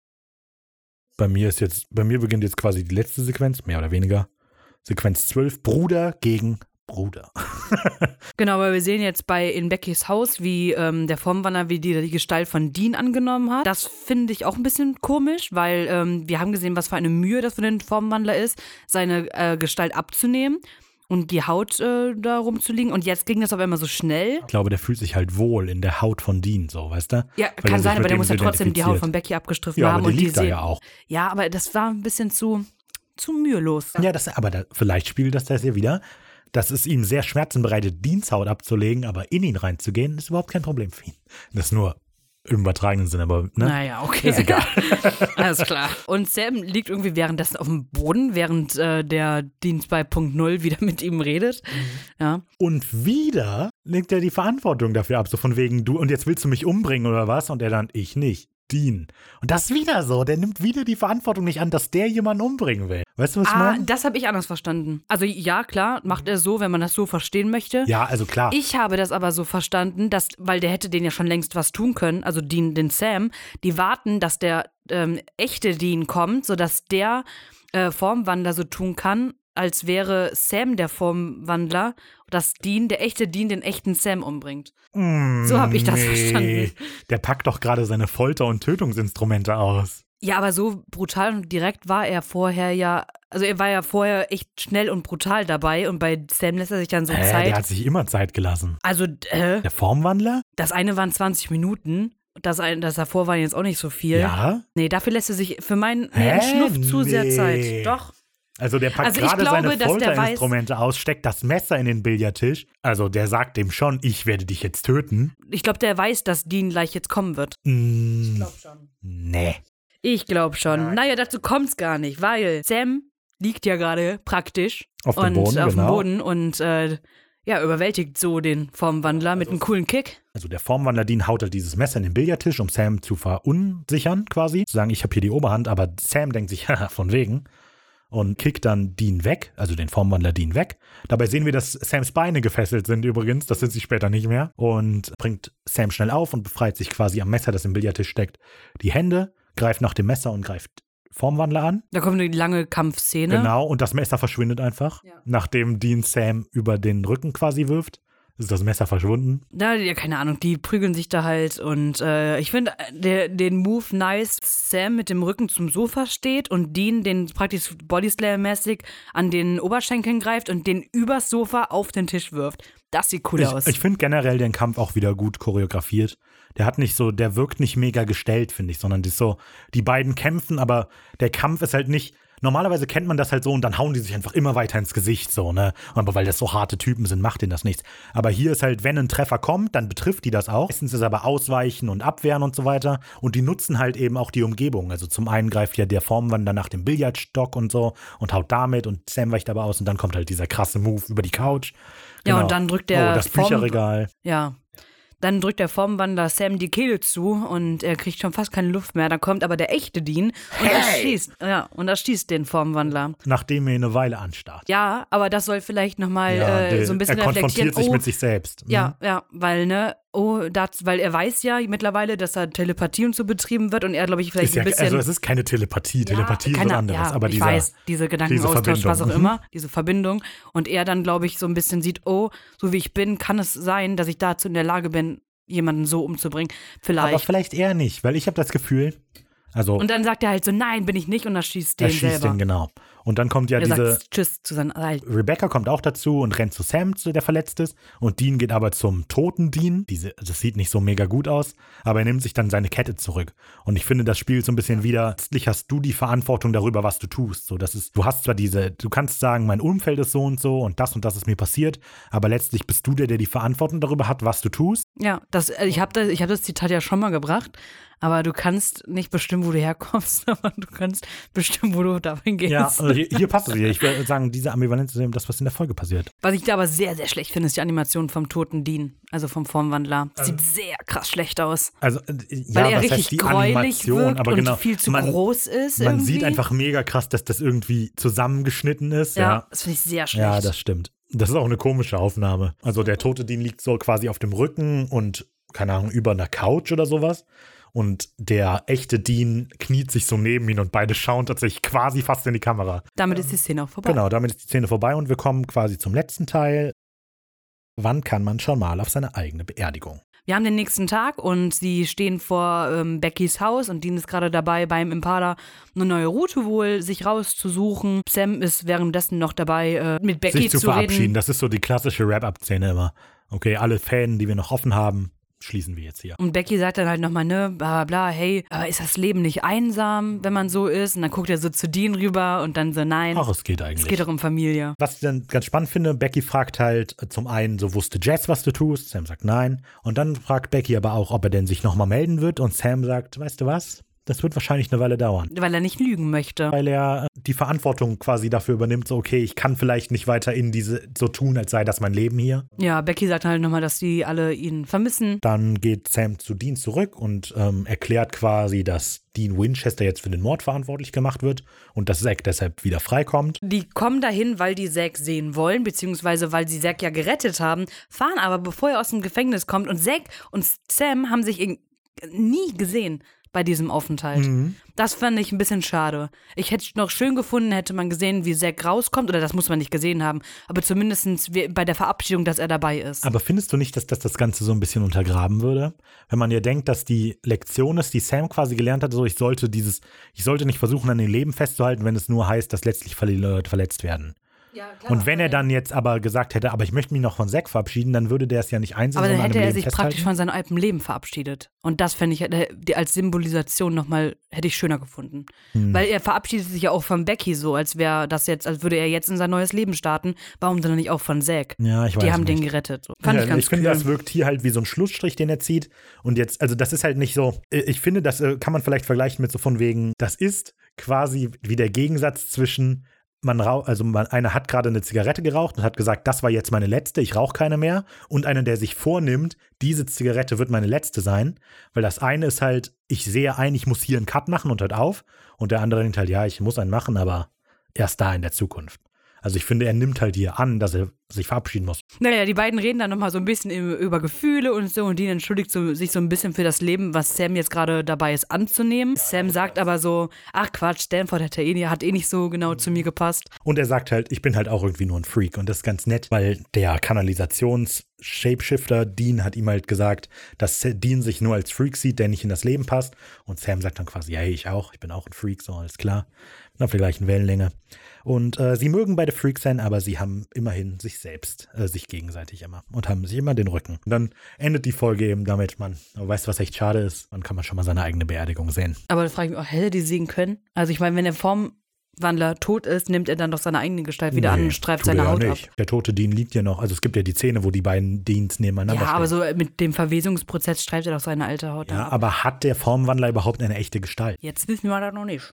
A: Bei mir ist jetzt, bei mir beginnt jetzt quasi die letzte Sequenz, mehr oder weniger. Sequenz 12, Bruder gegen Bruder.
B: Genau, weil wir sehen jetzt bei in Beckys Haus, wie ähm, der Formwandler, wie die die Gestalt von Dean angenommen hat. Das finde ich auch ein bisschen komisch, weil ähm, wir haben gesehen, was für eine Mühe das für den Formwandler ist, seine äh, Gestalt abzunehmen und die Haut äh, da rumzuliegen. Und jetzt ging das auf einmal so schnell.
A: Ich glaube, der fühlt sich halt wohl in der Haut von Dean, so, weißt du?
B: Ja,
A: Weil
B: kann sein, aber der muss ja trotzdem die Haut von Becky abgestriffen
A: Ja,
B: haben.
A: aber der
B: und die
A: liegt da
B: sehen-
A: ja auch.
B: Ja, aber das war ein bisschen zu, zu mühelos.
A: Ja, das, aber da, vielleicht spiegelt das das ja wieder, dass es ihm sehr Schmerzen bereitet, Deans Haut abzulegen, aber in ihn reinzugehen, ist überhaupt kein Problem für ihn. Das ist nur im übertragenen Sinne, aber ne?
B: Naja, okay.
A: Ist egal.
B: Alles klar. Und Sam liegt irgendwie währenddessen auf dem Boden, während äh, der Dienst bei Punkt Null wieder mit ihm redet. Ja.
A: Und wieder legt er die Verantwortung dafür ab, so von wegen, du, und jetzt willst du mich umbringen oder was? Und er dann, ich nicht. Dean. Und das ist wieder so, der nimmt wieder die Verantwortung nicht an, dass der jemanden umbringen will. Weißt du, was ich
B: Ah,
A: meine?
B: das habe ich anders verstanden. Also ja, klar, macht er so, wenn man das so verstehen möchte.
A: Ja, also klar.
B: Ich habe das aber so verstanden, dass, weil der hätte den ja schon längst was tun können, also Dean, den Sam, die warten, dass der ähm, echte Dean kommt, sodass der äh, Formwandler so tun kann, als wäre Sam der Formwandler, dass Dean, der echte Dean, den echten Sam umbringt. So habe ich das verstanden.
A: Der packt doch gerade seine Folter- und Tötungsinstrumente aus.
B: Ja, aber so brutal und direkt war er vorher ja Also er war ja vorher echt schnell und brutal dabei und bei Sam lässt er sich dann so
A: Hä,
B: Zeit.
A: der hat sich immer Zeit gelassen.
B: also äh,
A: Der Formwandler?
B: das eine waren 20 Minuten, das, ein, das davor waren jetzt auch nicht so viel.
A: Ja.
B: Nee, dafür lässt er sich für meinen nee,
A: Hä?
B: einen Schnuff zu sehr
A: Nee.
B: Zeit. Doch.
A: Also der packt
B: Also ich
A: gerade
B: glaube,
A: seine
B: weiß-
A: Folterinstrumente aus, steckt das Messer in den Billardtisch. Also der sagt dem schon, ich werde dich jetzt töten.
B: Ich glaube, der weiß, dass Dean gleich jetzt kommen wird.
A: Mm,
B: schon.
A: nee.
B: Ich glaube schon.
A: Nein.
B: Naja, dazu kommt's gar nicht, weil Sam liegt ja gerade praktisch
A: Auf dem Boden,
B: auf dem
A: genau.
B: Boden und äh, ja, überwältigt so den Formwandler mit einem coolen Kick.
A: Also der Formwandler Dean haut halt dieses Messer in den Billardtisch, um Sam zu verunsichern quasi. Zu sagen, ich habe hier die Oberhand, aber Sam denkt sich, haha, von wegen. Und kickt dann Dean weg, also den Formwandler Dean weg. Dabei sehen wir, dass Sams Beine gefesselt sind übrigens, das sind sie später nicht mehr. Und bringt Sam schnell auf und befreit sich quasi am Messer, das im Billardtisch steckt, die Hände, greift nach dem Messer und greift Formwandler an.
B: Da kommt eine lange Kampfszene.
A: Genau, und das Messer verschwindet einfach.
B: Ja.
A: Nachdem Dean Sam über den Rücken quasi wirft, ist das Messer verschwunden.
B: Ja, ja, keine Ahnung, die prügeln sich da halt und äh, ich finde den Move nice, Sam mit dem Rücken zum Sofa steht und Dean den praktisch Bodyslam-mäßig an den Oberschenkeln greift und den übers Sofa auf den Tisch wirft. Das sieht cool
A: Ich,
B: aus.
A: ich finde generell den Kampf auch wieder gut choreografiert. Der hat nicht so, der wirkt nicht mega gestellt, finde ich, sondern ist so, die beiden kämpfen, aber der Kampf ist halt nicht. Normalerweise kennt man das halt so und dann hauen die sich einfach immer weiter ins Gesicht, so, ne? Aber weil das so harte Typen sind, macht denen das nichts. Aber hier ist halt, wenn ein Treffer kommt, dann betrifft die das auch. Meistens ist aber Ausweichen und Abwehren und so weiter. Und die nutzen halt eben auch die Umgebung. Also zum einen greift ja der Formwandler nach dem Billardstock und so und haut damit und Sam weicht aber aus und dann kommt halt dieser krasse Move über die Couch.
B: Ja,
A: Genau.
B: und dann drückt der
A: Oh, das
B: Form-
A: Bücherregal.
B: ja. Dann drückt der Formwandler Sam die Kehle zu und er kriegt schon fast keine Luft mehr. Dann kommt aber der echte Dean und erschießt. Ja, und erschießt den Formwandler.
A: nachdem er ihn eine Weile anstarrt.
B: Ja, aber das soll vielleicht nochmal
A: Ja,
B: äh, so ein bisschen
A: er
B: reflektieren.
A: konfrontiert sich
B: oh,
A: mit sich selbst. Mhm.
B: Ja, ja, weil, ne, oh, das, weil er weiß ja mittlerweile, dass da Telepathie und so betrieben wird und er, glaube ich, vielleicht
A: Ist ja,
B: ein bisschen.
A: also es ist keine Telepathie, Telepathie ist
B: keine-
A: was anderes.
B: ja,
A: aber
B: ich
A: dieser,
B: weiß, diese Gedankenaustausch, was auch.
A: Mhm.
B: immer, diese Verbindung. Und er dann, glaube ich, so ein bisschen sieht, oh, so wie ich bin, kann es sein, dass ich dazu in der Lage bin, jemanden so umzubringen. Vielleicht.
A: aber vielleicht eher nicht, weil ich habe das Gefühl, also
B: und dann sagt er halt so, nein, bin ich nicht und er schießt
A: er
B: den
A: schießt
B: selber.
A: den genau. Und dann kommt ja
B: er
A: diese,
B: sagt Tschüss zu seinen Alten.
A: Rebecca kommt auch dazu und rennt zu Sam, der verletzt ist. Und Dean geht aber zum toten Dean. Diese, das sieht nicht so mega gut aus, aber er nimmt sich dann seine Kette zurück. Und ich finde, das spielt so ein bisschen wieder, letztlich hast du die Verantwortung darüber, was du tust. So, das ist, du hast zwar diese, du kannst sagen, mein Umfeld ist so und so und das und das ist mir passiert, aber letztlich bist du der, der die Verantwortung darüber hat, was du tust.
B: Ja, das, äh, ich habe das, ich hab das Zitat ja schon mal gebracht, aber du kannst nicht bestimmen, wo du herkommst, aber du kannst bestimmen, wo du dahin gehst.
A: Ja, also hier, hier passt es wieder. Ich würde sagen, diese Ambivalenz ist eben das, was in der Folge passiert.
B: Was ich da aber sehr, sehr schlecht finde, ist die Animation vom toten Dean, also vom Formwandler.
A: Also
B: Sieht sehr krass schlecht aus.
A: Also, äh, ja,
B: Weil er
A: was
B: richtig
A: heißt die
B: gräulich
A: Animation,
B: wirkt
A: aber
B: und
A: genau.
B: viel zu
A: man,
B: groß ist.
A: Man
B: irgendwie.
A: sieht einfach mega krass, dass das irgendwie zusammengeschnitten ist.
B: Ja,
A: Ja,
B: das finde ich sehr schlecht.
A: ja das stimmt. Das ist auch eine komische Aufnahme. Also der tote Dean liegt so quasi auf dem Rücken und, keine Ahnung, über einer Couch oder sowas. Und der echte Dean kniet sich so neben ihn und beide schauen tatsächlich quasi fast in die Kamera.
B: Damit ist die Szene auch vorbei.
A: Genau, damit ist die Szene vorbei und wir kommen quasi zum letzten Teil. Wann kann man schon mal auf seine eigene Beerdigung?
B: Wir haben den nächsten Tag und sie stehen vor ähm, Beckys Haus und Dean ist gerade dabei, beim Impala eine neue Route wohl sich rauszusuchen. Sam ist währenddessen noch dabei, äh, mit Becky
A: sich zu,
B: zu
A: verabschieden.
B: reden.
A: Das ist so die klassische Wrap-Up-Szene immer. Okay, alle Fäden, die wir noch offen haben, schließen wir jetzt hier.
B: Und Becky sagt dann halt nochmal, ne, bla bla bla, hey, äh, ist das Leben nicht einsam, wenn man so ist? Und dann guckt er so zu Dean rüber und dann so, nein,
A: Ach, es geht eigentlich.
B: es geht doch um Familie.
A: Was ich dann ganz spannend finde, Becky fragt halt äh, zum einen, so wusste Jess, was du tust? Sam sagt nein. Und dann fragt Becky aber auch, ob er denn sich nochmal melden wird. Und Sam sagt, weißt du was? Das wird wahrscheinlich eine Weile dauern.
B: Weil er nicht lügen möchte.
A: Weil er äh, die Verantwortung quasi dafür übernimmt, so okay, ich kann vielleicht nicht weiter in diese, so tun, als sei das mein Leben hier.
B: Ja, Becky sagt halt nochmal, dass die alle ihn vermissen.
A: Dann geht Sam zu Dean zurück und ähm, erklärt quasi, dass Dean Winchester jetzt für den Mord verantwortlich gemacht wird und dass Zack deshalb wieder freikommt.
B: Die kommen dahin, weil die Zack sehen wollen, beziehungsweise weil sie Zack ja gerettet haben, fahren aber, bevor er aus dem Gefängnis kommt. Und Zack und Sam haben sich in- nie gesehen. Bei diesem Aufenthalt.
A: Mhm.
B: Das fand ich ein bisschen schade. Ich hätte es noch schön gefunden, hätte man gesehen, wie Zack rauskommt, oder das muss man nicht gesehen haben, aber zumindest bei der Verabschiedung, dass er dabei ist.
A: Aber findest du nicht, dass das das Ganze so ein bisschen untergraben würde? Wenn man ja denkt, dass die Lektion ist, die Sam quasi gelernt hat, so ich sollte dieses, ich sollte nicht versuchen, an dem Leben festzuhalten, wenn es nur heißt, dass letztlich Leute verletzt werden.
B: Ja, klar,
A: Und wenn er dann jetzt aber gesagt hätte, aber ich möchte mich noch von Zack verabschieden, dann würde der es ja nicht einsehen,
B: aber dann hätte er
A: Leben
B: sich
A: festhalten.
B: praktisch von seinem alten Leben verabschiedet. Und das fände ich als Symbolisation nochmal, hätte ich schöner gefunden.
A: Hm.
B: Weil er verabschiedet sich ja auch von Becky so, als wäre das jetzt, als würde er jetzt in sein neues Leben starten. Warum dann nicht auch von Zack?
A: Ja, ich weiß
B: Die haben
A: nicht.
B: den gerettet. So. Fand
A: ja,
B: ich ganz
A: ich finde,
B: cool.
A: das wirkt hier halt wie so ein Schlussstrich, den er zieht. Und jetzt, also das ist halt nicht so, äh, ich finde, das äh, kann man vielleicht vergleichen mit so von wegen, das ist quasi wie der Gegensatz zwischen man also man, einer hat gerade eine Zigarette geraucht und hat gesagt, das war jetzt meine letzte, ich rauche keine mehr. Und einer, der sich vornimmt, diese Zigarette wird meine letzte sein. Weil das eine ist halt, ich sehe ein, ich muss hier einen Cut machen und hört auf. Und der andere denkt halt, ja, ich muss einen machen, aber erst da in der Zukunft. Also ich finde, er nimmt halt hier an, dass er sich verabschieden muss.
B: Naja, die beiden reden dann nochmal so ein bisschen über Gefühle und so und Dean entschuldigt so, sich so ein bisschen für das Leben, was Sam jetzt gerade dabei ist anzunehmen. Sam sagt aber so, ach Quatsch, Stanford hat, ja eh, hat eh nicht so genau zu mir gepasst.
A: Und er sagt halt, ich bin halt auch irgendwie nur ein Freak. Und das ist ganz nett, weil der Kanalisations-Shapeshifter Dean hat ihm halt gesagt, dass Dean sich nur als Freak sieht, der nicht in das Leben passt. Und Sam sagt dann quasi, ja, hey, ich auch, ich bin auch ein Freak, so alles klar. Auf der gleichen Wellenlänge. Und äh, sie mögen beide Freaks sein, aber sie haben immerhin sich selbst, äh, sich gegenseitig immer und haben sich immer den Rücken. Und dann endet die Folge eben damit, man weiß, was echt schade ist, dann kann man schon mal seine eigene Beerdigung sehen.
B: Aber da frage ich mich auch, hätte die sehen können? Also ich meine, wenn der Formwandler tot ist, nimmt er dann doch seine eigene Gestalt wieder an
A: Nee,
B: und streift seine
A: ja
B: Haut
A: nicht.
B: ab.
A: Der tote Dean liegt ja noch. Also es gibt ja die Szene, wo die beiden Deans nebeneinander
B: Ja, aber so mit dem Verwesungsprozess streift er doch seine alte Haut
A: Ja,
B: ab.
A: aber hat der Formwandler überhaupt eine echte Gestalt?
B: Jetzt wissen wir das noch nicht.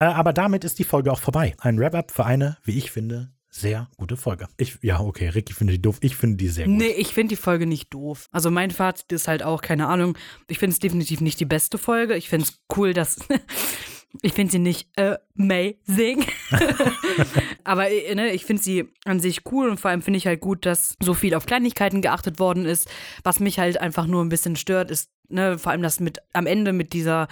A: Äh, aber damit ist die Folge auch vorbei. Ein Wrap-up für eine, wie ich finde, sehr gute Folge. Ich, ja, okay, Ricky findet die doof. Ich finde die sehr gut.
B: Nee, ich finde die Folge nicht doof. Also mein Fazit ist halt auch, keine Ahnung, ich finde es definitiv nicht die beste Folge. Ich finde es cool, dass. ich finde sie nicht amazing. Aber äh, ne, ich finde sie an sich cool und vor allem finde ich halt gut, dass so viel auf Kleinigkeiten geachtet worden ist. Was mich halt einfach nur ein bisschen stört, ist, ne, vor allem das mit am Ende mit dieser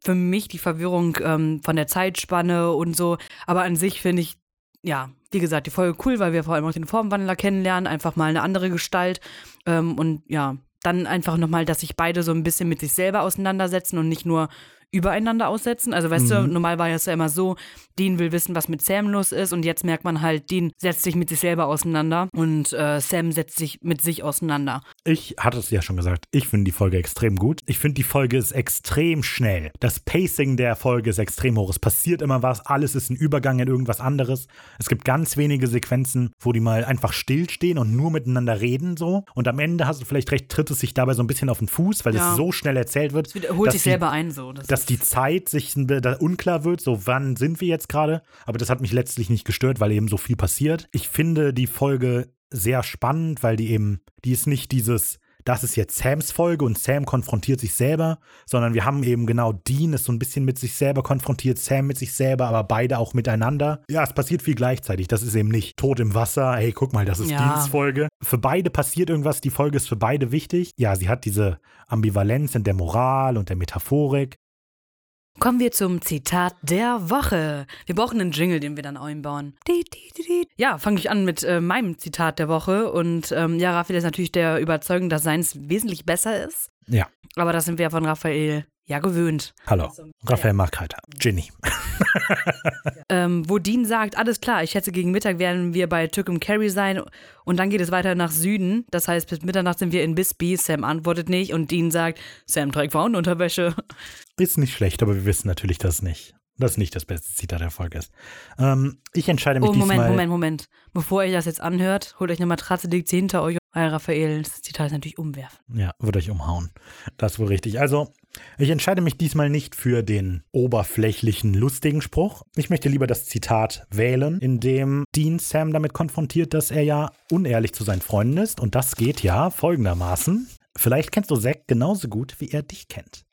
B: für mich die Verwirrung ähm, von der Zeitspanne und so. Aber an sich finde ich, ja, wie gesagt, die Folge cool, weil wir vor allem auch den Formwandler kennenlernen, einfach mal eine andere Gestalt. Ähm, und ja, dann einfach nochmal, dass sich beide so ein bisschen mit sich selber auseinandersetzen und nicht nur übereinander aussetzen. Also weißt du,
A: Mhm.
B: normal war es ja immer so, Dean will wissen, was mit Sam los ist und jetzt merkt man halt, Dean setzt sich mit sich selber auseinander und äh, Sam setzt sich mit sich auseinander.
A: Ich hatte es ja schon gesagt, ich finde die Folge extrem gut. Ich finde, die Folge ist extrem schnell. Das Pacing der Folge ist extrem hoch. Es passiert immer was, alles ist ein Übergang in irgendwas anderes. Es gibt ganz wenige Sequenzen, wo die mal einfach stillstehen und nur miteinander reden so. Und am Ende hast du vielleicht recht, tritt es sich dabei so ein bisschen auf den Fuß, weil
B: Ja.
A: es so schnell erzählt wird.
B: Es wiederholt sich selber ein so. Das
A: dass die Zeit sich unklar wird, so wann sind wir jetzt gerade. Aber das hat mich letztlich nicht gestört, weil eben so viel passiert. Ich finde die Folge sehr spannend, weil die eben, die ist nicht dieses, das ist jetzt Sams Folge und Sam konfrontiert sich selber, sondern wir haben eben genau Dean ist so ein bisschen mit sich selber konfrontiert, Sam mit sich selber, aber beide auch miteinander. Ja, es passiert viel gleichzeitig. Das ist eben nicht Tod im Wasser, hey, guck mal, das ist
B: Ja.
A: Deans Folge. Für beide passiert irgendwas, die Folge ist für beide wichtig. Ja, sie hat diese Ambivalenz in der Moral und der Metaphorik.
B: Kommen wir zum Zitat der Woche. Wir brauchen einen Jingle, den wir dann einbauen. Ja, fange ich an mit äh, meinem Zitat der Woche. Und ähm, ja, Raphael ist natürlich der Überzeugung, dass seins wesentlich besser ist.
A: Ja.
B: Aber das sind wir ja von Raphael ja gewöhnt.
A: Hallo, Raphael Markreiter, Ginny.
B: Ähm, wo Dean sagt, alles klar, ich schätze, gegen Mittag werden wir bei Tückum Carry sein und dann geht es weiter nach Süden. Das heißt, bis Mitternacht sind wir in Bisbee. Sam antwortet nicht und Dean sagt, Sam trägt Frauenunterwäsche.
A: Ist nicht schlecht, aber wir wissen natürlich, dass es nicht, dass es nicht das beste Zitat der Folge ist. Ähm, ich entscheide mich
B: Oh, Moment,
A: diesmal.
B: Moment, Moment. Bevor ihr das jetzt anhört, holt euch eine Matratze, legt sie hinter euch. Weil Raphael, das Zitat ist natürlich umwerfen.
A: Ja, wird euch umhauen. Das ist wohl richtig. Also, ich entscheide mich diesmal nicht für den oberflächlichen, lustigen Spruch. Ich möchte lieber das Zitat wählen, in dem Dean Sam damit konfrontiert, dass er ja unehrlich zu seinen Freunden ist. Und das geht ja folgendermaßen. Vielleicht kennst du Zack genauso gut, wie er dich kennt.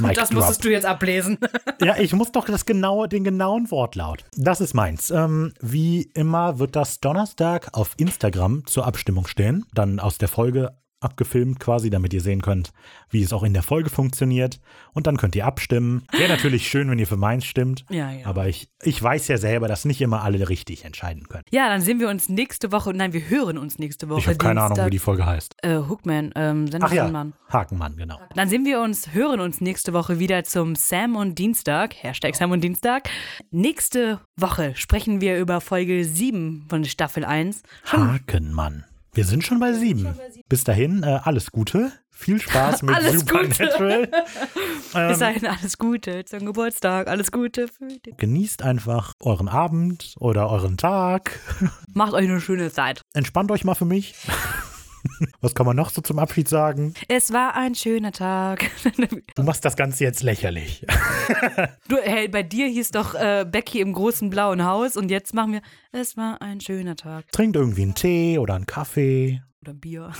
A: Mic
B: das
A: drop.
B: musstest du jetzt ablesen.
A: Ja, ich muss doch das genaue, den genauen Wortlaut. Das ist meins. Ähm, wie immer wird das Donnerstag auf Instagram zur Abstimmung stehen. Dann aus der Folge abgefilmt quasi, damit ihr sehen könnt, wie es auch in der Folge funktioniert. Und dann könnt ihr abstimmen. Wäre natürlich schön, wenn ihr für meins stimmt.
B: Ja, ja.
A: Aber ich, ich weiß ja selber, dass nicht immer alle richtig entscheiden können.
B: Ja, dann sehen wir uns nächste Woche. Nein, wir hören uns nächste Woche.
A: Ich habe keine Ahnung, wie die Folge heißt.
B: Äh, Hookman, ähm,
A: Ach ja,
B: Sendermann.
A: Hakenmann, genau.
B: Dann sehen wir uns, hören uns nächste Woche wieder zum Sam und Dienstag. Hashtag Sam und Dienstag. Nächste Woche sprechen wir über Folge 7 von Staffel 1.
A: Hakenmann. Wir sind schon bei sieben. Bis dahin, äh, alles Gute. Viel Spaß mit
B: Alles Gute.
A: Supernatural.
B: Bis dahin alles Gute zum Geburtstag. Alles Gute für dich.
A: Genießt einfach euren Abend oder euren Tag.
B: Macht euch eine schöne Zeit.
A: Entspannt euch mal für mich. Was kann man noch so zum Abschied sagen?
B: Es war ein schöner Tag.
A: Du machst das Ganze jetzt lächerlich.
B: Du, hey, bei dir hieß doch äh, Becky im großen blauen Haus und jetzt machen wir, es war ein schöner Tag.
A: Trinkt irgendwie einen Tee oder einen Kaffee.
B: Oder Bier.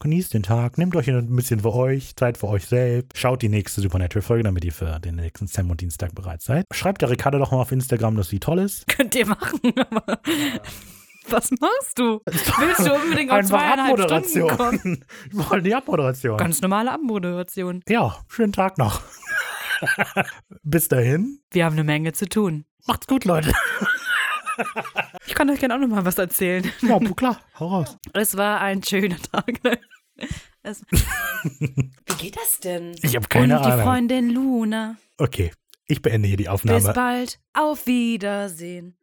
A: Genießt den Tag, nehmt euch ein bisschen für euch, Zeit für euch selbst. Schaut die nächste Supernatural-Folge, damit ihr für den nächsten Sam und Dienstag bereit seid. Schreibt der Ricardo doch mal auf Instagram, dass sie toll ist.
B: Könnt ihr machen, aber was machst du? Willst du unbedingt auf zweieinhalb Stunden kommen?
A: Abmoderation. Wir wollen die Abmoderation.
B: Ganz normale Abmoderation.
A: Ja, schönen Tag noch. Bis dahin.
B: Wir haben eine Menge zu tun.
A: Macht's gut, Leute.
B: Ich kann euch gerne auch noch mal was erzählen.
A: Ja, klar, hau raus.
B: Es war ein schöner Tag. Es Wie geht das denn?
A: Ich habe keine
B: Und die
A: Ahnung.
B: Freundin Luna.
A: Okay, ich beende hier die Aufnahme.
B: Bis bald. Auf Wiedersehen.